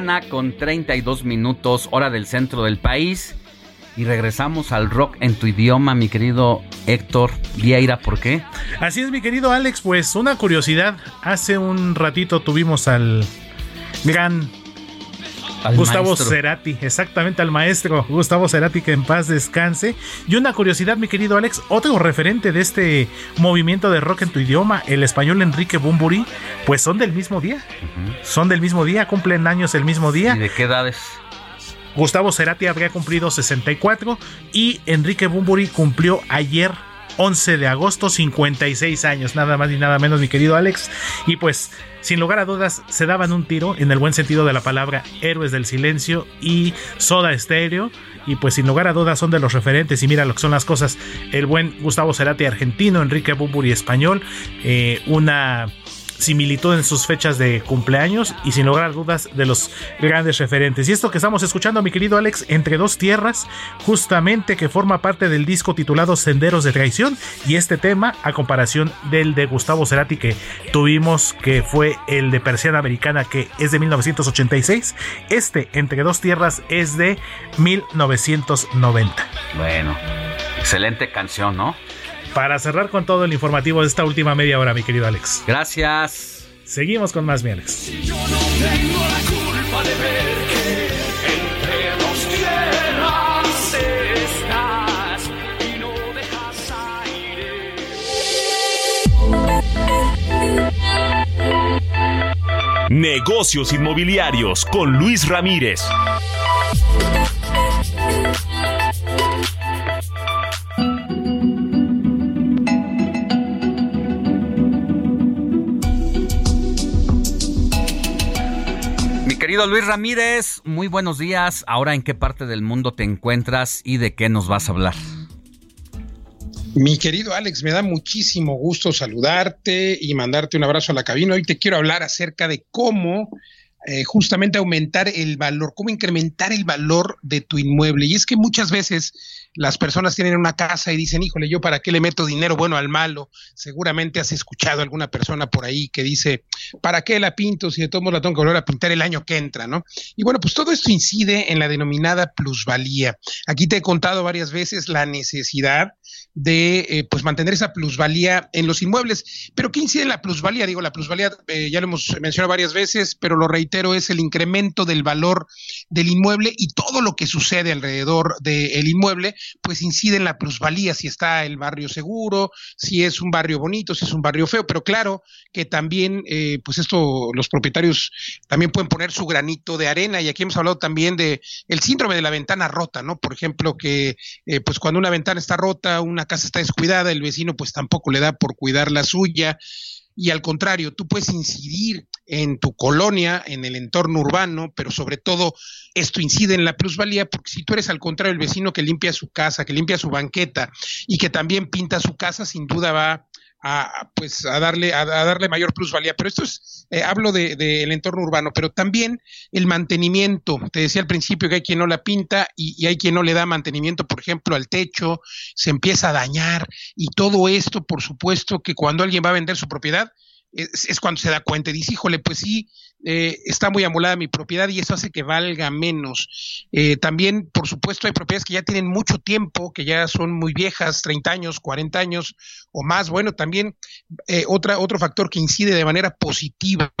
Mañana con 32 minutos, hora del centro del país. Y regresamos al rock en tu idioma, mi querido Héctor Vieira, ¿por qué? Así es, mi querido Alex, pues una curiosidad. Hace un ratito tuvimos al gran Al Gustavo maestro. Cerati, exactamente al maestro Gustavo Cerati, que en paz descanse. Y una curiosidad, mi querido Alex, otro referente de este movimiento de rock en tu idioma, el español Enrique Bumburi, pues son del mismo día. Son del mismo día, cumplen años el mismo día. ¿Y de qué edades? Gustavo Cerati habría cumplido 64 y Enrique Bumburi cumplió ayer 11 de agosto 56 años, nada más ni nada menos mi querido Alex. Y pues sin lugar a dudas se daban un tiro en el buen sentido de la palabra Héroes del Silencio y Soda Stereo. Y pues sin lugar a dudas son de los referentes y mira lo que son las cosas. El buen Gustavo Cerati argentino, Enrique Bumburi español, eh, una similitud en sus fechas de cumpleaños y sin lugar a dudas de los grandes referentes. Y esto que estamos escuchando, mi querido Alex, Entre dos tierras, justamente que forma parte del disco titulado Senderos de Traición y este tema a comparación del de Gustavo Cerati que tuvimos que fue el de Persiana Americana que es de 1986, este Entre dos tierras es de 1990. Bueno, excelente canción, ¿no? Para cerrar con todo el informativo de esta última media hora, mi querido Alex. Gracias. Seguimos con más, mi Alex. Tengo la culpa de ver que entre dos tierras estás y no dejas aire. Negocios inmobiliarios con Luis Ramírez. Querido Luis Ramírez, muy buenos días. Ahora, ¿en qué parte del mundo te encuentras y de qué nos vas a hablar? Mi querido Alex, me da muchísimo gusto saludarte y mandarte un abrazo a la cabina. Hoy te quiero hablar acerca de cómo eh, justamente aumentar el valor, cómo incrementar el valor de tu inmueble. Y es que muchas veces las personas tienen una casa y dicen, híjole, yo para qué le meto dinero bueno al malo. Seguramente has escuchado alguna persona por ahí que dice, ¿para qué la pinto si de todos modos la tengo que volver a pintar el año que entra, ¿no? Y bueno, pues todo esto incide en la denominada plusvalía. Aquí te he contado varias veces la necesidad de eh, pues mantener esa plusvalía en los inmuebles. Pero ¿qué incide en la plusvalía? Digo, la plusvalía eh, ya lo hemos mencionado varias veces, pero lo reitero, es el incremento del valor del inmueble y todo lo que sucede alrededor del inmueble, pues incide en la plusvalía, si está el barrio seguro, si es un barrio bonito, si es un barrio feo, pero claro que también, eh, pues esto, los propietarios también pueden poner su granito de arena y aquí hemos hablado también de el síndrome de la ventana rota, ¿no? Por ejemplo, que pues cuando una ventana está rota, una casa está descuidada, el vecino pues tampoco le da por cuidar la suya. Y al contrario, tú puedes incidir en tu colonia, en el entorno urbano, pero sobre todo esto incide en la plusvalía, porque si tú eres al contrario el vecino que limpia su casa, que limpia su banqueta y que también pinta su casa, sin duda va a, pues a darle a, darle mayor plusvalía. Pero esto es eh, hablo del de, entorno urbano pero también el mantenimiento. Te decía al principio que hay quien no la pinta y, y, hay quien no le da mantenimiento por ejemplo al techo se empieza a dañar y todo esto por supuesto que cuando alguien va a vender su propiedad es, cuando se da cuenta y dice, híjole, pues sí, eh, está muy amolada mi propiedad y eso hace que valga menos. Eh, también, por supuesto, hay propiedades que ya tienen mucho tiempo, que ya son muy viejas, 30 años, 40 años o más. Bueno, también eh, otra, otro factor que incide de manera positiva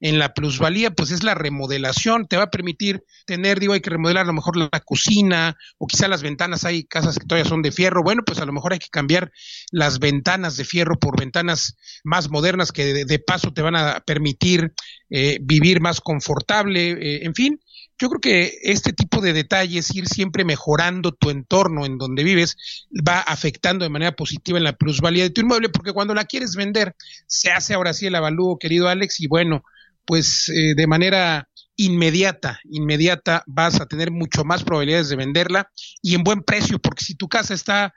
en la plusvalía, pues es la remodelación. Te va a permitir tener, digo, hay que remodelar a lo mejor la cocina o quizá las ventanas, hay casas que todavía son de fierro. Bueno, pues a lo mejor hay que cambiar las ventanas de fierro por ventanas más modernas que de, paso te van a permitir eh, vivir más confortable, eh, en fin. Yo creo que este tipo de detalles, ir siempre mejorando tu entorno en donde vives, va afectando de manera positiva en la plusvalía de tu inmueble, porque cuando la quieres vender, se hace ahora sí el avalúo, querido Alex, y bueno, pues eh, de manera inmediata, inmediata vas a tener mucho más probabilidades de venderla y en buen precio, porque si tu casa está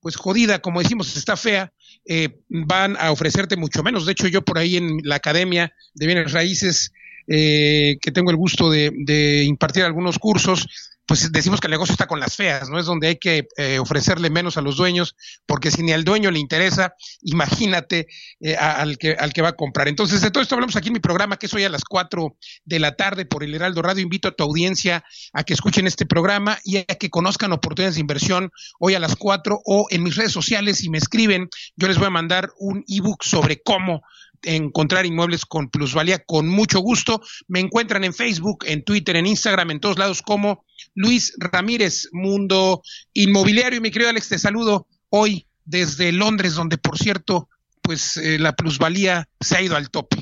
pues jodida, como decimos, está fea, eh, van a ofrecerte mucho menos. De hecho, yo por ahí en la Academia de Bienes Raíces, eh, que tengo el gusto de, de impartir algunos cursos, pues decimos que el negocio está con las feas, ¿no? Es donde hay que eh, ofrecerle menos a los dueños, porque si ni al dueño le interesa, imagínate eh, al, que, al que va a comprar. Entonces, de todo esto hablamos aquí en mi programa, que es hoy a las 4 de la tarde por el Heraldo Radio. Invito a tu audiencia a que escuchen este programa y a que conozcan oportunidades de inversión hoy a las 4 o en mis redes sociales, si me escriben, yo les voy a mandar un ebook sobre cómo encontrar inmuebles con plusvalía con mucho gusto. Me encuentran en Facebook, en Twitter, en Instagram, en todos lados como Luis Ramírez, Mundo Inmobiliario. Y mi querido Alex, te saludo hoy desde Londres, donde por cierto, pues eh, la plusvalía se ha ido al tope.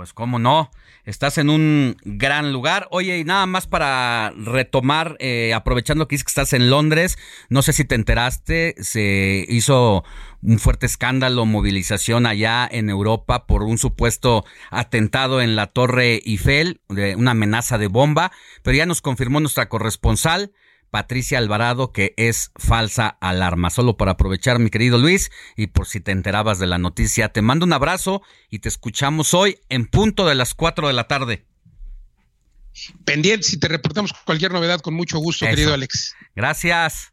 Pues cómo no, estás en un gran lugar. Oye, y nada más para retomar, eh, aprovechando que estás en Londres, no sé si te enteraste, se hizo un fuerte escándalo, movilización allá en Europa por un supuesto atentado en la Torre Eiffel, de una amenaza de bomba, pero ya nos confirmó nuestra corresponsal Patricia Alvarado que es falsa alarma. Solo para aprovechar, mi querido Luis, y por si te enterabas de la noticia, te mando un abrazo y te escuchamos hoy en punto de las 4 de la tarde. Pendiente, si te reportamos cualquier novedad, con mucho gusto, querido Alex. Gracias.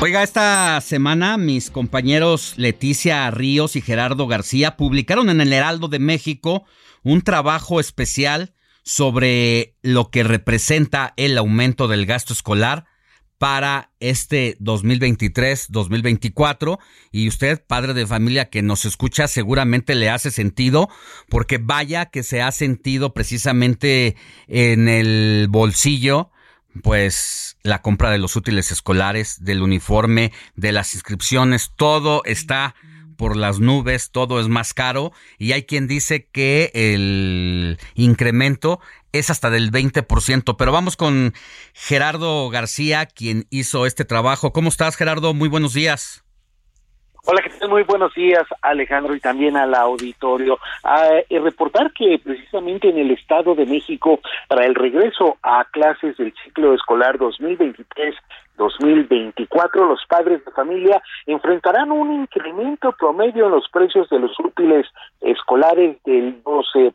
Oiga, esta semana mis compañeros Leticia Ríos y Gerardo García publicaron en el Heraldo de México un trabajo especial sobre lo que representa el aumento del gasto escolar para este 2023-2024 y usted, padre de familia que nos escucha, seguramente le hace sentido porque vaya que se ha sentido precisamente en el bolsillo pues la compra de los útiles escolares, del uniforme, de las inscripciones, todo está por las nubes, todo es más caro y hay quien dice que el incremento es hasta del 20%. Pero vamos con Gerardo García, quien hizo este trabajo. ¿Cómo estás, Gerardo? Muy buenos días. Hola, ¿qué tal? Muy buenos días, Alejandro, y también al auditorio. Ah, reportar que precisamente en el Estado de México, para el regreso a clases del ciclo escolar 2023, 2024, los padres de familia enfrentarán un incremento promedio en los precios de los útiles escolares del 12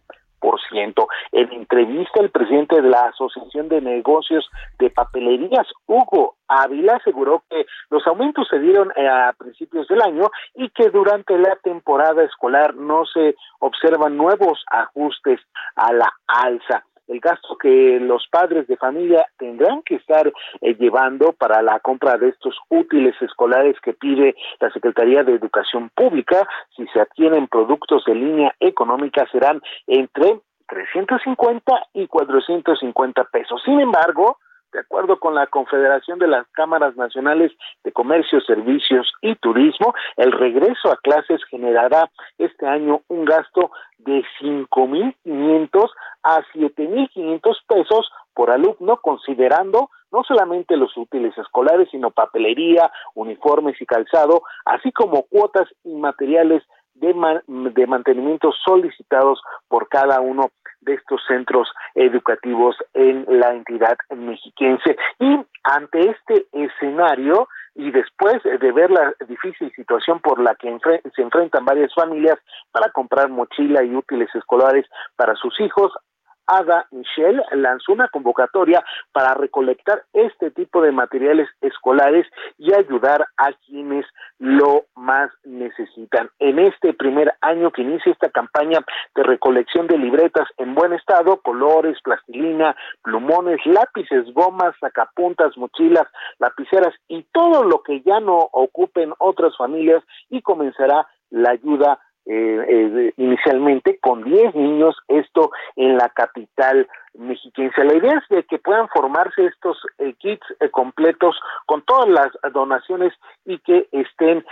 en entrevista, el presidente de la Asociación de Negocios de Papelerías, Hugo Ávila, aseguró que los aumentos se dieron eh, a principios del año y que durante la temporada escolar no se observan nuevos ajustes a la alza el gasto que los padres de familia tendrán que estar eh, llevando para la compra de estos útiles escolares que pide la Secretaría de Educación Pública, si se adquieren productos de línea económica, serán entre 350 y 450 pesos. Sin embargo, de acuerdo con la Confederación de las Cámaras Nacionales de Comercio, Servicios y Turismo, el regreso a clases generará este año un gasto de 5.500 a 7.500 pesos por alumno, considerando no solamente los útiles escolares, sino papelería, uniformes y calzado, así como cuotas y materiales de, de mantenimiento solicitados por cada uno de estos centros educativos en la entidad mexiquense. Y ante este escenario, y después de ver la difícil situación por la que se enfrentan varias familias para comprar mochila y útiles escolares para sus hijos, Ada Michelle lanzó una convocatoria para recolectar este tipo de materiales escolares y ayudar a quienes lo más necesitan. En este primer año que inicia esta campaña de recolección de libretas en buen estado, colores, plastilina, plumones, lápices, gomas, sacapuntas, mochilas, lapiceras y todo lo que ya no ocupen otras familias y comenzará la ayuda eh, eh, inicialmente con 10 niños, esto en la capital mexiquense. La idea es de que puedan formarse estos eh, kits eh, completos con todas las donaciones y que estén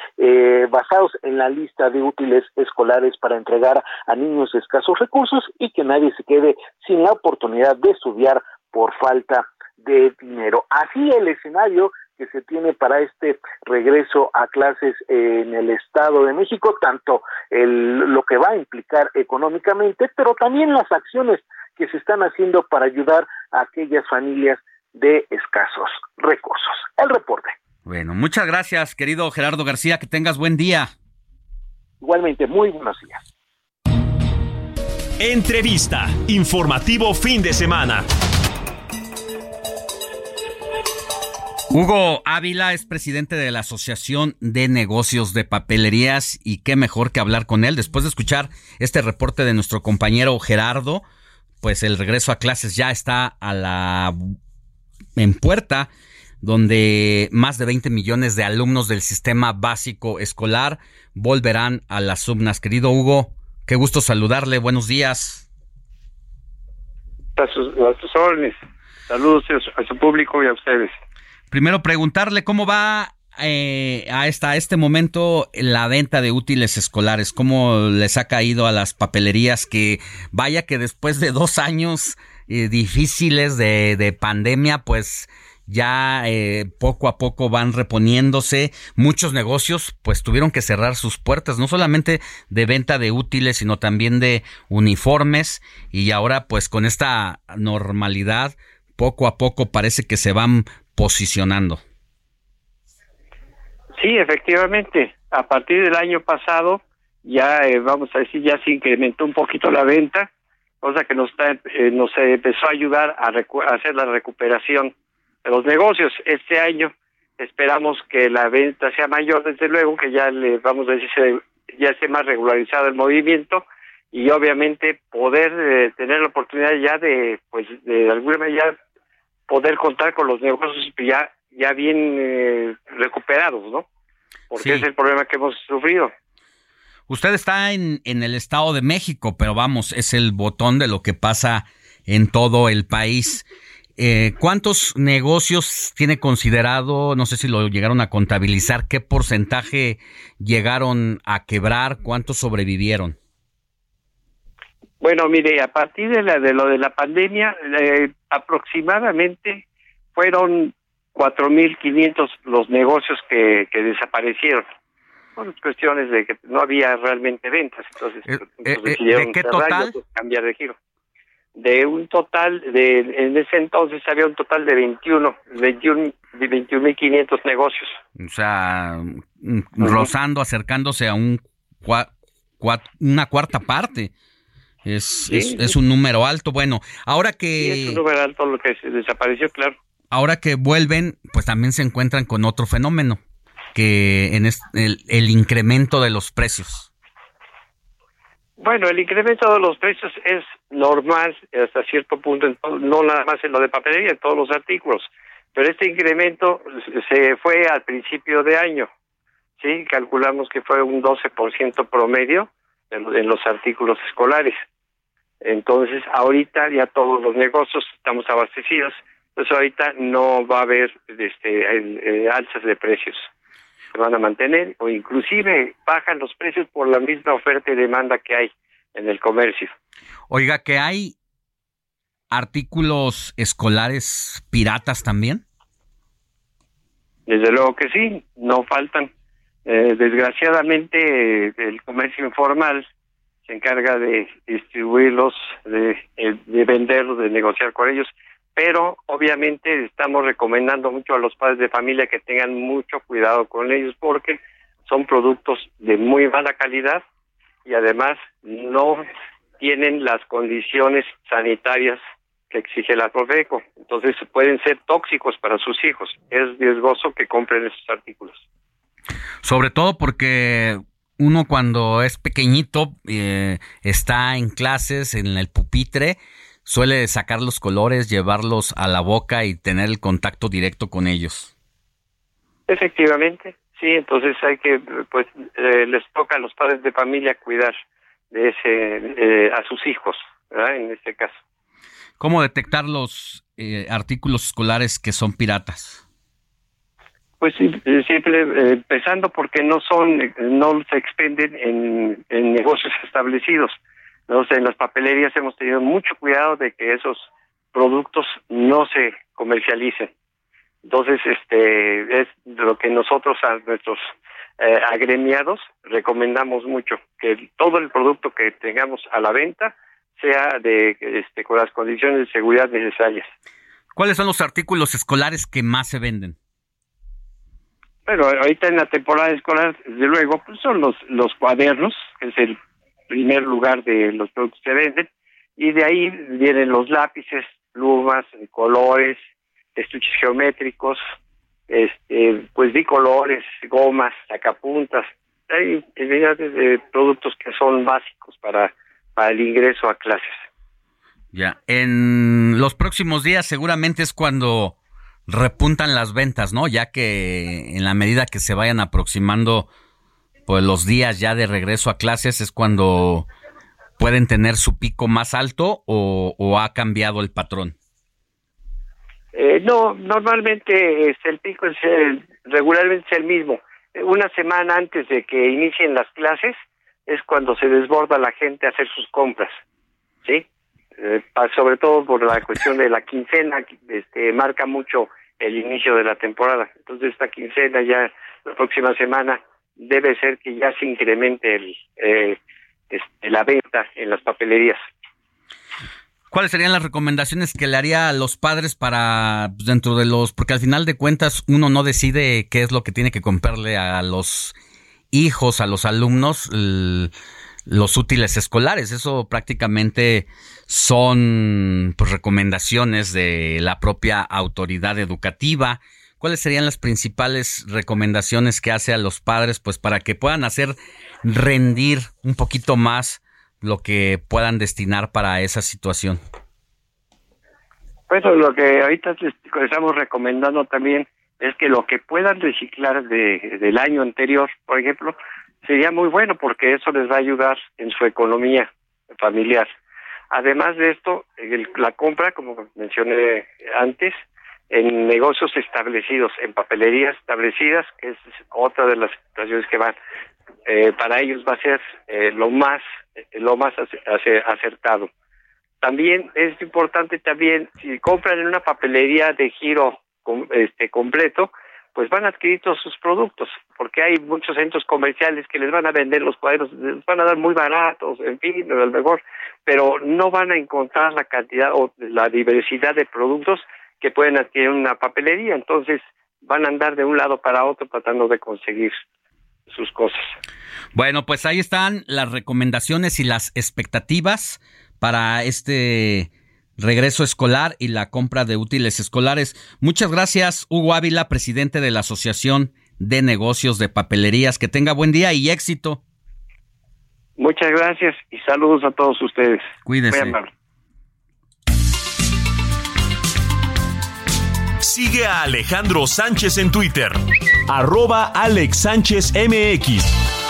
basados en la lista de útiles escolares para entregar a niños escasos recursos y que nadie se quede sin la oportunidad de estudiar por falta de dinero. Así el escenario que se tiene para este regreso a clases en el Estado de México, tanto el, lo que va a implicar económicamente, pero también las acciones que se están haciendo para ayudar a aquellas familias de escasos recursos. El reporte. Bueno, muchas gracias, querido Gerardo García, que tengas buen día. Igualmente, muy buenos días. Entrevista, informativo fin de semana. Hugo Ávila es presidente de la Asociación de Negocios de Papelerías y qué mejor que hablar con él después de escuchar este reporte de nuestro compañero Gerardo, pues el regreso a clases ya está a la en puerta donde más de 20 millones de alumnos del sistema básico escolar volverán a las subnas. Querido Hugo, qué gusto saludarle, buenos días. A sus, órdenes. Saludos a su público y a ustedes. Primero preguntarle cómo va eh, hasta este momento la venta de útiles escolares, cómo les ha caído a las papelerías que vaya que después de dos años eh, difíciles de, pandemia, pues ya eh, poco a poco van reponiéndose. Muchos negocios pues tuvieron que cerrar sus puertas, no solamente de venta de útiles, sino también de uniformes. Y ahora pues con esta normalidad, poco a poco parece que se van posicionando. Sí, efectivamente. A partir del año pasado ya eh, vamos a decir ya se incrementó un poquito la venta, cosa que nos está, eh, nos empezó a ayudar a, hacer la recuperación de los negocios. Este año esperamos que la venta sea mayor, desde luego que ya le vamos a decir ya esté más regularizado el movimiento y obviamente poder eh, tener la oportunidad ya de pues de alguna manera poder contar con los negocios ya ya bien eh, recuperados, ¿no? Porque es el problema que hemos sufrido. Usted está en, en el Estado de México, pero vamos, es el botón de lo que pasa en todo el país. Eh, ¿Cuántos negocios tiene considerado? No sé si lo llegaron a contabilizar. ¿Qué porcentaje llegaron a quebrar? ¿Cuántos sobrevivieron? Bueno, mire, a partir de, la, de lo de la pandemia, eh, aproximadamente fueron 4.500 los negocios que, que desaparecieron. Por cuestiones de que no había realmente ventas, entonces, Eh, entonces eh, decidieron ¿de qué y total? cambiar de giro. De un total, de en ese entonces había un total de 21, 21 de 21.500 negocios. O sea, rozando, acercándose a un cua- cua- una cuarta parte. Es, Sí. es, es un número alto. Bueno, ahora Y es un que número alto lo que se desapareció, claro. ahora que vuelven, pues también se encuentran con otro fenómeno, que en es- el, el incremento de los precios. Bueno, el incremento de los precios es normal hasta cierto punto, no nada más en lo de papelería, en todos los artículos. Pero este incremento se fue al principio de año. Sí, calculamos que fue un 12% promedio en, los artículos escolares. Entonces, ahorita ya todos los negocios estamos abastecidos, entonces ahorita no va a haber este, el- alzas de precios. Se van a mantener o inclusive bajan los precios por la misma oferta y demanda que hay en el comercio. Oiga, que hay artículos escolares piratas también. Desde luego que sí, no faltan. Eh, desgraciadamente, el comercio informal se encarga de distribuirlos, de, eh, de venderlos, de negociar con ellos, pero obviamente estamos recomendando mucho a los padres de familia que tengan mucho cuidado con ellos porque son productos de muy mala calidad y además no tienen las condiciones sanitarias que exige la Profeco. Entonces pueden ser tóxicos para sus hijos. Es riesgoso que compren esos artículos. Sobre todo porque uno cuando es pequeñito eh, está en clases, en el pupitre, suele sacar los colores, llevarlos a la boca y tener el contacto directo con ellos. Efectivamente, sí, entonces hay que, pues, eh, les toca a los padres de familia cuidar de ese, eh, a sus hijos, ¿verdad? En este caso. ¿Cómo detectar los eh, artículos escolares que son piratas? Pues eh, siempre eh, empezando porque no son, eh, no se expenden en, negocios establecidos. Sé, en las papelerías hemos tenido mucho cuidado de que esos productos no se comercialicen. Entonces, este es lo que nosotros a nuestros agremiados recomendamos mucho que todo el producto que tengamos a la venta sea de este con las condiciones de seguridad necesarias. ¿Cuáles son los artículos escolares que más se venden? Bueno, ahorita en la temporada escolar, desde luego, pues son los cuadernos, que es el primer lugar de los productos que se venden, y de ahí vienen los lápices, plumas, colores, estuches geométricos, este, pues bicolores, gomas, sacapuntas, hay infinidad de productos que son básicos para, para el ingreso a clases. Ya, en los próximos días seguramente es cuando repuntan las ventas, ¿no? Ya que en la medida que se vayan aproximando pues los días ya de regreso a clases es cuando pueden tener su pico más alto o, ha cambiado el patrón. Eh, no, normalmente este, el pico es el- regularmente es el mismo. Eh, Una semana antes de que inicien las clases es cuando se desborda la gente a hacer sus compras, ¿sí? Eh, sobre todo por la cuestión de la quincena, este, marca mucho el inicio de la temporada. Entonces esta quincena ya la próxima semana debe ser que ya se incremente el, eh, este, la venta en las papelerías. ¿Cuáles serían las recomendaciones que le haría a los padres para pues, dentro de los, porque al final de cuentas uno no decide qué es lo que tiene que comprarle a los hijos, a los alumnos, l- los útiles escolares. Eso prácticamente son pues, recomendaciones de la propia autoridad educativa. ¿Cuáles serían las principales recomendaciones que hace a los padres pues para que puedan hacer rendir un poquito más lo que puedan destinar para esa situación? Bueno, lo que ahorita estamos recomendando también es que lo que puedan reciclar de, del año anterior, por ejemplo, sería muy bueno porque eso les va a ayudar en su economía familiar. Además de esto, la compra, como mencioné antes, en negocios establecidos, en papelerías establecidas, que es otra de las situaciones que van, eh, para ellos va a ser eh, lo más eh, lo más ace- ace- acertado. También es importante también si compran en una papelería de giro este completo, pues van a adquirir todos sus productos, porque hay muchos centros comerciales que les van a vender los cuadros, les van a dar muy baratos, en fin, a lo mejor, pero no van a encontrar la cantidad o la diversidad de productos que pueden adquirir una papelería, entonces van a andar de un lado para otro tratando de conseguir sus cosas. Bueno, pues ahí están las recomendaciones y las expectativas para este regreso escolar y la compra de útiles escolares. Muchas gracias, Hugo Ávila, presidente de la Asociación de Negocios de Papelerías. Que tenga buen día y éxito. Muchas gracias y saludos a todos ustedes. Cuídese. Muy. Sigue a Alejandro Sánchez en Twitter. Arroba Alex Sánchez MX.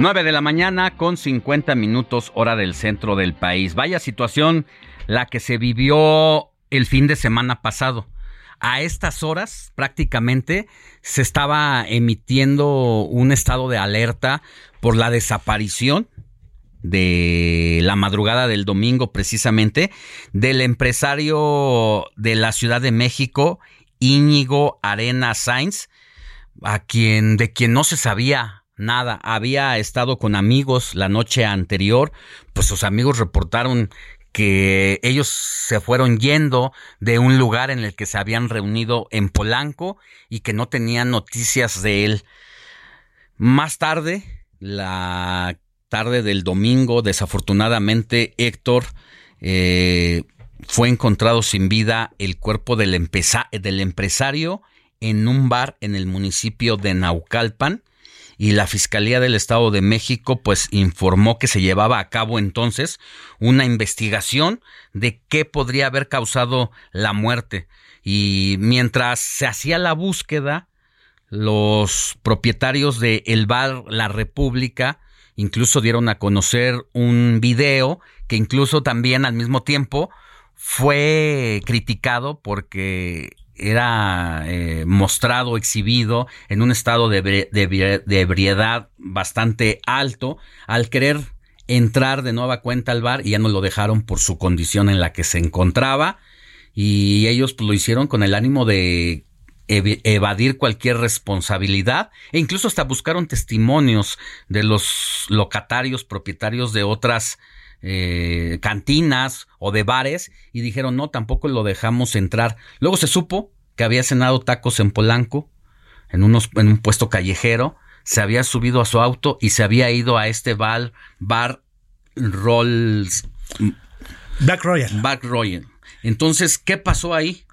Nueve de la mañana con 50 minutos hora del centro del país. Vaya situación la que se vivió el fin de semana pasado. A estas horas prácticamente se estaba emitiendo un estado de alerta por la desaparición de la madrugada del domingo precisamente del empresario de la Ciudad de México Íñigo Arena Sainz a quien de quien no se sabía nada, había estado con amigos la noche anterior, pues sus amigos reportaron que ellos se fueron yendo de un lugar en el que se habían reunido en Polanco y que no tenían noticias de él. Más tarde, la tarde del domingo, desafortunadamente, Héctor eh, fue encontrado sin vida el cuerpo del, del empresario en un bar en el municipio de Naucalpan y la Fiscalía del Estado de México pues informó que se llevaba a cabo entonces una investigación de qué podría haber causado la muerte. Y mientras se hacía la búsqueda los propietarios de el bar La República incluso dieron a conocer un video que incluso también al mismo tiempo fue criticado porque era eh, mostrado, exhibido en un estado de, ebri- de ebri- de ebriedad bastante alto. Al querer entrar de nueva cuenta al bar y ya no lo dejaron por su condición en la que se encontraba y ellos pues, lo hicieron con el ánimo de evadir cualquier responsabilidad e incluso hasta buscaron testimonios de los locatarios propietarios de otras eh, cantinas o de bares y dijeron no, tampoco lo dejamos entrar. Luego se supo que había cenado tacos en Polanco, en, unos, en un puesto callejero, se había subido a su auto y se había ido a este bar, bar Rolls. Back Royal. Back Royal. Entonces, ¿qué pasó ahí?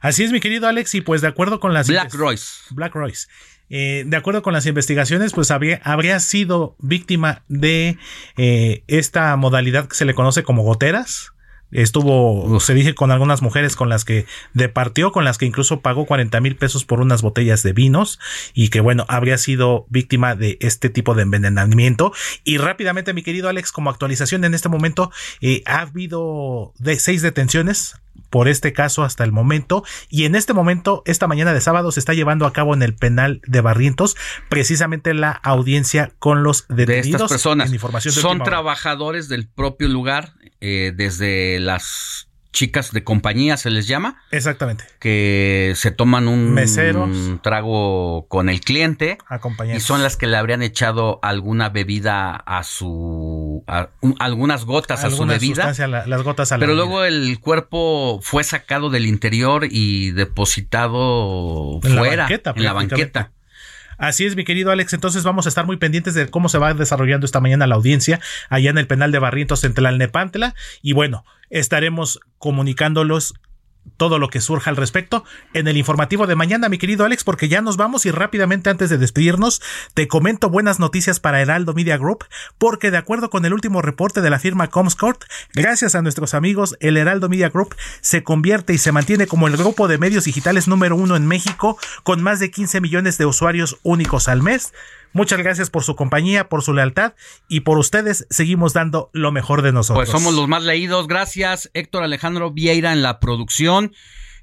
Así es, mi querido Alex, y pues de acuerdo con las... Black Royce. Black Royce. Eh, de acuerdo con las investigaciones, pues habría, habría sido víctima de eh, esta modalidad que se le conoce como goteras. Estuvo, se dice, con algunas mujeres con las que departió, con las que incluso pagó 40 mil pesos por unas botellas de vinos y que, bueno, habría sido víctima de este tipo de envenenamiento. Y rápidamente, mi querido Alex, como actualización en este momento, eh, ha habido de seis detenciones por este caso hasta el momento y en este momento esta mañana de sábado se está llevando a cabo en el penal de Barrientos precisamente la audiencia con los de detenidos estas personas en información de son hora. trabajadores del propio lugar, eh, desde las chicas de compañía se les llama, exactamente que se toman un Meseros. trago con el cliente y son las que le habrían echado alguna bebida a su a- un- algunas gotas a su bebida. la- las gotas a la Pero bebida. luego el cuerpo fue sacado del interior y depositado En la fuera, banqueta, en la banqueta. Así es, mi querido Alex. Entonces vamos a estar muy pendientes de cómo se va desarrollando esta mañana la audiencia allá en el penal de Barrientos en Tlalnepantla. Y bueno, estaremos comunicándolos todo lo que surja al respecto en el informativo de mañana, mi querido Alex, porque ya nos vamos y rápidamente antes de despedirnos, te comento buenas noticias para Heraldo Media Group, porque de acuerdo con el último reporte de la firma Comscourt, gracias a nuestros amigos, el Heraldo Media Group se convierte y se mantiene como el grupo de medios digitales número uno en México, con más de 15 millones de usuarios únicos al mes. Muchas gracias por su compañía, por su lealtad y por ustedes seguimos dando lo mejor de nosotros. Pues somos los más leídos. Gracias, Héctor Alejandro Vieira en la producción.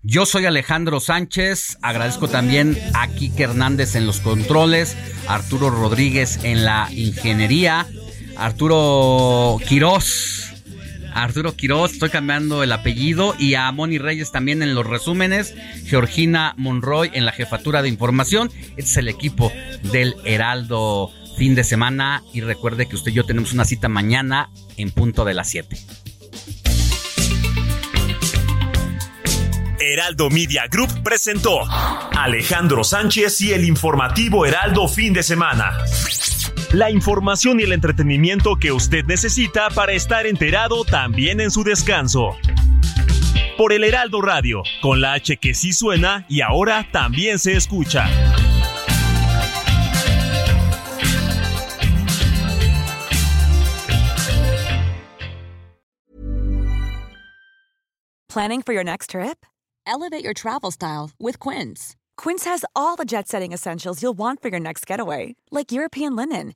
Yo soy Alejandro Sánchez, agradezco también a Kike Hernández en los controles, Arturo Rodríguez en la ingeniería, Arturo Quirós Arturo Quiroz, estoy cambiando el apellido, y a Moni Reyes también en los resúmenes, Georgina Monroy en la jefatura de información. Este es el equipo del Heraldo fin de semana y recuerde que usted y yo tenemos una cita mañana en punto de las 7. Heraldo Media Group presentó Alejandro Sánchez y el informativo Heraldo fin de semana la información y el entretenimiento que usted necesita para estar enterado también en su descanso. Por el Heraldo Radio, con la H que sí suena y ahora también se escucha. Planning for your next trip? Elevate your travel style with Quince. Quince has all the jet setting essentials you'll want for your next getaway, like European linen